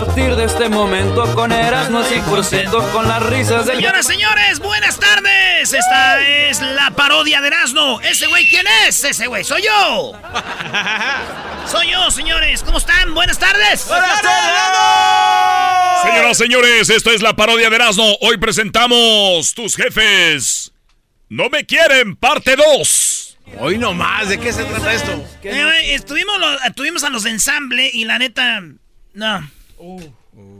Partir de este momento con Erasmo y con las risas de... Señoras, señores, buenas tardes. Esta es la parodia de Erasmo. ¿Ese güey quién es? Ese güey, soy yo. soy yo, señores. ¿Cómo están? Buenas tardes. ¡Buenas tardes! Señoras, señores, esta es la parodia de Erasmo. Hoy presentamos tus jefes. No me quieren, parte 2. Hoy no más, ¿de qué se trata esto? Eh, estuvimos, estuvimos a los de ensamble y la neta, no.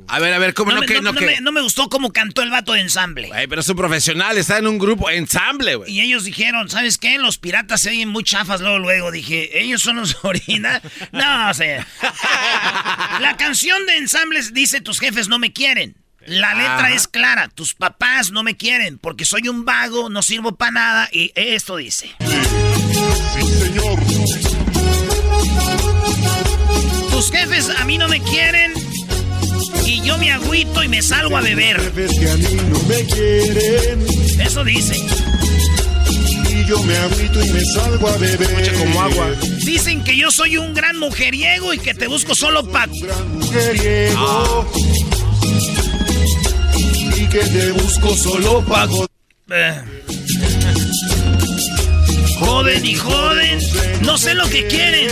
A ver, a ver, ¿cómo no, me, que no, no, que? me, no me gustó cómo cantó el vato de ensamble. Güey, pero es un profesional, está en un grupo ensamble, güey. Y ellos dijeron, ¿sabes qué? Los piratas se oyen muy chafas luego, luego. Dije, ¿ellos son los originales? No, o sea. La canción de ensambles dice, tus jefes no me quieren. La letra Ajá. es clara, tus papás no me quieren porque soy un vago, no sirvo para nada. Y esto dice. Tus jefes a mí no me quieren yo me agüito y me salgo a beber. que a mí no me quieren Eso dice. y yo me agüito y me salgo a beber. como agua. Dicen que yo soy un gran mujeriego y que te busco solo para... Mujeriego. Y que te busco solo pago. Eh. Joden y joden, no sé lo que quieren.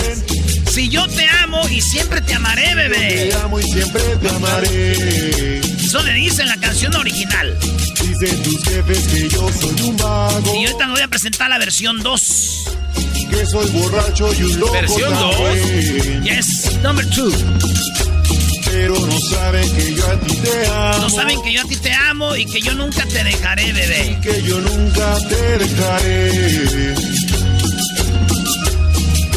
Si yo te amo y siempre te amaré, bebé. Te amo y siempre te amaré. Eso le dice en la canción original. Dicen tus jefes que yo soy un vago. Y ahorita me voy a presentar la versión 2. Que soy borracho y un loco Versión también. Yes, number 2. Pero no saben que yo a ti te amo. No saben que yo a ti te amo y que yo nunca te dejaré, bebé. Que yo nunca te dejaré.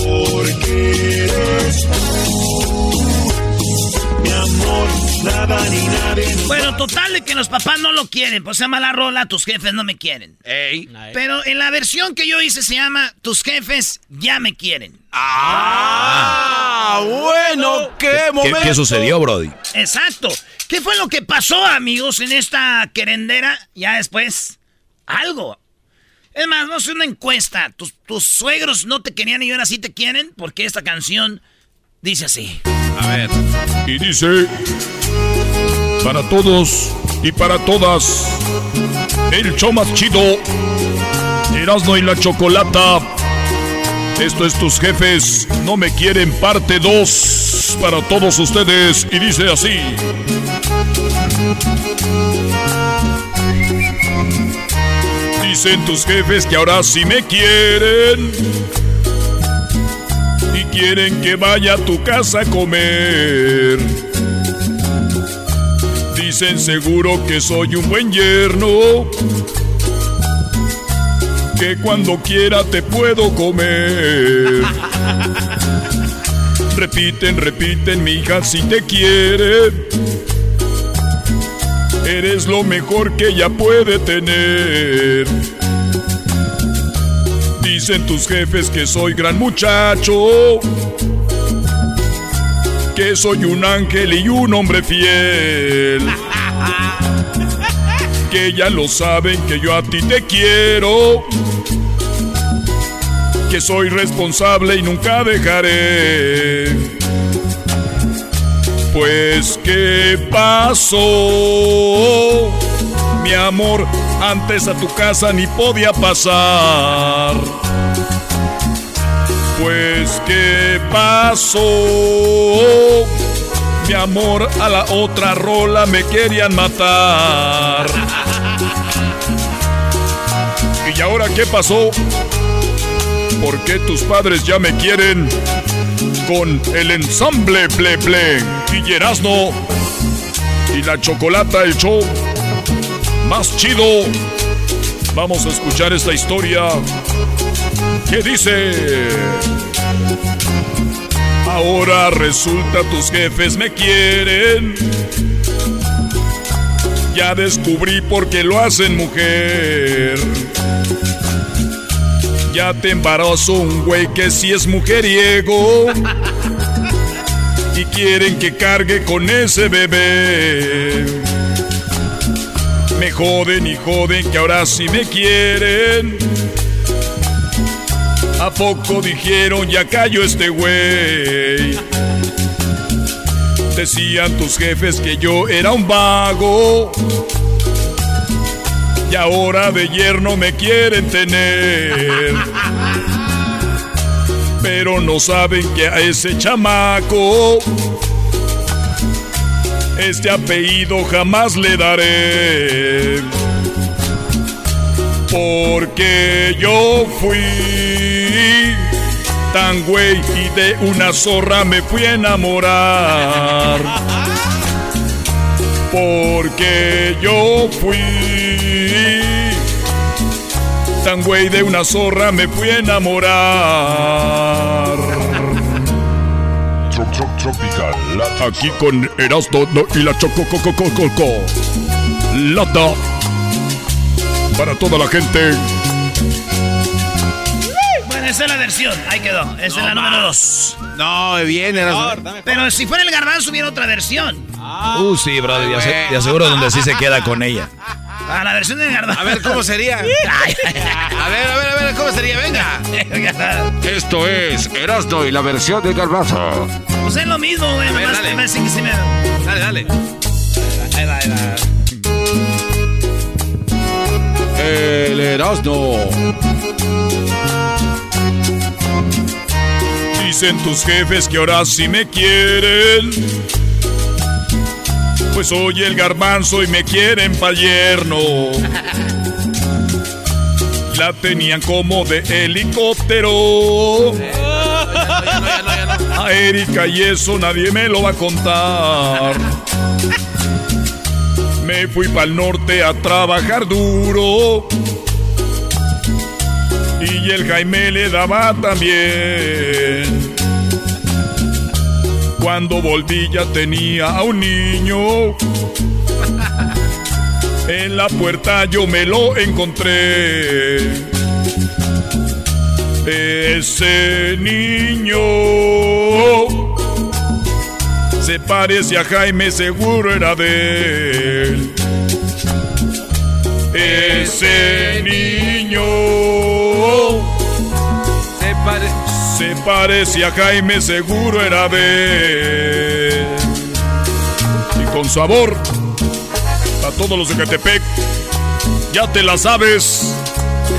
Porque eres tú, mi amor, nada ni nadie. Bueno, total de que los papás no lo quieren. Pues se llama la rola, tus jefes no me quieren. Ey. Pero en la versión que yo hice se llama Tus jefes ya me quieren. Ah, bueno, qué ¿Qué, momento. qué sucedió, Brody? Exacto. ¿Qué fue lo que pasó, amigos, en esta querendera? Ya después, algo. Es más, a hacer una encuesta. ¿Tus, tus suegros no te querían y ahora sí te quieren? Porque esta canción dice así. A ver. Y dice, para todos y para todas, el show más chido, Erasmo y la Chocolata. Esto es tus jefes, no me quieren, parte 2 para todos ustedes. Y dice así. Dicen tus jefes que ahora sí me quieren y quieren que vaya a tu casa a comer. Dicen seguro que soy un buen yerno, que cuando quiera te puedo comer. Repiten, repiten, mi hija, si te quiere. Eres lo mejor que ella puede tener. Dicen tus jefes que soy gran muchacho, que soy un ángel y un hombre fiel. Que ya lo saben que yo a ti te quiero, que soy responsable y nunca dejaré. Pues qué pasó, mi amor, antes a tu casa ni podía pasar. Pues qué pasó, mi amor, a la otra rola me querían matar. ¿Y ahora qué pasó? ¿Por qué tus padres ya me quieren? Con el ensamble ple ple y Erasno y la chocolata, el show más chido. Vamos a escuchar esta historia que dice... Ahora resulta tus jefes me quieren. Ya descubrí por qué lo hacen mujer. Ya te embarazo un güey que sí es mujeriego. Y quieren que cargue con ese bebé. Me joden y joden que ahora sí me quieren. ¿A poco dijeron ya cayó este güey? Decían tus jefes que yo era un vago. Y ahora de yerno me quieren tener. Pero no saben que a ese chamaco este apellido jamás le daré. Porque yo fui tan güey y de una zorra me fui a enamorar. Porque yo fui tan güey de una zorra me fui a enamorar. Tropical. Aquí con Erasmo y la Choco Coco. Lata. Para toda la gente. Bueno, esa es la versión. Ahí quedó. Esa es la número dos. No, bien, Erasmo. Pero si fuera el garbanzo hubiera otra versión. Uh, sí, brother. Ya, se- ya seguro donde sí se queda con ella. A la versión del garbanzo. A ver, ¿cómo sería? A ver, a ver, a ver, ¿cómo sería? Venga. Esto es Erasmo y la versión de Garbazo. Pues es lo mismo, güey. nomás dale. me que me... Dale, dale. Ahí va, ahí va. El Erasmo. Dicen tus jefes que ahora sí me quieren. Pues soy el garbanzo y me quieren pa'l yerno. La tenían como de helicóptero. A Erika y eso nadie me lo va a contar. Me fui pa'l norte a trabajar duro. Y el Jaime le daba también. Cuando volví ya tenía a un niño. En la puerta yo me lo encontré. Ese niño se parece a Jaime, seguro era de él. Ese niño Se pare... se parece a Jaime, seguro era de él. Y con sabor, a todos los de Catepec, ya te la sabes.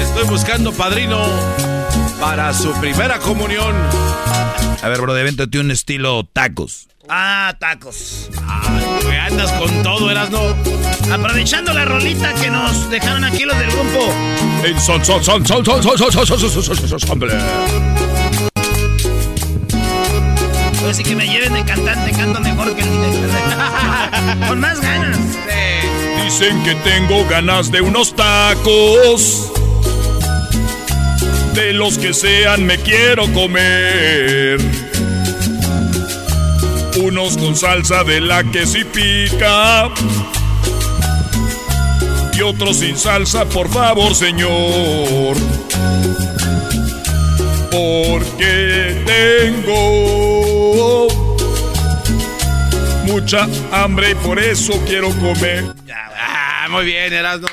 Estoy buscando padrino para su primera comunión. A ver, bro, véntate un estilo tacos. Ah, tacos. Güey, andas con todo, Erasmo. Aprovechando la rolita que nos dejaron aquí los del grupo. En son, son, son, son, son, son, son, son, son, son, son, son, son, hombre. Pues sí que me lleven de cantante, canto mejor que el Con más ganas. Dicen que tengo ganas de unos tacos. De los que sean me quiero comer. Unos con salsa de la que sí pica. Y otros sin salsa, por favor, señor. Porque tengo mucha hambre y por eso quiero comer. Ah, muy bien, Erasmo.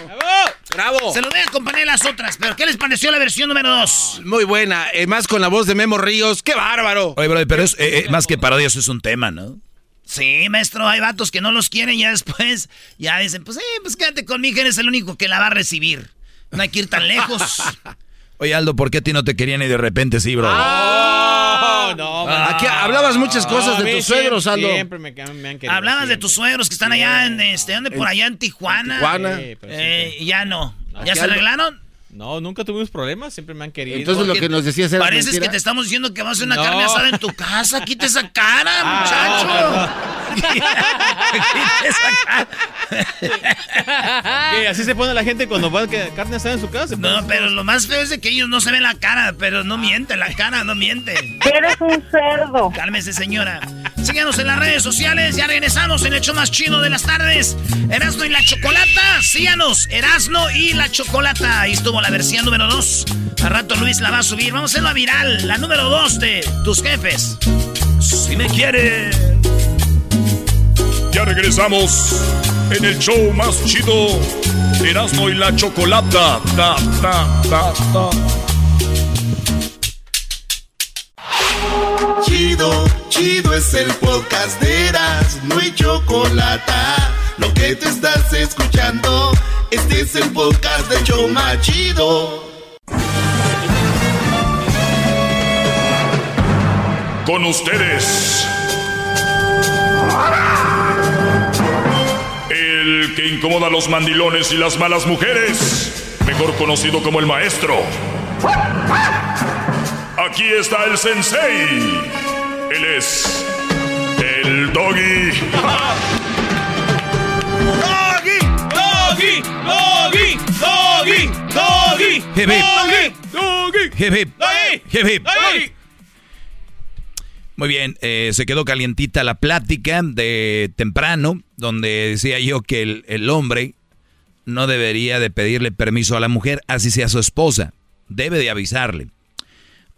¡Bravo! Se lo voy a acompañar las otras, pero ¿qué les pareció la versión número dos? Muy buena. eh, más con la voz de Memo Ríos. ¡Qué bárbaro! Oye, bro, pero es, eh, eh, más que parodia, eso es un tema, ¿no? Sí, maestro, hay vatos que no los quieren y ya después ya dicen, pues, eh, pues quédate conmigo, eres el único que la va a recibir. No hay que ir tan lejos. Oye, Aldo, ¿por qué a ti no te querían y de repente sí, bro? Oh, no, Aquí hablabas muchas cosas de tus suegros, Aldo. Siempre me, me han querido. Hablabas de tus suegros que están allá en, este, ¿dónde? Por allá en Tijuana. Tijuana. Pero sí, Eh, ya no. ¿Ya se Aldo- arreglaron? No, nunca tuvimos problemas, siempre me han querido. Entonces lo que nos decías era Pareces mentira. que te estamos diciendo que vas a hacer una No. carne asada en tu casa. Quita esa cara, Ah, muchacho. Quita esa cara. ¿Qué? Así se pone la gente cuando va a que carne asada en su casa. No, pero lo más feo es de que ellos no se ven la cara, pero no mienten, la cara no miente. Eres un cerdo. Cálmese, señora. Síganos en las redes sociales. Ya regresamos en el hecho más chido de las tardes. Erasno y la Chocolata. Síganos, Erasno y la Chocolata. Ahí estuvo la versión número 2. A rato Luis la va a subir. Vamos a hacerlo viral. La número 2 de tus jefes. Si me quiere. Ya regresamos en el show más chido. Erasmo y la chocolata. Ta, ta, ta, ta. Chido, chido es el podcast de Eras, no hay chocolate. Lo que te estás escuchando, este es el podcast de Choma Chido. Con ustedes. El que incomoda a los mandilones y las malas mujeres. Mejor conocido como el maestro. Aquí está el sensei. Él es el doggy. Doggy, doggy, doggy, Hip, hip. doggy, Hip, doggy. Muy bien, eh, se quedó calientita la plática de temprano, donde decía yo que el, el hombre no debería de pedirle permiso a la mujer, así sea su esposa, debe de avisarle.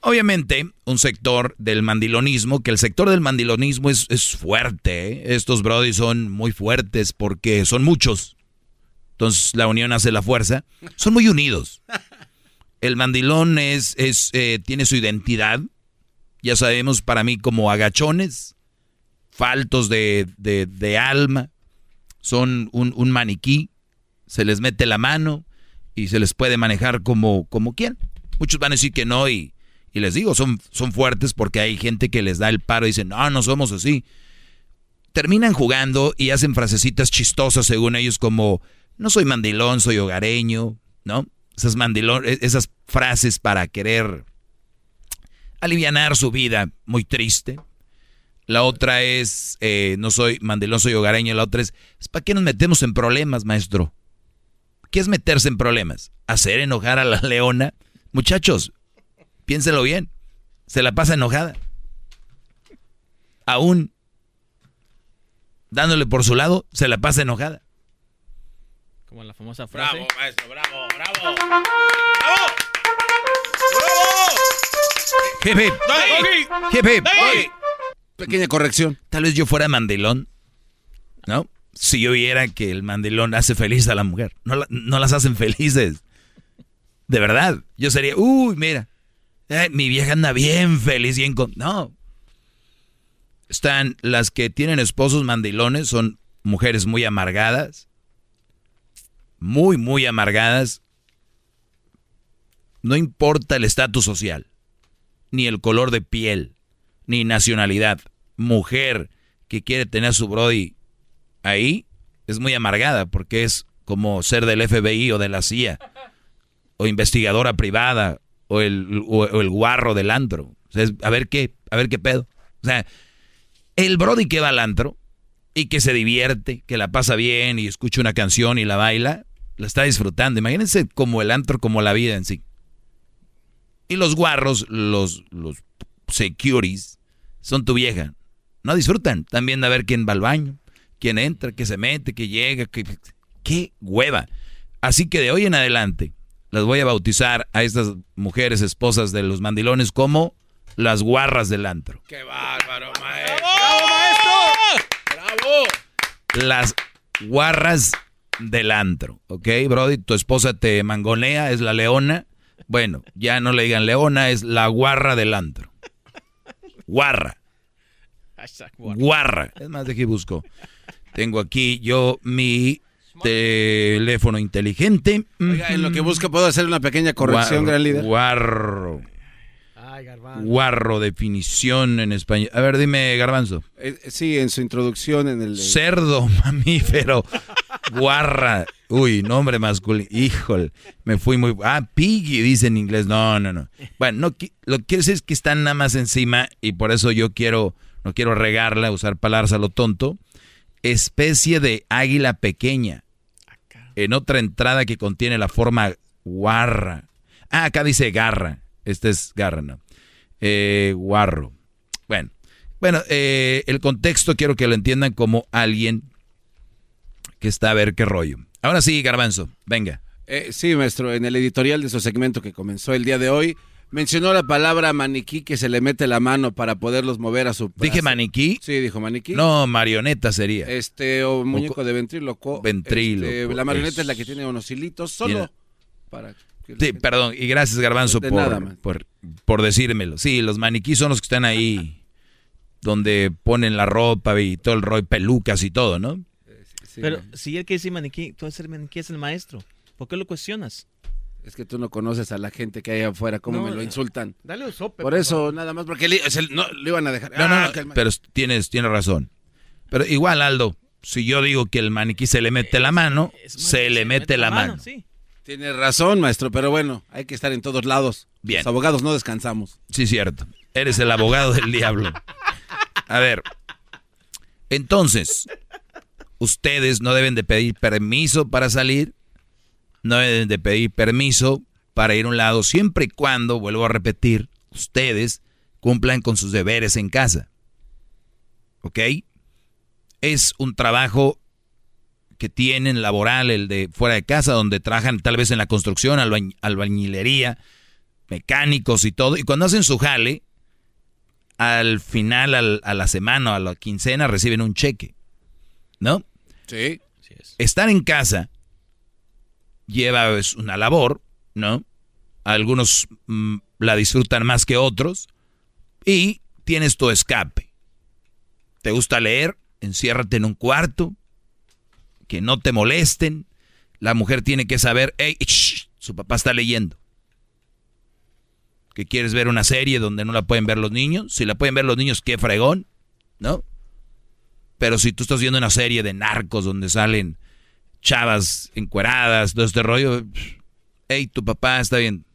Obviamente, un sector del mandilonismo, que el sector del mandilonismo es, es fuerte, ¿eh? estos brodis son muy fuertes porque son muchos, entonces la unión hace la fuerza, son muy unidos. El mandilón es, es, eh, tiene su identidad, ya sabemos, para mí como agachones, faltos de, de- de alma, son un, un maniquí, se les mete la mano y se les puede manejar como, como. Muchos van a decir que no y, y les digo, son, son fuertes porque hay gente que les da el paro y dicen, no, no somos así. Terminan jugando y hacen frasecitas chistosas según ellos como, no soy mandilón, soy hogareño, ¿no? Esas, e, esas frases para querer alivianar su vida muy triste. La otra es, eh, no soy mandilón, soy hogareño. La otra es, ¿para qué nos metemos en problemas, maestro? ¿Qué es meterse en problemas? ¿Hacer enojar a la leona? Muchachos, piénselo bien. Se la pasa enojada. Aún dándole por su lado, se la pasa enojada. Como la famosa frase. Bravo, maestro, bravo, bravo. Hip, hip. Hip, hip. Pequeña corrección. Tal vez yo fuera mandilón, ¿no? Si yo viera que el mandilón hace feliz a la mujer. No, la- no las hacen felices. De verdad. Yo sería, uy, mira. eh, mi vieja anda bien feliz, bien con... No. Están las que tienen esposos mandilones, son mujeres muy amargadas. Muy, muy amargadas. No importa el estatus social, ni el color de piel, ni nacionalidad. Mujer que quiere tener a su Brody ahí es muy amargada porque es como ser del FBI o de la CIA o investigadora privada o el, o, el guarro del antro. Es- a ver qué, a ver qué pedo. O sea, el Brody que va al antro y que se divierte, que la pasa bien y escucha una canción y la baila, la está disfrutando. Imagínense como el antro, como la vida en sí. Y los guarros, los, los securities, son tu vieja. No disfrutan. También de ver quién va al baño, quién entra, que se mete, que llega. Que... ¡Qué hueva! Así que de hoy en adelante las voy a bautizar a estas mujeres esposas de los mandilones como las guarras del antro. ¡Qué bárbaro, maestro! Las guarras del antro, ¿ok, Brody? Tu esposa te mangonea, es la leona. Bueno, ya no le digan leona, es la guarra del antro. Guarra. Guarra. Guarra. Es más, de aquí busco. Tengo aquí yo mi teléfono inteligente. Oiga, en lo que busca puedo hacer una pequeña corrección, Guarro, gran líder. Guarro. Guarro, definición en español. A ver, dime, Garbanzo. Eh, sí, en su introducción en el... Cerdo, mamífero. Guarra. Uy, nombre masculino. Híjole, me fui muy... Ah, piggy, dice en inglés. No, no, no. Bueno, no, lo que quiero decir es que están nada más encima y por eso yo quiero, no quiero regarla, usar palabras a lo tonto. Especie de águila pequeña. En otra entrada que contiene la forma guarra. Ah, acá dice garra. Este es garra, ¿no? Eh, guarro. Bueno, bueno, eh, el contexto quiero que lo entiendan como alguien que está a ver qué rollo. Ahora sí, Garbanzo, venga. Eh, sí, maestro, en el editorial de su segmento que comenzó el día de hoy, mencionó la palabra maniquí que se le mete la mano para poderlos mover a su... ¿Dije maniquí? Sí, dijo maniquí. No, marioneta sería. Este, o muñeco de ventríloco. Ventríloco, Este, la marioneta es- es la que tiene unos hilitos solo Tiene- para... Sí, perdón, y gracias Garbanzo por, nada, por, por decírmelo. Sí, los maniquís son los que están ahí donde ponen la ropa y todo el rollo, pelucas y todo, ¿no? Pero si él que dice maniquí, tú el maniquí es el maestro. ¿Por qué lo cuestionas? Es que tú no conoces a la gente que hay afuera, cómo No, me lo no. insultan. Dale un sope, Por eso, favor. nada más, porque le, no, iban a dejar. No, no, Ah, no, pero tienes, tienes razón. Pero igual, Aldo, si yo digo que el maniquí se le mete la mano, se le mete la mano. Tiene razón, maestro, pero bueno, hay que estar en todos lados. Bien. Los abogados no descansamos. Sí, cierto. Eres el abogado del diablo. A ver. Entonces, ustedes no deben de pedir permiso para salir, no deben de pedir permiso para ir a un lado, siempre y cuando, vuelvo a repetir, ustedes cumplan con sus deberes en casa. ¿Ok? Es un trabajo que tienen laboral, el de fuera de casa, donde trabajan tal vez en la construcción, albañ- albañilería, mecánicos y todo. Y cuando hacen su jale, al final, al- a la semana, a la quincena, reciben un cheque. ¿No? Sí. Estar en casa lleva pues, una labor, ¿no? Algunos mm, la disfrutan más que otros. Y tienes tu escape. ¿Te gusta leer? Enciérrate en un cuarto. Que no te molesten. La mujer tiene que saber, hey, shh, su papá está leyendo. Que quieres ver una serie donde no la pueden ver los niños. Si la pueden ver los niños, qué fregón, ¿no? Pero si tú estás viendo una serie de narcos donde salen chavas encueradas, todo este rollo, hey, tu papá está bien.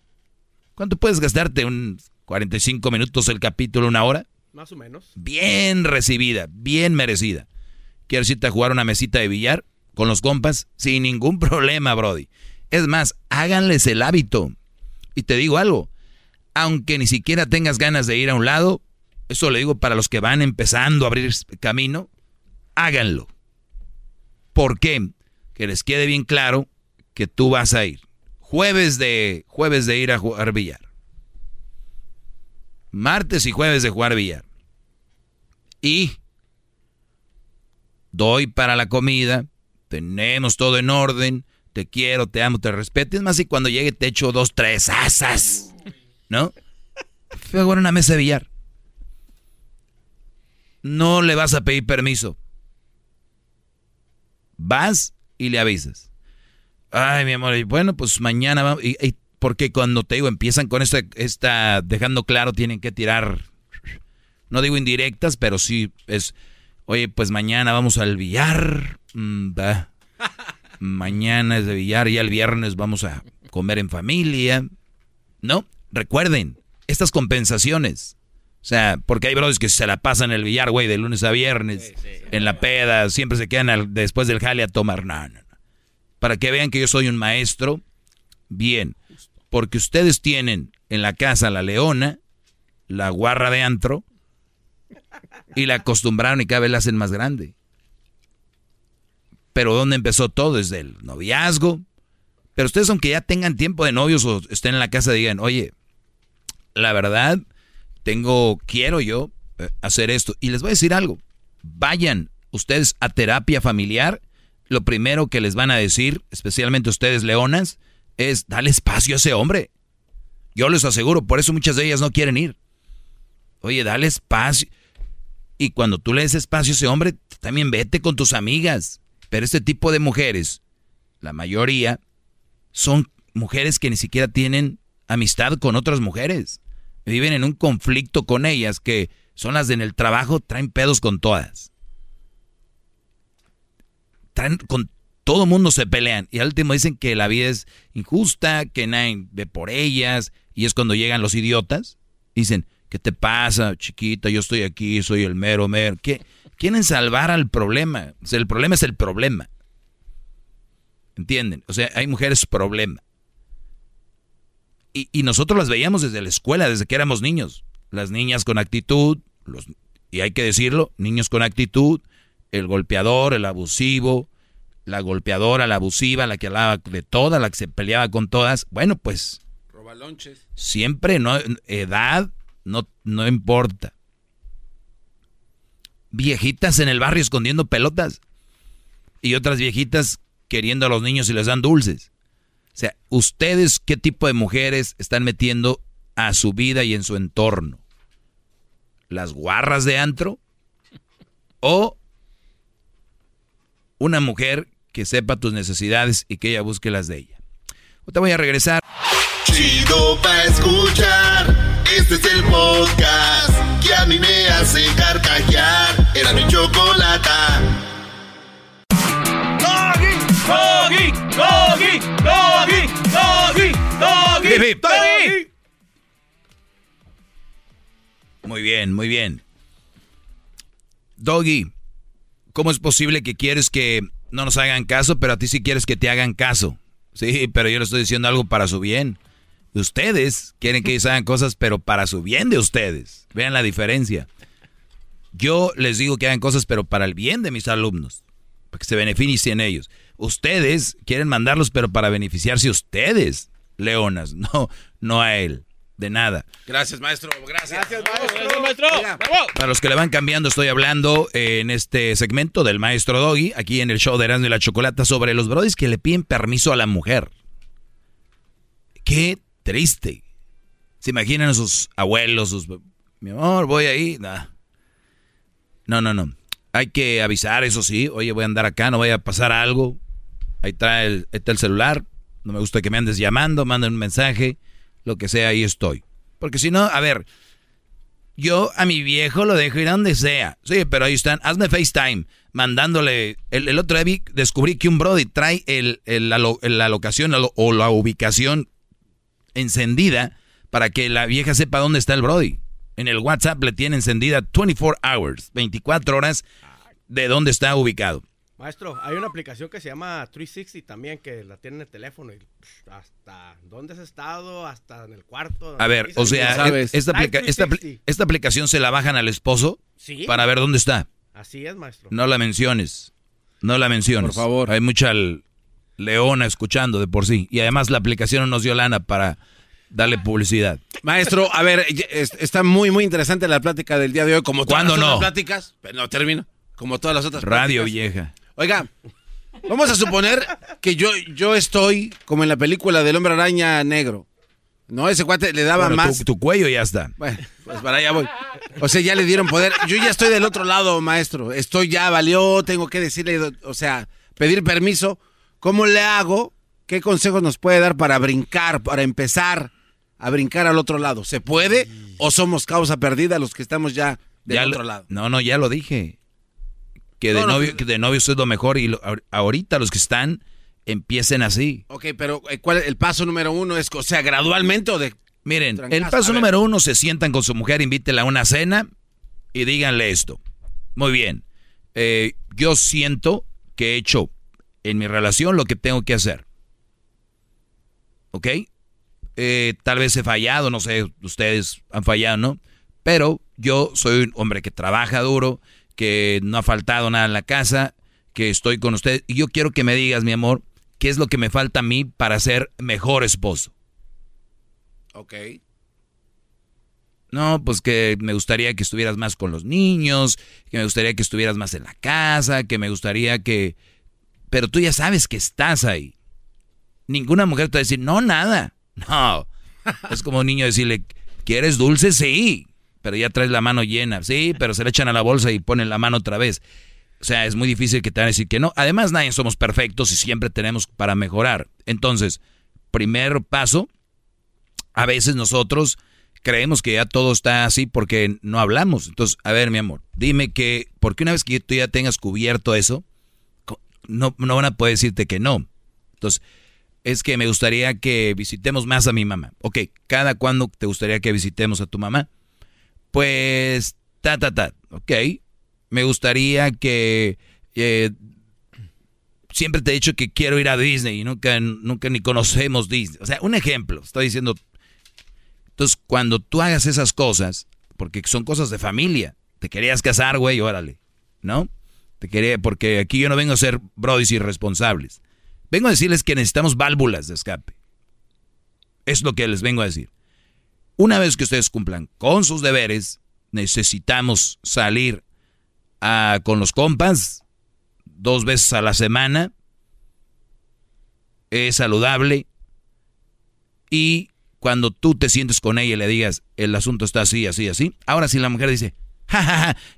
¿Cuánto puedes gastarte? ¿Un 45 minutos el capítulo, una hora? Más o menos. Bien recibida, bien merecida. ¿Quieres irte a jugar una mesita de billar con los compas? Sin ningún problema, Brody. Es más, háganles el hábito. Y te digo algo, aunque ni siquiera tengas ganas de ir a un lado, eso le digo para los que van empezando a abrir camino, háganlo. ¿Por qué? Que les quede bien claro que tú vas a ir. Jueves de, jueves de ir a jugar billar. Martes y jueves de jugar billar. Y doy para la comida, tenemos todo en orden, te quiero, te amo, te respeto. Es más, si cuando llegue te echo dos, tres asas, ¿no? Fui a una mesa de billar. No le vas a pedir permiso. Vas y le avisas. Ay, mi amor, y bueno, pues mañana vamos. Y, y porque cuando te digo, empiezan con esta, esta, dejando claro, tienen que tirar, no digo indirectas, pero sí es, oye, pues mañana vamos al billar. mm. Mañana es de billar y el viernes vamos a comer en familia. ¿No? Recuerden, estas compensaciones. O sea, porque hay brothers que se la pasan en el billar, güey, de lunes a viernes, en la peda, siempre se quedan al- después del jale a tomar. No, no, no. Para que vean que yo soy un maestro, bien. Porque ustedes tienen en la casa la leona, la guarra de antro, y la acostumbraron y cada vez la hacen más grande. Pero ¿dónde empezó todo? Desde el noviazgo. Pero ustedes, aunque ya tengan tiempo de novios o estén en la casa, digan, oye, la verdad, tengo, quiero yo eh, hacer esto. Y les voy a decir algo. Vayan ustedes a terapia familiar. Lo primero que les van a decir, especialmente ustedes leonas, es dale espacio a ese hombre. Yo les aseguro, por eso muchas de ellas no quieren ir. Oye, dale espacio. Y cuando tú le des espacio a ese hombre, también vete con tus amigas. Pero este tipo de mujeres, la mayoría, son mujeres que ni siquiera tienen amistad con otras mujeres. Viven en un conflicto con ellas que son las de en el trabajo, traen pedos con todas. Traen con todo mundo se pelean. Y al último dicen que la vida es injusta, que nadie ve por ellas. Y es cuando llegan los idiotas. Dicen, ¿qué te pasa, chiquita? Yo estoy aquí, soy el mero mero. ¿Qué? Quieren salvar al problema. O sea, el problema es el problema. ¿Entienden? O sea, hay mujeres problema. Y, y nosotros las veíamos desde la escuela, desde que éramos niños. Las niñas con actitud, los, y hay que decirlo, niños con actitud, el golpeador, el abusivo, la golpeadora, la abusiva, la que hablaba de todas, la que se peleaba con todas. Bueno, pues Robalonches. siempre, no, edad no, no importa. Viejitas en el barrio escondiendo pelotas y otras viejitas queriendo a los niños y les dan dulces. O sea, ustedes qué tipo de mujeres están metiendo a su vida y en su entorno. ¿Las guarras de antro? ¿O una mujer que sepa tus necesidades y que ella busque las de ella? te voy a regresar. Escuchar. Este es el podcast que a mí me hace carcajear. Era mi chocolata. Doggy, doggy, doggy, doggy, doggy, doggy, doggy. Muy bien, muy bien. Doggy, ¿cómo es posible que quieres que no nos hagan caso, pero a ti sí quieres que te hagan caso? Sí, pero yo le estoy diciendo algo para su bien. Ustedes quieren que ellos hagan cosas, pero para su bien de ustedes. Vean la diferencia. Yo les digo que hagan cosas, pero para el bien de mis alumnos, para que se beneficien ellos. Ustedes quieren mandarlos, pero para beneficiarse ustedes, leonas, no, no a él. De nada. Gracias, maestro. Gracias. Gracias, maestro. Para los que le van cambiando, estoy hablando en este segmento del maestro Doggy, aquí en el show de Erasmo y la Chocolata, sobre los brodis que le piden permiso a la mujer. Qué triste. ¿Se imaginan a sus abuelos, sus... Mi amor, voy ahí. No, no, no. Hay que avisar, eso sí. Oye, voy a andar acá, no vaya a pasar algo. Ahí trae el, está el celular. No me gusta que me andes llamando, manden un mensaje. Lo que sea, ahí estoy. Porque si no, a ver, yo a mi viejo lo dejo ir a donde sea. Sí, pero ahí están. Hazme FaceTime. Mandándole. El, otro día descubrí que un Brody trae el, la, la locación o la ubicación encendida para que la vieja sepa dónde está el Brody. En el WhatsApp le tiene encendida 24 hours, 24 horas de dónde está ubicado. Maestro, hay una aplicación que se llama 360 también que la tiene en el teléfono y hasta dónde has estado, hasta en el cuarto. A ver, o sea, esta, aplica- esta, apli- esta aplicación se la bajan al esposo Sí. para ver dónde está. Así es, maestro. No la menciones. No la menciones. Por favor. Hay mucha leona escuchando de por sí. Y además la aplicación no nos dio lana para darle publicidad. Maestro, a ver, está muy, muy interesante la plática del día de hoy. Como todas ¿Cuándo las no? otras pláticas. Pero no termino. Como todas las otras Radio pláticas. vieja. Oiga, vamos a suponer que yo, yo estoy como en la película del hombre araña negro. No, ese cuate le daba Bueno, tu- más. Tu, cuello ya está. Bueno, pues para allá voy. O sea, ya le dieron poder. Yo ya estoy del otro lado, maestro. Estoy ya, valió, tengo que decirle, o sea, pedir permiso. ¿Cómo le hago? ¿Qué consejos nos puede dar para brincar, para empezar a brincar al otro lado? ¿Se puede o somos causa perdida los que estamos ya del Ya otro lado? No, no, ya lo dije. Que de, No, no, novio, que de novios es lo mejor y lo- ahorita los que están empiecen así. Ok, pero eh, ¿cuál es el paso número uno? Es, o sea, gradualmente o de... Miren, Trancazo, el paso número uno, se sientan con su mujer, invítela a una cena y díganle esto. Muy bien, eh, yo siento que he hecho en mi relación lo que tengo que hacer. ¿Ok? Eh, tal vez he fallado, no sé, ustedes han fallado, ¿no? Pero yo soy un hombre que trabaja duro, que no ha faltado nada en la casa, que estoy con ustedes. Y yo quiero que me digas, mi amor, qué es lo que me falta a mí para ser mejor esposo. Ok. No, pues que me gustaría que estuvieras más con los niños, que me gustaría que estuvieras más en la casa, que me gustaría que... Pero tú ya sabes que estás ahí. Ninguna mujer te va a decir, no, nada. No. Es como un niño decirle, ¿quieres dulce? Sí. Pero ya traes la mano llena. Sí, pero se le echan a la bolsa y ponen la mano otra vez. O sea, es muy difícil que te van a decir que no. Además, nadie somos perfectos y siempre tenemos para mejorar. Entonces, primer paso, a veces nosotros creemos que ya todo está así porque no hablamos. Entonces, a ver, mi amor, dime que, porque una vez que tú ya tengas cubierto eso, no, no van a poder decirte que no. Entonces, es que me gustaría que visitemos más a mi mamá. Ok, ¿cada cuándo te gustaría que visitemos a tu mamá? Pues, ta, ta, ta, ok. Me gustaría que... eh, siempre te he dicho que quiero ir a Disney y nunca, nunca ni conocemos Disney. O sea, un ejemplo, estoy diciendo... Entonces, cuando tú hagas esas cosas, porque son cosas de familia, te querías casar, güey, órale, ¿no? Te quería, porque aquí yo no vengo a ser brodis irresponsables. Vengo a decirles que necesitamos válvulas de escape. Es lo que les vengo a decir. Una vez que ustedes cumplan con sus deberes, necesitamos salir con los compas dos veces a la semana. Es saludable. Y cuando tú te sientes con ella y le digas, el asunto está así, así, así. Ahora si la mujer dice,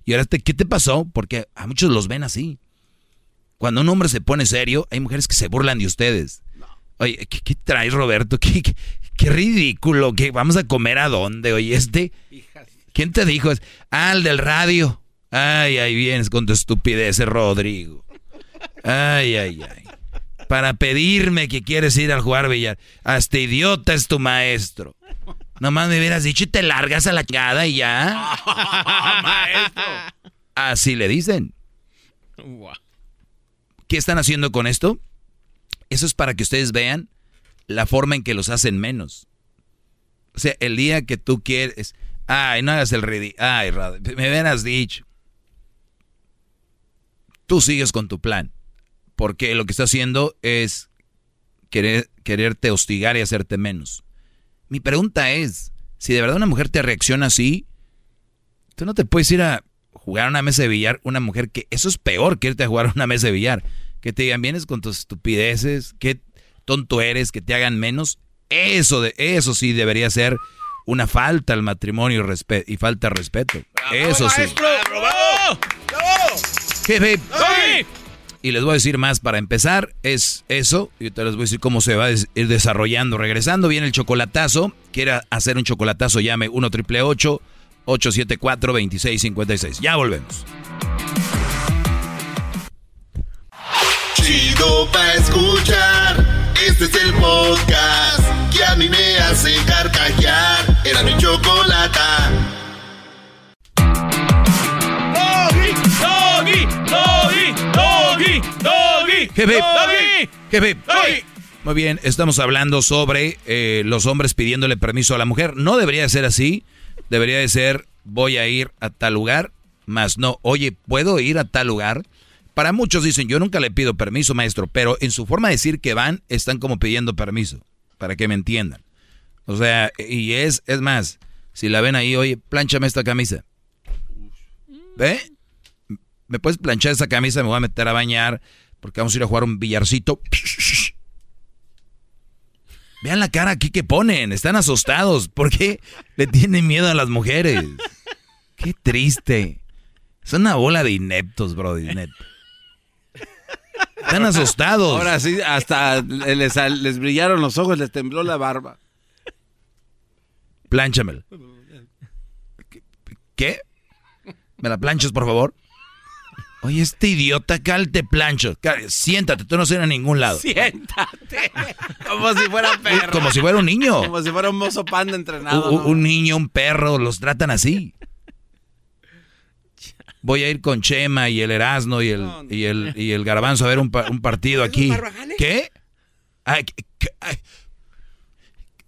y ahora te- ¿qué te pasó? Porque a muchos los ven así. Cuando un hombre se pone serio, hay mujeres que se burlan de ustedes. Oye, ¿qué, qué traes, Roberto? ¿Qué, qué, qué ridículo. ¿Qué, ¿Vamos a comer a dónde? Oye, este... ¿Quién te dijo? Ah, el del radio. Ay, ahí vienes con tu estupidez, Rodrigo. Ay, ay, ay. Para pedirme que quieres ir a jugar billar. Hasta idiota es tu maestro. Nomás me hubieras dicho y te largas a la chingada y ya. Así le dicen. ¿Qué están haciendo con esto? Eso es para que ustedes vean la forma en que los hacen menos. O sea, el día que tú quieres, ay, no hagas el ridículo, ay, me hubieras dicho. Tú sigues con tu plan, porque lo que está haciendo es querer, quererte hostigar y hacerte menos. Mi pregunta es, si de verdad una mujer te reacciona así, tú no te puedes ir a jugar a una mesa de billar, una mujer que eso es peor que irte a jugar a una mesa de billar, que te digan vienes con tus estupideces, qué tonto eres, que te hagan menos, eso de eso sí debería ser una falta al matrimonio y, falta de respeto. Eso sí. Jefe. Y les voy a decir más para empezar, es eso, y te les voy a decir cómo se va a ir desarrollando. Regresando viene el chocolatazo, quiere hacer un chocolatazo, llame 1 triple 874 2656. Ya volvemos. Chido pa' escuchar. Este es el podcast que a mí me hace carcajear. Era mi chocolata. Doggy, doggy, doggy. Jefe. Muy bien, estamos hablando sobre eh, los hombres pidiéndole permiso a la mujer. No debería ser así. Debería de ser, voy a ir a tal lugar, más no, oye, ¿puedo ir a tal lugar? Para muchos dicen, yo nunca le pido permiso, maestro, pero en su forma de decir que van, están como pidiendo permiso, para que me entiendan. O sea, y es, es más, si la ven ahí, oye, planchame esta camisa. ¿Ve? ¿Me puedes planchar esa camisa? Me voy a meter a bañar porque vamos a ir a jugar un billarcito. Vean la cara aquí que ponen, están asustados. ¿Por qué le tienen miedo a las mujeres? Qué triste. Son una bola de ineptos, bro, neta. Están asustados. Ahora sí, hasta les, les brillaron los ojos, les tembló la barba. Plánchamela. ¿Qué? ¿Me la planchas, por favor? Oye, este idiota, cal te plancho. Cal- Siéntate, tú no vas a ningún lado. Siéntate. Como si fuera perro. Como si fuera un niño. Como si fuera un mozo panda entrenado. Un, ¿no? un niño, un perro, los tratan así. Voy a ir con Chema y el Erasmo y el, y el, y el Garbanzo a ver un, pa- un partido aquí. ¿Qué? Ay, ¿qué- qué? Ay.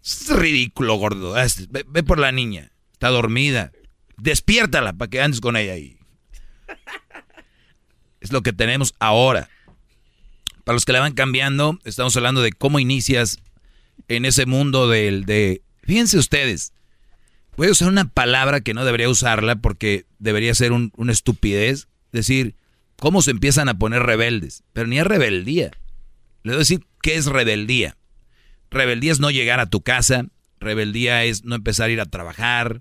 Es ridículo, gordo. Ve, ve por la niña. Está dormida. Despiértala para que andes con ella ahí. Es lo que tenemos ahora. Para los que la van cambiando, estamos hablando de cómo inicias en ese mundo del de... Fíjense ustedes, voy a usar una palabra que no debería usarla porque debería ser un- una estupidez. Decir, cómo se empiezan a poner rebeldes. Pero ni es rebeldía. Le voy a decir qué es rebeldía. Rebeldía es no llegar a tu casa. Rebeldía es no empezar a ir a trabajar.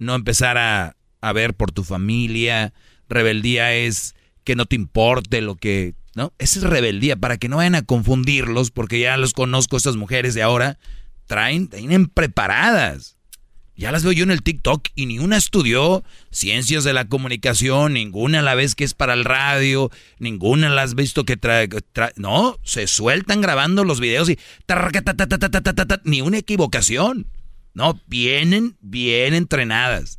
No empezar a, a ver por tu familia. Rebeldía es que no te importe lo que... ¿No? Esa es rebeldía, para que no vayan a confundirlos, porque ya los conozco, estas mujeres de ahora, traen, tienen preparadas. Ya las veo yo en el TikTok y ni una estudió ciencias de la comunicación, ninguna la vez que es para el radio, ninguna la has visto que trae... no, se sueltan grabando los videos y... Ni una equivocación. No, vienen bien entrenadas.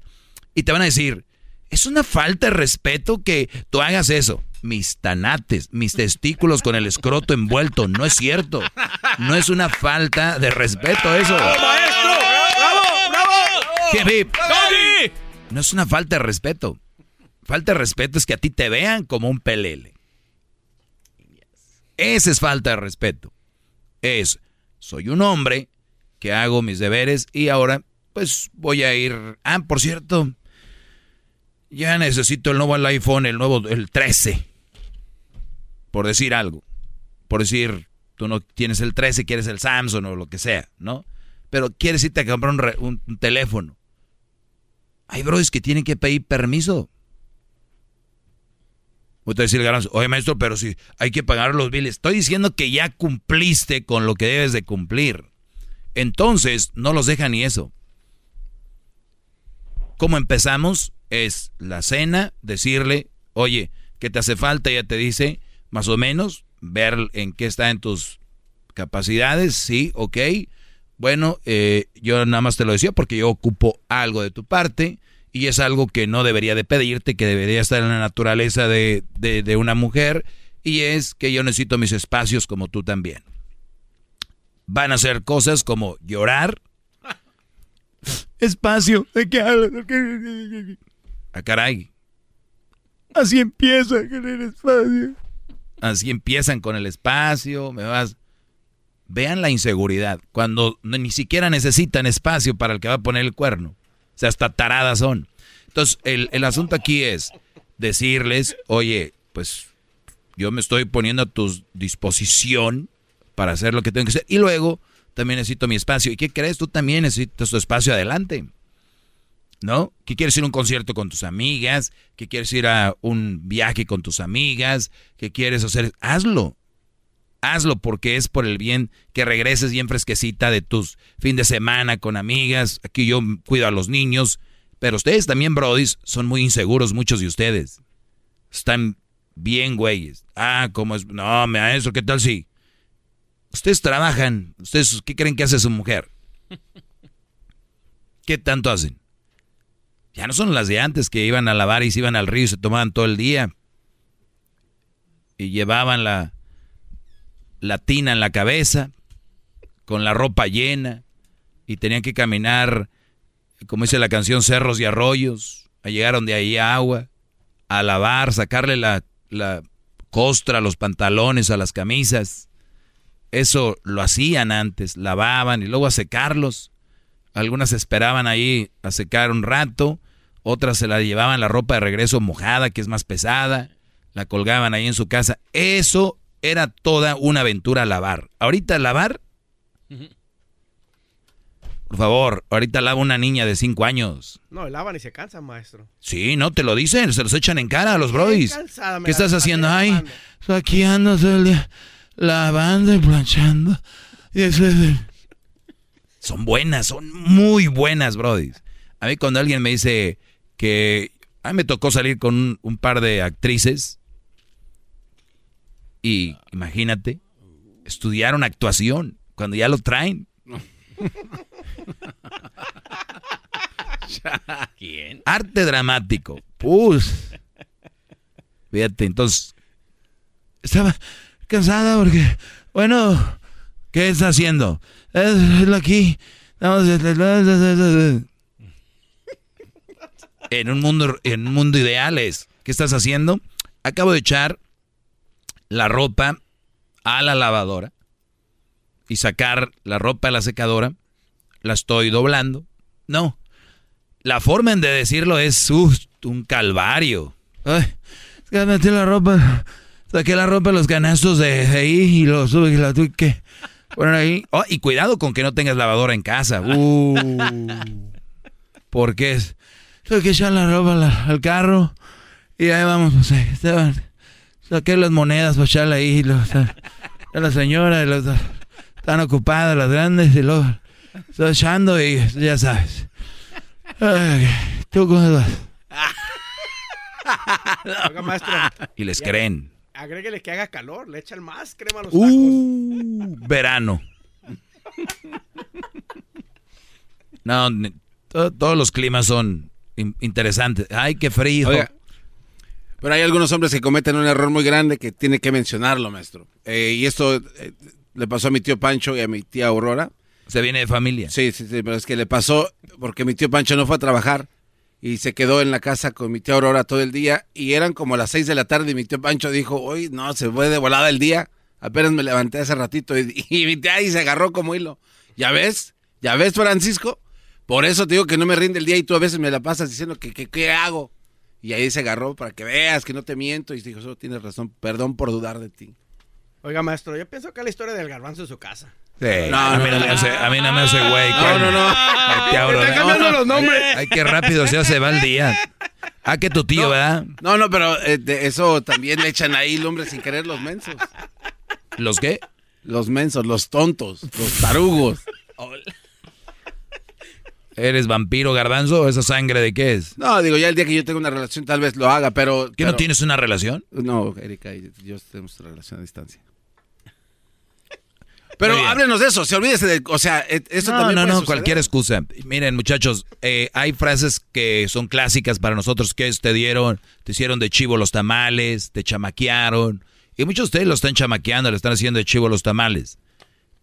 Y te van a decir, es una falta de respeto que tú hagas eso. Mis tanates, mis testículos con el escroto envuelto. No es cierto. No es una falta de respeto eso. ¡Maestro! ¡Bravo! ¡Bravo! Hip. No es una falta de respeto. Falta de respeto es que a ti te vean como un pelele. Esa es falta de respeto. Es, soy un hombre que hago mis deberes y ahora pues voy a ir... Ah, por cierto, ya necesito el nuevo iPhone, el nuevo, el 13. Por decir algo. Por decir, tú no tienes el 13, quieres el Samsung o lo que sea, ¿no? Pero quieres irte a comprar un, teléfono. Hay bros que tienen que pedir permiso. A decir el oye maestro, pero si hay que pagar los biles. Estoy diciendo que ya cumpliste con lo que debes de cumplir. Entonces, no los deja ni eso. ¿Cómo empezamos? Es la cena, decirle, oye, ¿qué te hace falta? Ya te dice, más o menos, ver en qué está en tus capacidades, sí, ok. Bueno, eh, yo nada más te lo decía porque yo ocupo algo de tu parte y es algo que no debería de pedirte, que debería estar en la naturaleza de, de, de una mujer y es que yo necesito mis espacios como tú también. Van a hacer cosas como llorar. Espacio, ¿de qué hablas? Ah, caray. Así empieza con el espacio. Así empiezan con el espacio, me vas. Vean la inseguridad, cuando ni siquiera necesitan espacio para el que va a poner el cuerno. O sea, hasta taradas son. Entonces, el, el asunto aquí es decirles, oye, pues yo me estoy poniendo a tu disposición para hacer lo que tengo que hacer. Y luego también necesito mi espacio. ¿Y qué crees? Tú también necesitas tu espacio adelante. ¿No? ¿Qué quieres ir a un concierto con tus amigas? ¿Qué quieres ir a un viaje con tus amigas? ¿Qué quieres hacer? Hazlo. Hazlo porque es por el bien que regreses bien fresquecita de tus fin de semana con amigas. Aquí yo cuido a los niños. Pero ustedes también, brodis, son muy inseguros, muchos de ustedes. Están bien, güeyes. Ah, ¿cómo es? No, maestro, ¿qué tal si? Ustedes trabajan. ¿Ustedes qué creen que hace su mujer? ¿Qué tanto hacen? Ya no son las de antes que iban a lavar y se iban al río y se tomaban todo el día. Y llevaban la, la tina en la cabeza, con la ropa llena, y tenían que caminar, como dice la canción, cerros y arroyos, a llegar donde ahí agua, a lavar, sacarle la, la costra a los pantalones, a las camisas. Eso lo hacían antes, lavaban y luego a secarlos. Algunas esperaban ahí a secar un rato, otras se la llevaban la ropa de regreso mojada, que es más pesada, la colgaban ahí en su casa. Eso era toda una aventura lavar. Ahorita lavar, por favor, ahorita lava una niña de 5 años. No, lavan y se cansan, maestro. Sí, no te lo dicen, se los echan en cara a los brodis. ¿Qué estás haciendo? Ay, aquí ando todo el día lavando y planchando. Y eso es- Son buenas, son muy buenas, brodis. A mí cuando alguien me dice que a mí me tocó salir con un, un par de actrices y imagínate, estudiaron actuación cuando ya lo traen. ¿Quién? Arte dramático. Pues. Fíjate, entonces. Estaba cansada porque. Bueno, ¿qué está haciendo? Es, es lo aquí. Estamos- En un mundo, en un mundo ideal es. ¿Qué estás haciendo? Acabo de echar la ropa a la lavadora y sacar la ropa a la secadora. La estoy doblando. No, la forma de decirlo es uh, un calvario. Ay, metí la ropa, saqué la ropa de los canastos de, ahí y lo sube y la tuve que poner ahí. Oh, y cuidado con que no tengas lavadora en casa. Uh, porque es, tuve que echar la ropa al, al carro y ahí vamos, ahí estaban. Saqué las monedas para echarla ahí. y los- a la señora, y están ocupadas las grandes y luego estoy echando y ya sabes. Ay, ¿tú cómo vas? Oiga, maestro. Y les creen. Agréguele que haga calor, le echan más crema a los Uh, verano. No, to- todos los climas son in- interesantes. Ay, qué frío. Oiga, pero hay algunos hombres que cometen un error muy grande que tiene que mencionarlo, maestro. Eh, y esto eh, le pasó a mi tío Pancho y a mi tía Aurora. Se viene de familia. Sí, sí, sí, pero es que le pasó porque mi tío Pancho no fue a trabajar y se quedó en la casa con mi tía Aurora todo el día y eran como las seis de la tarde y mi tío Pancho dijo, hoy no, se fue de volada el día. Apenas me levanté hace ratito y, mi tía ahí se agarró como hilo. ¿Ya ves? ¿Ya ves, Francisco? Por eso te digo que no me rinde el día y tú a veces me la pasas diciendo que qué hago. Y ahí se agarró para que veas que no te miento y dijo, eso tienes razón, perdón por dudar de ti. Oiga, maestro, yo pienso que la historia del garbanzo en su casa. Sí. a, mí no me hace, a mí no me hace güey. No, no, no. Te abro, Está ¿no? cambiando los nombres. Ay, qué rápido se hace va el día. Ah, que tu tío, ¿verdad? No, no, pero eh, de eso también le echan ahí el hombre sin querer los mensos. ¿Los qué? Los mensos, los tontos, los tarugos. ¿Eres vampiro garbanzo o esa sangre de qué es? No, digo, ya el día que yo tenga una relación tal vez lo haga, pero... ¿Que no tienes una relación? No, Erika yo tenemos una relación a distancia. Pero háblenos de eso, se olvídese de... O sea, eh, eso no, también no, no, suceder. cualquier excusa. Miren, muchachos, eh, hay frases que son clásicas para nosotros que es, te dieron, te hicieron de chivo los tamales, te chamaquearon. Y muchos de ustedes lo están chamaqueando, le están haciendo de chivo los tamales.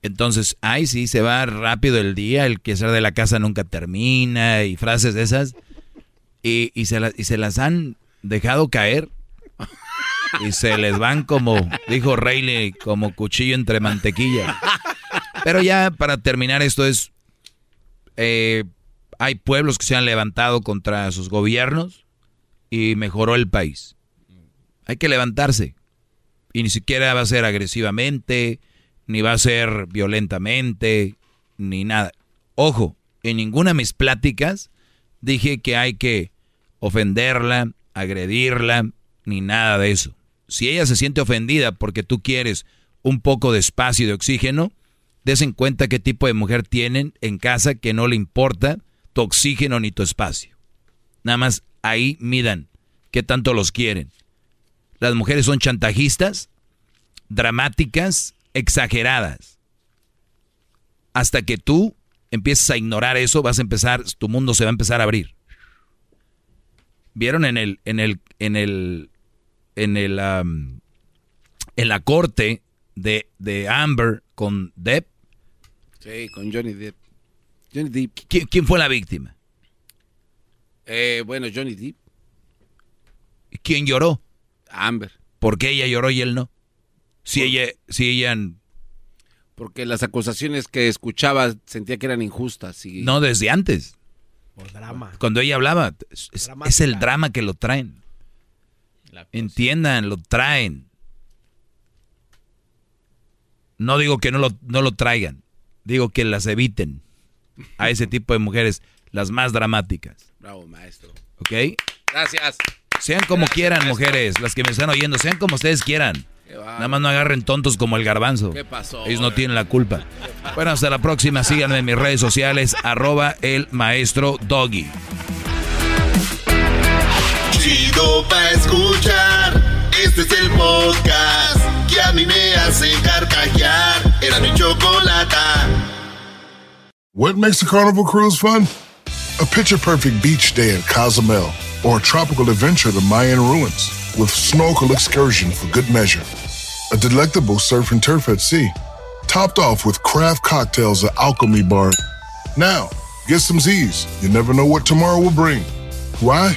Entonces, ay, sí, se va rápido el día, el que ser de la casa nunca termina, y frases de esas. Y, y, se, la- y se las han dejado caer. Y se les van como, dijo Rayleigh, como cuchillo entre mantequilla. Pero ya para terminar esto es, eh, hay pueblos que se han levantado contra sus gobiernos y mejoró el país. Hay que levantarse. Y ni siquiera va a ser agresivamente, ni va a ser violentamente, ni nada. Ojo, en ninguna de mis pláticas dije que hay que ofenderla, agredirla, ni nada de eso. Si ella se siente ofendida porque tú quieres un poco de espacio y de oxígeno, des en cuenta qué tipo de mujer tienen en casa que no le importa tu oxígeno ni tu espacio. Nada más ahí midan qué tanto los quieren. Las mujeres son chantajistas, dramáticas, exageradas. Hasta que tú empieces a ignorar eso, vas a empezar, tu mundo se va a empezar a abrir. ¿Vieron en el, en el, en el, en el, am, en la corte de, de Amber con Depp? Sí, con Johnny Depp. Johnny Depp. ¿Quién, quién fue la víctima? Eh, bueno, Johnny Depp. ¿Quién lloró? Amber. ¿Por qué ella lloró y él no? Si ella, si ella, Porque las acusaciones que escuchaba sentía que eran injustas. Y... no desde antes. Por drama. Cuando ella hablaba, es el drama que lo traen. Entiendan, lo traen. No digo que no lo, no lo traigan, digo que las eviten a ese tipo de mujeres, las más dramáticas. Bravo, maestro. ¿Ok? Gracias. Sean como quieran, mujeres, las que me están oyendo, sean como ustedes quieran. Nada más no agarren tontos como el garbanzo. ¿Qué pasó? Ellos no tienen la culpa. Bueno, hasta la próxima. Síganme en mis redes sociales, arroba el maestro Doggy. Chido escuchar. Este es el podcast que a mí me hace carcajear. Era mi. What makes a carnival cruise fun? A picture perfect beach day in Cozumel or a tropical adventure to Mayan ruins with snorkel excursion for good measure. A delectable surf and turf at sea, topped off with craft cocktails at Alchemy Bar. Now, get some Z's. You never know what tomorrow will bring. Why?